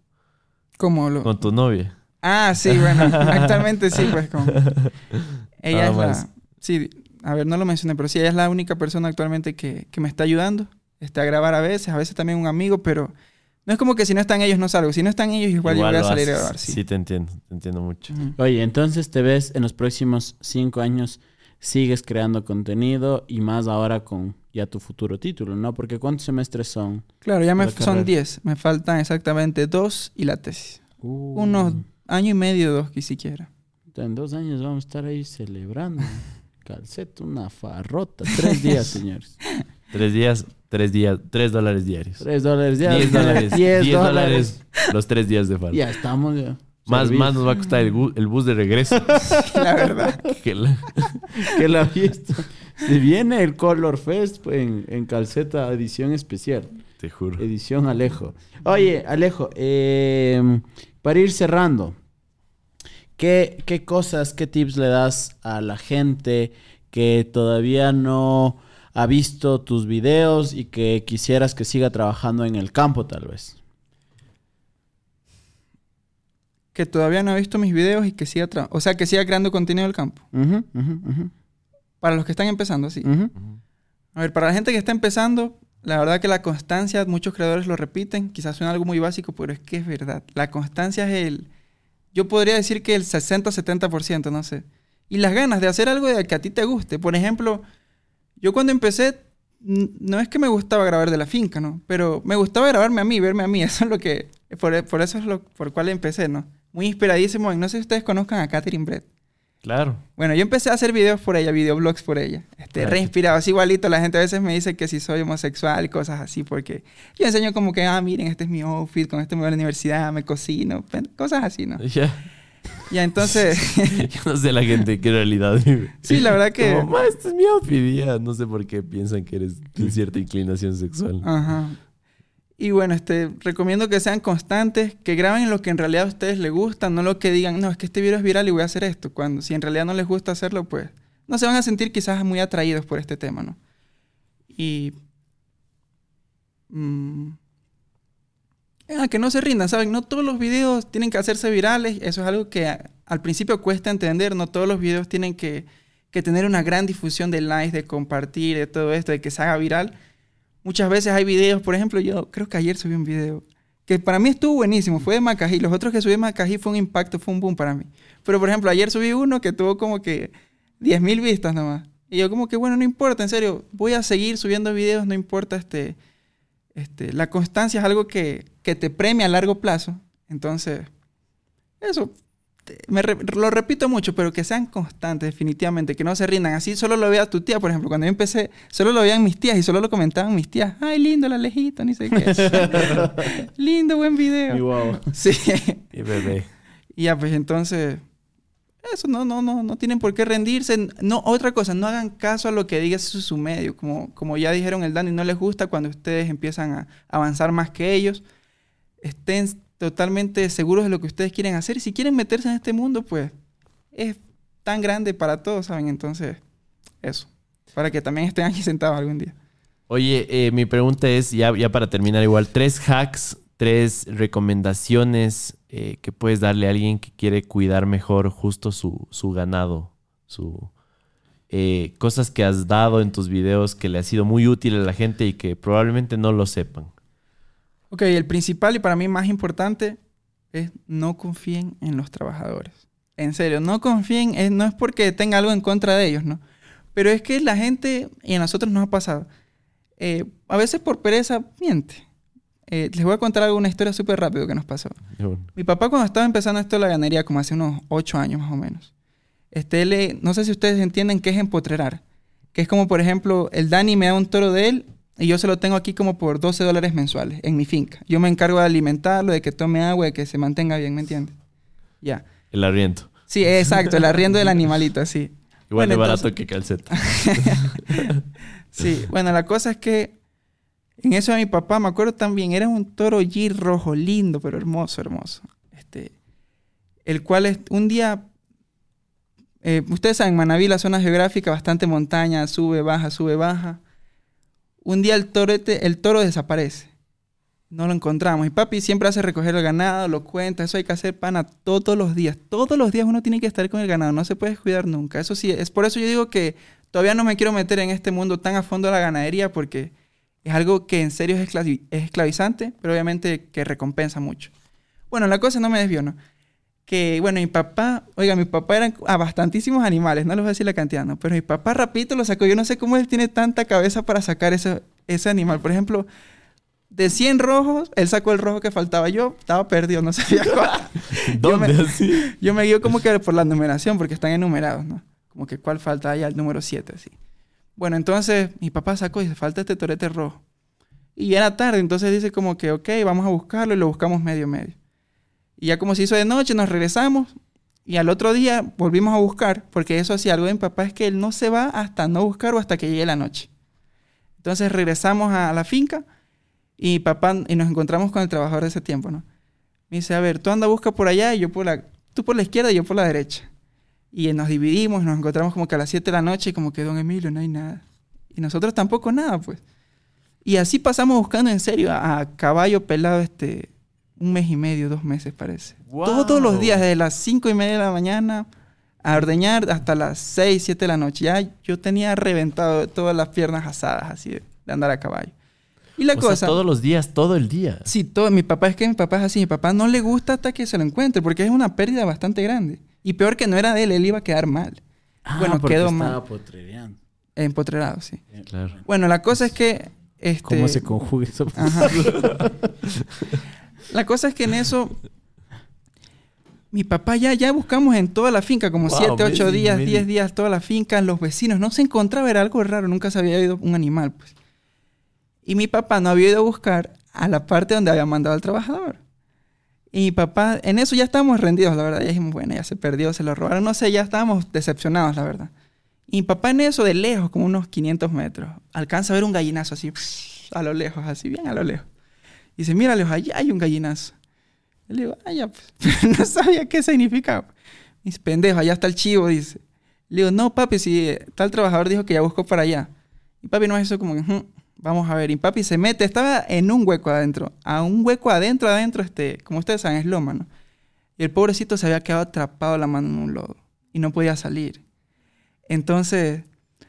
Como lo... Con tu novia. Ah, sí, bueno, actualmente sí, pues con... (laughs) Ella Nada es la... más. Sí, a ver, no lo mencioné, pero sí, ella es la única persona actualmente que, que me está ayudando. Está a grabar a veces, a veces también un amigo, pero no es como que si no están ellos no salgo. Si no están ellos, igual, yo voy a salir a haces. grabar, sí. Sí, te entiendo, te entiendo mucho. Ujú. Oye, entonces te ves en los próximos cinco años, sigues creando contenido y más ahora con ya tu futuro título, ¿no? Porque ¿cuántos semestres son? Claro, ya me, son. 10. Me faltan exactamente dos y la tesis. Uh, Unos año y medio, dos, que siquiera. En dos años vamos a estar ahí celebrando. (laughs) Calceto, una farrota. Tres días, (laughs) señores. Tres días, tres días, tres dólares diarios. Tres dólares diarios. Diez dólares. (laughs) Diez dólares. los tres días de falta. Ya estamos ya. Más, más nos va a costar el, el bus de regreso. (laughs) La verdad. que la- que la fiesta. Se viene el Color Fest pues, en, en calceta edición especial. te juro. Edición Alejo. Oye, Alejo, eh, para ir cerrando, ¿qué, ¿qué cosas, qué tips le das a la gente que todavía no ha visto tus videos y que quisieras que siga trabajando en el campo tal vez? Que todavía no ha visto mis videos y que siga... O sea, que siga creando contenido del campo. Para los que están empezando, sí. A ver, para la gente que está empezando, la verdad que la constancia, muchos creadores lo repiten, quizás suena algo muy básico, pero es que es verdad. La constancia es el, yo podría decir que el 60-70%, no sé. Y las ganas de hacer algo de que a ti te guste. Por ejemplo, yo cuando empecé, no es que me gustaba grabar de la finca, ¿no? Pero me gustaba grabarme a mí, verme a mí. (laughs) Eso es lo que, por, por eso es lo por cual empecé, ¿no? Muy inspiradísimo. en- no sé si ustedes conozcan a Catherine Brett. Claro. Bueno, yo empecé a hacer videos por ella, videoblogs por ella. Este, re sí. inspirado, así igualito. La gente a veces me dice que si soy homosexual y cosas así, porque yo enseño como que, ah, miren, este es mi outfit, con este me voy a la universidad, me cocino, cosas así, ¿no? (laughs) Ya. Ya entonces, (laughs) Yo no sé la gente qué realidad vive. sí, la verdad que... Como, "Ma, este es mi outfit. ya no sé por qué piensan que eres de cierta inclinación sexual. Ajá. Y bueno, este, recomiendo que sean constantes, que graben lo que en realidad a ustedes les gusta, no lo que digan, no, es que este video es viral y voy a hacer esto. Cuando si en realidad no les gusta hacerlo, pues no se van a sentir quizás muy atraídos por este tema, ¿no? Y... mm, ah, que no se rindan, ¿saben? No todos los videos tienen que hacerse virales. Eso es algo que al principio cuesta entender. No todos los videos tienen que, que tener una gran difusión de likes, de compartir, de todo esto, de que se haga viral. Muchas veces hay videos, por ejemplo, yo creo que ayer subí un video que para mí estuvo buenísimo, fue de Macají. Los otros que subí de Macají fue un impacto, fue un boom para mí. Pero por ejemplo, ayer subí uno que tuvo como que 10.000 vistas nomás. Y yo como que, bueno, no importa, en serio, voy a seguir subiendo videos, no importa este... Este, la constancia es algo que, que te premia a largo plazo. Entonces, eso. Me re- lo repito mucho, pero que sean constantes, definitivamente, que no se rindan. Así solo lo vea tu tía, por ejemplo, cuando yo empecé, solo lo veían mis tías y solo lo comentaban mis tías. Ay, lindo la lejito, ni sé qué. (laughs) lindo, buen Y video. wow. Sí. Y bebé. Y ya, pues entonces, eso no, no, no, no tienen por qué rendirse. No, otra cosa, no hagan caso a lo que diga su, su medio. Como, como ya dijeron el Dani, no les gusta cuando ustedes empiezan a avanzar más que ellos. Estén totalmente seguros de lo que ustedes quieren hacer. Si quieren meterse en este mundo, pues es tan grande para todos, ¿saben? Entonces, eso. Para que también estén aquí (laughs) sentados algún día. Oye, eh, mi pregunta es, ya, ya para terminar igual, tres hacks, tres recomendaciones eh, que puedes darle a alguien que quiere cuidar mejor justo su, su ganado, su eh, cosas que has dado en tus videos que le ha sido muy útil a la gente y que probablemente no lo sepan. Ok, el principal y para mí más importante es no confíen en los trabajadores. En serio, no confíen, eh, no es porque tenga algo en contra de ellos, ¿no? Pero es que la gente, y a nosotros nos ha pasado, eh, a veces por pereza miente. Eh, les voy a contar alguna historia súper rápido que nos pasó. Mi papá cuando estaba empezando esto de la ganadería, como hace unos ocho años más o menos, este, no sé si ustedes entienden qué es empotrerar. Que es como, por ejemplo, el Dani me da un toro de él y yo se lo tengo aquí como por 12 dólares mensuales en mi finca. Yo me encargo de alimentarlo, de que tome agua, de que se mantenga bien, ¿me entiendes? Ya. El arriento. Sí, exacto, el arriendo del animalito, así. (laughs) Igual Bueno, de barato entonces- que calceta. (laughs) Sí, bueno, la cosa es que en eso de mi papá, me acuerdo también, era un toro G rojo, lindo, pero hermoso, hermoso. Este, el cual es, un día, eh, ustedes saben, Manaví, la zona geográfica, bastante montaña, sube, baja, sube, baja. Un día el, el toro desaparece. No lo encontramos. Y papi siempre hace recoger el ganado, lo cuenta. Eso hay que hacer pana todos los días. Todos los días uno tiene que estar con el ganado. No se puede descuidar nunca. Eso sí, es por eso yo digo que todavía no me quiero meter en este mundo tan a fondo de la ganadería porque es algo que en serio es esclavizante, pero obviamente que recompensa mucho. Bueno, la cosa no me desvió, ¿no? Que, bueno, mi papá, oiga, mi papá eran a bastantísimos animales, no les voy a decir la cantidad, ¿no? Pero mi papá rapidito lo sacó. Yo no sé cómo él tiene tanta cabeza para sacar ese, ese animal. Por ejemplo, de 100 rojos, él sacó el rojo que faltaba. Yo estaba perdido, no (laughs) sabía cuál. ¿Dónde me- así? Yo me guío como que por la numeración, porque están enumerados, ¿no? Como que cuál falta allá, el número 7, así. Bueno, entonces mi papá sacó y dice, falta este torete rojo. Y ya era tarde, entonces dice como que, ok, vamos a buscarlo y lo buscamos medio medio. Y ya como se hizo de noche, nos regresamos y al otro día volvimos a buscar, porque eso hacía algo de mi papá, es que él no se va hasta no buscar o hasta que llegue la noche. Entonces regresamos a la finca y papá, y nos encontramos con el trabajador de ese tiempo, ¿no? Me dice, a ver, tú anda, busca por allá y yo por la... Tú por la izquierda y yo por la derecha. Y nos dividimos, nos encontramos como que a las 7 de la noche y como que, don Emilio, no hay nada. Y nosotros tampoco nada, pues. Y así pasamos buscando en serio a caballo pelado este un mes y medio, dos meses parece. Wow. Todos los días, desde las 5 y media de la mañana a ordeñar hasta las 6, 7 de la noche. Ya yo tenía reventado todas las piernas asadas así de, andar a caballo. Y la O sea, cosa... todos los días, todo el día. Sí, todo. Mi papá es que mi papá es así. Mi papá no le gusta hasta que se lo encuentre porque es una pérdida bastante grande. Y peor que no era de él, él iba a quedar mal. Ah, Bueno, quedó estaba mal. Empotrerado, sí. Claro. Bueno, la cosa es que. Este, ¿Cómo se conjuga eso? Ajá. (laughs) (laughs) La cosa es que en eso. Mi papá ya, ya buscamos en toda la finca, como Wow, 7, 8 mes y días, medio. 10 días, toda la finca, los vecinos. No se encontraba, era algo raro, nunca se había ido un animal, pues. Y mi papá no había ido a buscar a la parte donde había mandado al trabajador. Y mi papá, en eso ya estábamos rendidos, la verdad. Ya dijimos, bueno, ya se perdió, se lo robaron, no sé, ya estábamos decepcionados, la verdad. Y mi papá en eso, de lejos, como unos 500 metros, alcanza a ver un gallinazo así, a lo lejos, así, bien a lo lejos. Y dice, mira, lejos, allá hay un gallinazo. Y le digo, ah, ya, pues. (laughs) No sabía qué significaba. Y dice, pendejo, allá está el chivo, dice. Le digo, no, papi, si tal trabajador dijo que ya buscó para allá. Y papi no es eso como que, "Ujú, vamos a ver. Y papi se mete, estaba en un hueco adentro. A un hueco adentro, adentro, este, como ustedes saben, es loma, ¿no? Y el pobrecito se había quedado atrapado la mano en un lodo. Y no podía salir. Entonces,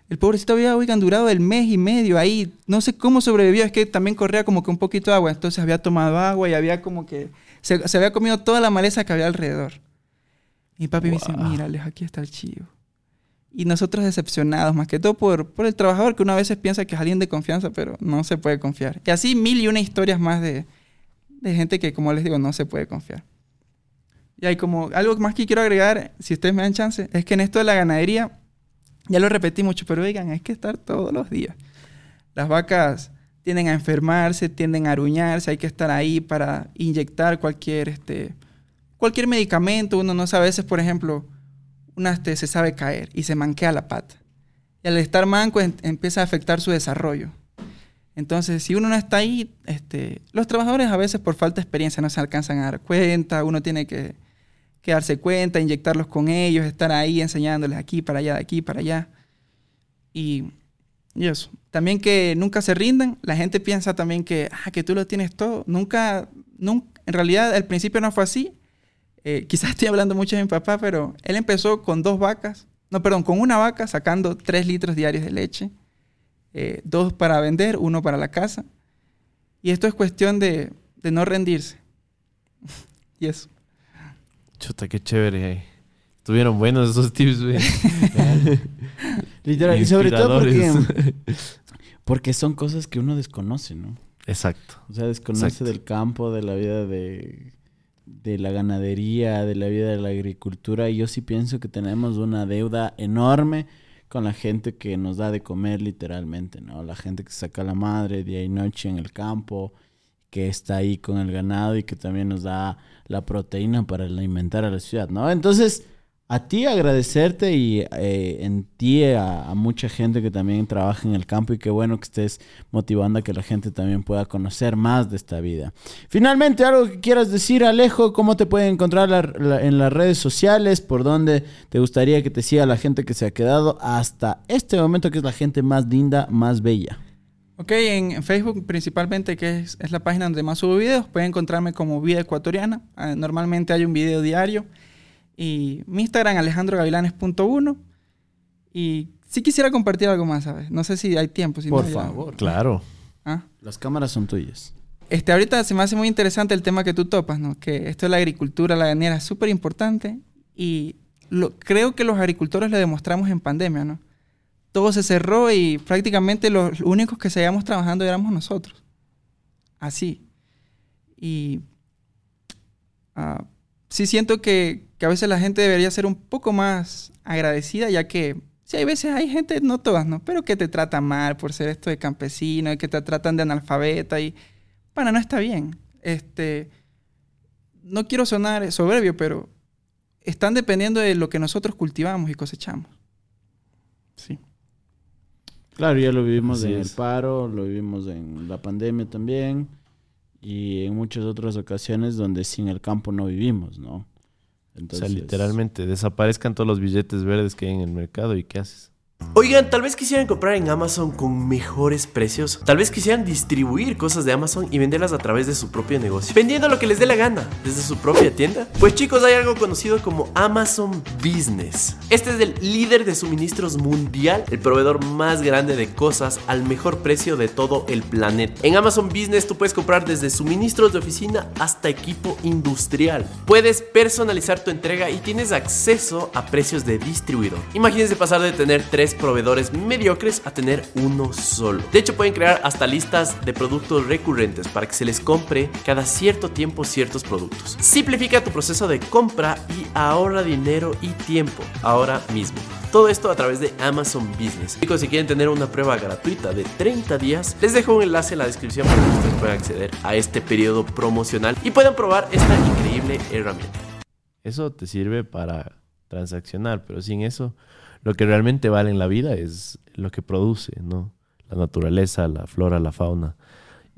el pobrecito había, oigan, durado el mes y medio ahí. No sé cómo sobrevivió, es que también corría como que un poquito de agua. Entonces había tomado agua y había como que... Se, se había comido toda la maleza que había alrededor. Mi papi me dice, mírales, aquí está el chivo. Y nosotros decepcionados, más que todo por, por el trabajador, que uno a veces piensa que es alguien de confianza, pero no se puede confiar. Y así mil y una historias más de, de gente que, como les digo, no se puede confiar. Y como algo más que quiero agregar, si ustedes me dan chance, es que en esto de la ganadería, ya lo repetí mucho, pero oigan, hay que estar todos los días. Las vacas tienden a enfermarse, tienden a aruñarse, hay que estar ahí para inyectar cualquier, este, cualquier medicamento. Uno no sabe, a veces, por ejemplo, una este, se sabe caer y se manquea la pata. Y al estar manco em- empieza a afectar su desarrollo. Entonces, si uno no está ahí, este, los trabajadores a veces por falta de experiencia no se alcanzan a dar cuenta, uno tiene que, que darse cuenta, inyectarlos con ellos, estar ahí enseñándoles aquí para allá, de aquí para allá. Y, y eso. También que nunca se rindan. La gente piensa también que, ah, que tú lo tienes todo. Nunca, nunca, en realidad al principio no fue así. Eh, (laughs) quizás estoy hablando mucho de mi papá, pero él empezó con dos vacas, no, perdón, con una vaca sacando tres litros diarios de leche, eh, dos para vender, uno para la casa. Y esto es cuestión de, de no rendirse. (laughs) y eso. Chuta, qué chévere. eh. Estuvieron buenos esos tips, güey. (laughs) Literal, y sobre todo porque, (laughs) porque son cosas que uno desconoce, ¿no? Exacto. O sea, desconoce Exacto. del campo, de la vida de, de la ganadería, de la vida de la agricultura. Y yo sí pienso que tenemos una deuda enorme con la gente que nos da de comer literalmente, ¿no? La gente que saca la madre día y noche en el campo, que está ahí con el ganado y que también nos da la proteína para alimentar a la ciudad, ¿no? Entonces, a ti agradecerte y eh, en ti a, mucha gente que también trabaja en el campo y qué bueno que estés motivando a que la gente también pueda conocer más de esta vida. Finalmente, algo que quieras decir, Alejo, ¿cómo te pueden encontrar en las redes sociales? ¿Por dónde te gustaría que te siga la gente que se ha quedado hasta este momento, que es la gente más linda, más bella? Ok, en, Facebook principalmente, que es, es la página donde más subo videos, pueden encontrarme como Vida Ecuatoriana. Ah, normalmente hay un video diario. Y mi Instagram, alejandrogavilanes.1. Y sí quisiera compartir algo más, ¿sabes? No sé si hay tiempo. si Por no, ya- favor. Claro. Ah. Las cámaras son tuyas. Este, ahorita se me hace muy interesante el tema que tú topas, ¿no? Que esto de la agricultura, la ganera, es súper importante. Y lo, creo que los agricultores lo demostramos en pandemia, ¿no? Todo se cerró y prácticamente los únicos que seguíamos trabajando éramos nosotros. Así. Y ah, sí siento que, a veces la gente debería ser un poco más agradecida, ya que sí hay veces hay gente, no todas, ¿no? Pero que te tratan mal por ser esto de campesino, y que te tratan de analfabeta y... Para, no está bien. Este, no quiero sonar soberbio, pero están dependiendo de lo que nosotros cultivamos y cosechamos. Sí. Claro, ya lo vivimos Así en es. el paro, lo vivimos en la pandemia también y en muchas otras ocasiones donde sin el campo no vivimos, ¿no? O sea, literalmente desaparezcan todos los billetes verdes que hay en el mercado y ¿qué haces? Oigan, tal vez quisieran comprar en Amazon con mejores precios. Tal vez quisieran distribuir cosas de Amazon y venderlas a través de su propio negocio. Vendiendo lo que les dé la gana, desde su propia tienda. Pues chicos, hay algo conocido como Amazon Business. Este es el líder de suministros mundial, el proveedor más grande de cosas al mejor precio de todo el planeta. En Amazon Business tú puedes comprar desde suministros de oficina hasta equipo industrial. Puedes personalizar tu entrega y tienes acceso a precios de distribuidor. Imagínense pasar de tener tres proveedores mediocres a tener uno solo. De hecho, pueden crear hasta listas de productos recurrentes para que se les compre cada cierto tiempo ciertos productos. Simplifica tu proceso de compra y ahorra dinero y tiempo ahora mismo. Todo esto a través de Amazon Business. Chicos, si quieren tener una prueba gratuita de 30 días, les dejo un enlace en la descripción para que ustedes puedan acceder a este periodo promocional y puedan probar esta increíble herramienta. Eso te sirve para transaccionar, pero sin eso, lo que realmente vale en la vida es lo que produce, ¿no? La naturaleza, la flora, la fauna.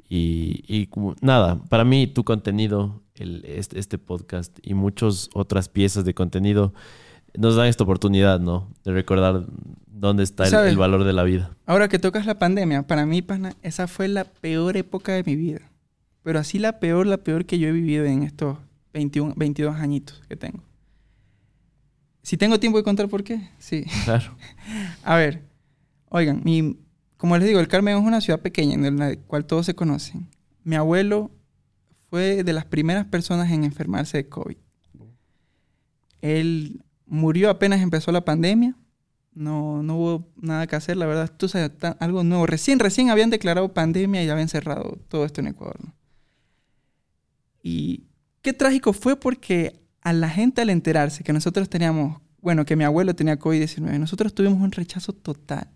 Y, nada, para mí tu contenido, el, este, este podcast y muchas otras piezas de contenido nos dan esta oportunidad, ¿no? De recordar dónde está el valor de la vida. Ahora que tocas la pandemia, para mí, pana, esa fue la peor época de mi vida. Pero así la peor, la peor que yo he vivido en estos 21, 22 añitos que tengo. Si tengo tiempo de contar por qué, sí. Claro. (laughs) A ver, oigan, mi, como les digo, el Carmen es una ciudad pequeña en la cual todos se conocen. Mi abuelo fue de las primeras personas en enfermarse de COVID. Él murió apenas empezó la pandemia. No, no hubo nada que hacer, la verdad. Esto es ta- algo nuevo. Recién, recién habían declarado pandemia y habían cerrado todo esto en Ecuador. ¿no? Y qué trágico fue porque a la gente al enterarse que nosotros teníamos, bueno, que mi abuelo tenía COVID-19, nosotros tuvimos un rechazo total,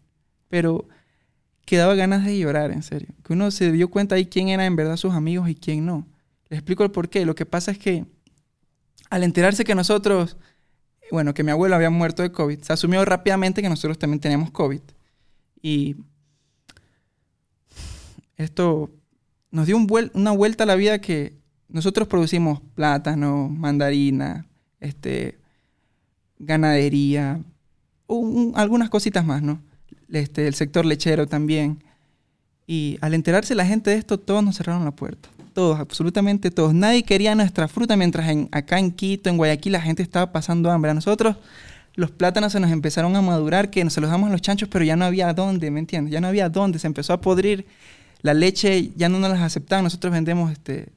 pero que daba ganas de llorar, en serio. Que uno se dio cuenta ahí quién era en verdad sus amigos y quién no. Les explico el por qué. Lo que pasa es que al enterarse que nosotros, bueno, que mi abuelo había muerto de COVID, se asumió rápidamente que nosotros también teníamos COVID. Y esto nos dio una vuelta a la vida que nosotros producimos plátano, mandarina, este, ganadería, un- un- algunas cositas más, ¿no? Este, el sector lechero también. Y al enterarse la gente de esto, todos nos cerraron la puerta. Todos, absolutamente todos. Nadie quería nuestra fruta mientras en, acá en Quito, en Guayaquil, la gente estaba pasando hambre. A nosotros los plátanos se nos empezaron a madurar, que se los damos a los chanchos, pero ya no había dónde, ¿me entiendes? Ya no había dónde, se empezó a podrir. La leche ya no nos las aceptaban. Nosotros vendemos este,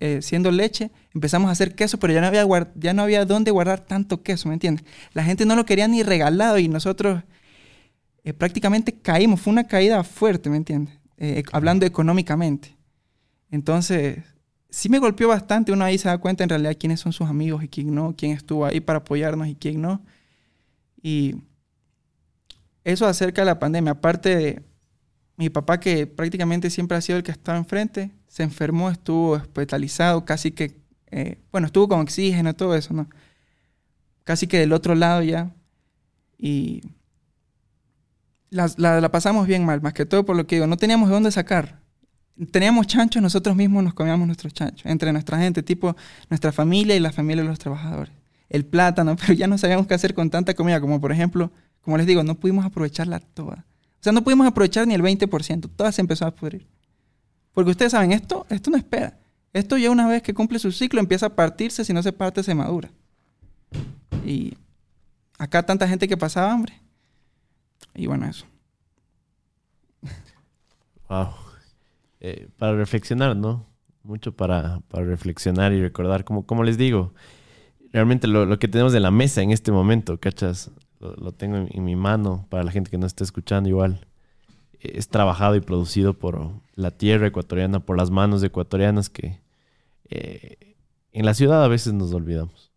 eh, siendo leche, empezamos a hacer queso, pero ya no, había ya no había dónde guardar tanto queso, ¿me entiendes? La gente no lo quería ni regalado y nosotros eh, prácticamente caímos. Fue una caída fuerte, ¿me entiendes? Eh, hablando económicamente. Entonces, sí me golpeó bastante. Uno ahí se da cuenta en realidad quiénes son sus amigos y quién no, quién estuvo ahí para apoyarnos y quién no. Y eso acerca de la pandemia. Aparte de mi papá, que prácticamente siempre ha sido el que estaba enfrente, se enfermó, estuvo hospitalizado, casi que, eh, bueno, estuvo con oxígeno, todo eso, ¿no? Casi que del otro lado ya. Y la, la- pasamos bien mal, más que todo por lo que digo, no teníamos de dónde sacar. Teníamos chanchos, nosotros mismos nos comíamos nuestros chanchos, entre nuestra gente, tipo nuestra familia y la familia de los trabajadores. El plátano, (laughs) pero ya no sabíamos qué hacer con tanta comida, como por ejemplo, como les digo, no pudimos aprovecharla toda. O sea, no pudimos aprovechar ni el 20%, toda se empezó a pudrir. Porque ustedes saben, esto, esto no espera. Esto ya una vez que cumple su ciclo empieza a partirse, si no se parte se madura. Y acá tanta gente que pasaba hambre. Y bueno, eso. Wow. Eh, para reflexionar, ¿no? Mucho para, para reflexionar y recordar, como, como les digo, realmente lo, lo que tenemos en la mesa en este momento, ¿cachas? Lo, lo tengo en, en mi mano para la gente que no está escuchando igual. Es trabajado y producido por la tierra ecuatoriana, por las manos ecuatorianas que eh, en la ciudad a veces nos olvidamos.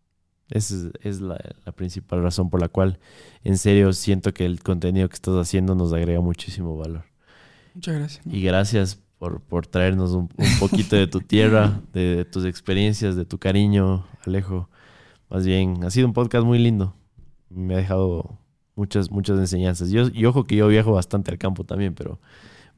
Esa es, es la, la principal razón por la cual en serio siento que el contenido que estás haciendo nos agrega muchísimo valor. Muchas gracias. Y gracias por, por traernos un, un poquito de tu tierra, (laughs) de, de tus experiencias, de tu cariño, Alejo. Más bien, ha sido un podcast muy lindo. Me ha dejado muchas, muchas enseñanzas. Yo, y ojo que yo viajo bastante al campo también, pero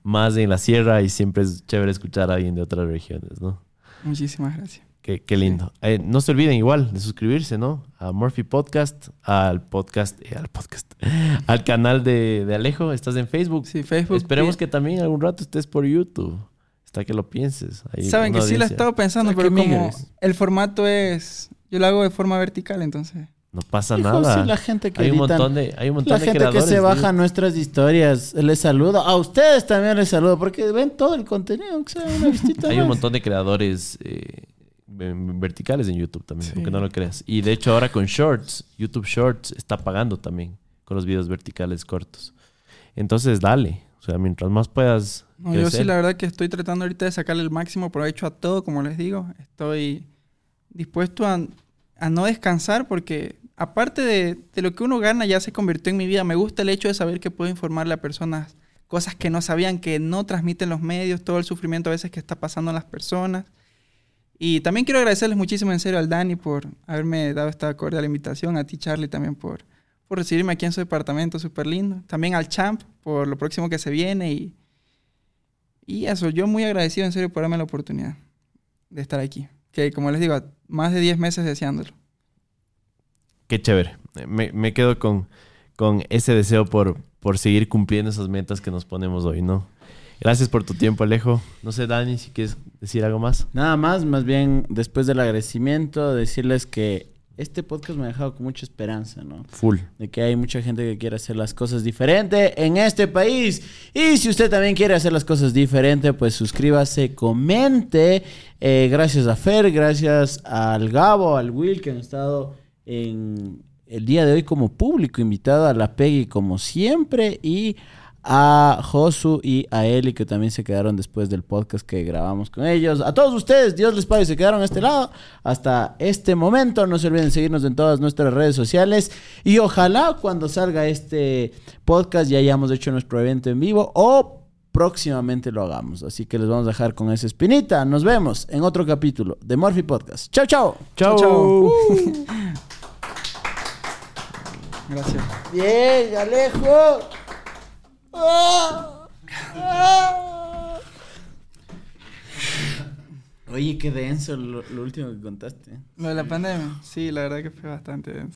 más en la sierra y siempre es chévere escuchar a alguien de otras regiones, ¿no? Muchísimas gracias. Qué, qué lindo. Eh, no se olviden igual de suscribirse, ¿no? A Murphy Podcast, al podcast, eh, al podcast, (laughs) al canal de, de Alejo. Estás en Facebook. Sí, Facebook. Esperemos que también algún rato estés por YouTube. Hasta que lo pienses. Saben que sí lo he estado pensando, pero como migres. el formato es... Yo lo hago de forma vertical, entonces... No pasa Hijo, nada. sí, la gente que hay un editan- montón de, hay un montón La de gente que se baja nuestras historias, les saludo. A ustedes también les saludo, porque ven todo el contenido, aunque sea una vistita Hay un montón de creadores eh, ve- verticales en YouTube también, Sí. aunque no lo creas. Y de hecho ahora con Shorts, YouTube Shorts está pagando también con los videos verticales cortos. Entonces dale. O sea, mientras más puedas... No, yo sí la verdad que estoy tratando ahorita de sacarle el máximo provecho a todo, como les digo. Estoy dispuesto a, a no descansar porque aparte de, de lo que uno gana ya se convirtió en mi vida. Me gusta el hecho de saber que puedo informarle a personas cosas que no sabían, que no transmiten los medios, todo el sufrimiento a veces que está pasando a las personas. Y también quiero agradecerles muchísimo en serio al Dani por haberme dado esta cordial invitación, a ti Charlie también por, por recibirme aquí en su departamento, súper lindo. También al Champ por lo próximo que se viene y, y eso, yo muy agradecido en serio por darme la oportunidad de estar aquí. Que como les digo, más de 10 meses deseándolo. Qué chévere. Me, me quedo con, con ese deseo por, por seguir cumpliendo esas metas que nos ponemos hoy, ¿no? Gracias por tu tiempo, Alejo. No sé, Dani, si quieres decir algo más. Nada más, más bien después del agradecimiento, decirles que este podcast me ha dejado con mucha esperanza, ¿no? Full. de que hay mucha gente que quiere hacer las cosas diferente en este país. Y si usted también quiere hacer las cosas diferente, pues suscríbase, comente. Eh, gracias a Fer, gracias al Gabo, al Will que han estado en el día de hoy como público invitado, a la Peggy como siempre y a Josu y a Eli, que también se quedaron después del podcast que grabamos con ellos. A todos ustedes, Dios les pague, se quedaron a este lado hasta este momento. No se olviden seguirnos en todas nuestras redes sociales. Y ojalá cuando salga este podcast ya hayamos hecho nuestro evento en vivo o próximamente lo hagamos. Así que les vamos a dejar con esa espinita. Nos vemos en otro capítulo de Morphy Podcast. Chao, chao. Chao. Chao. (laughs) Gracias. Bien, Alejo. Ah. Oye, qué denso lo, lo último que contaste. Lo de la pandemia, sí, la verdad que fue bastante denso.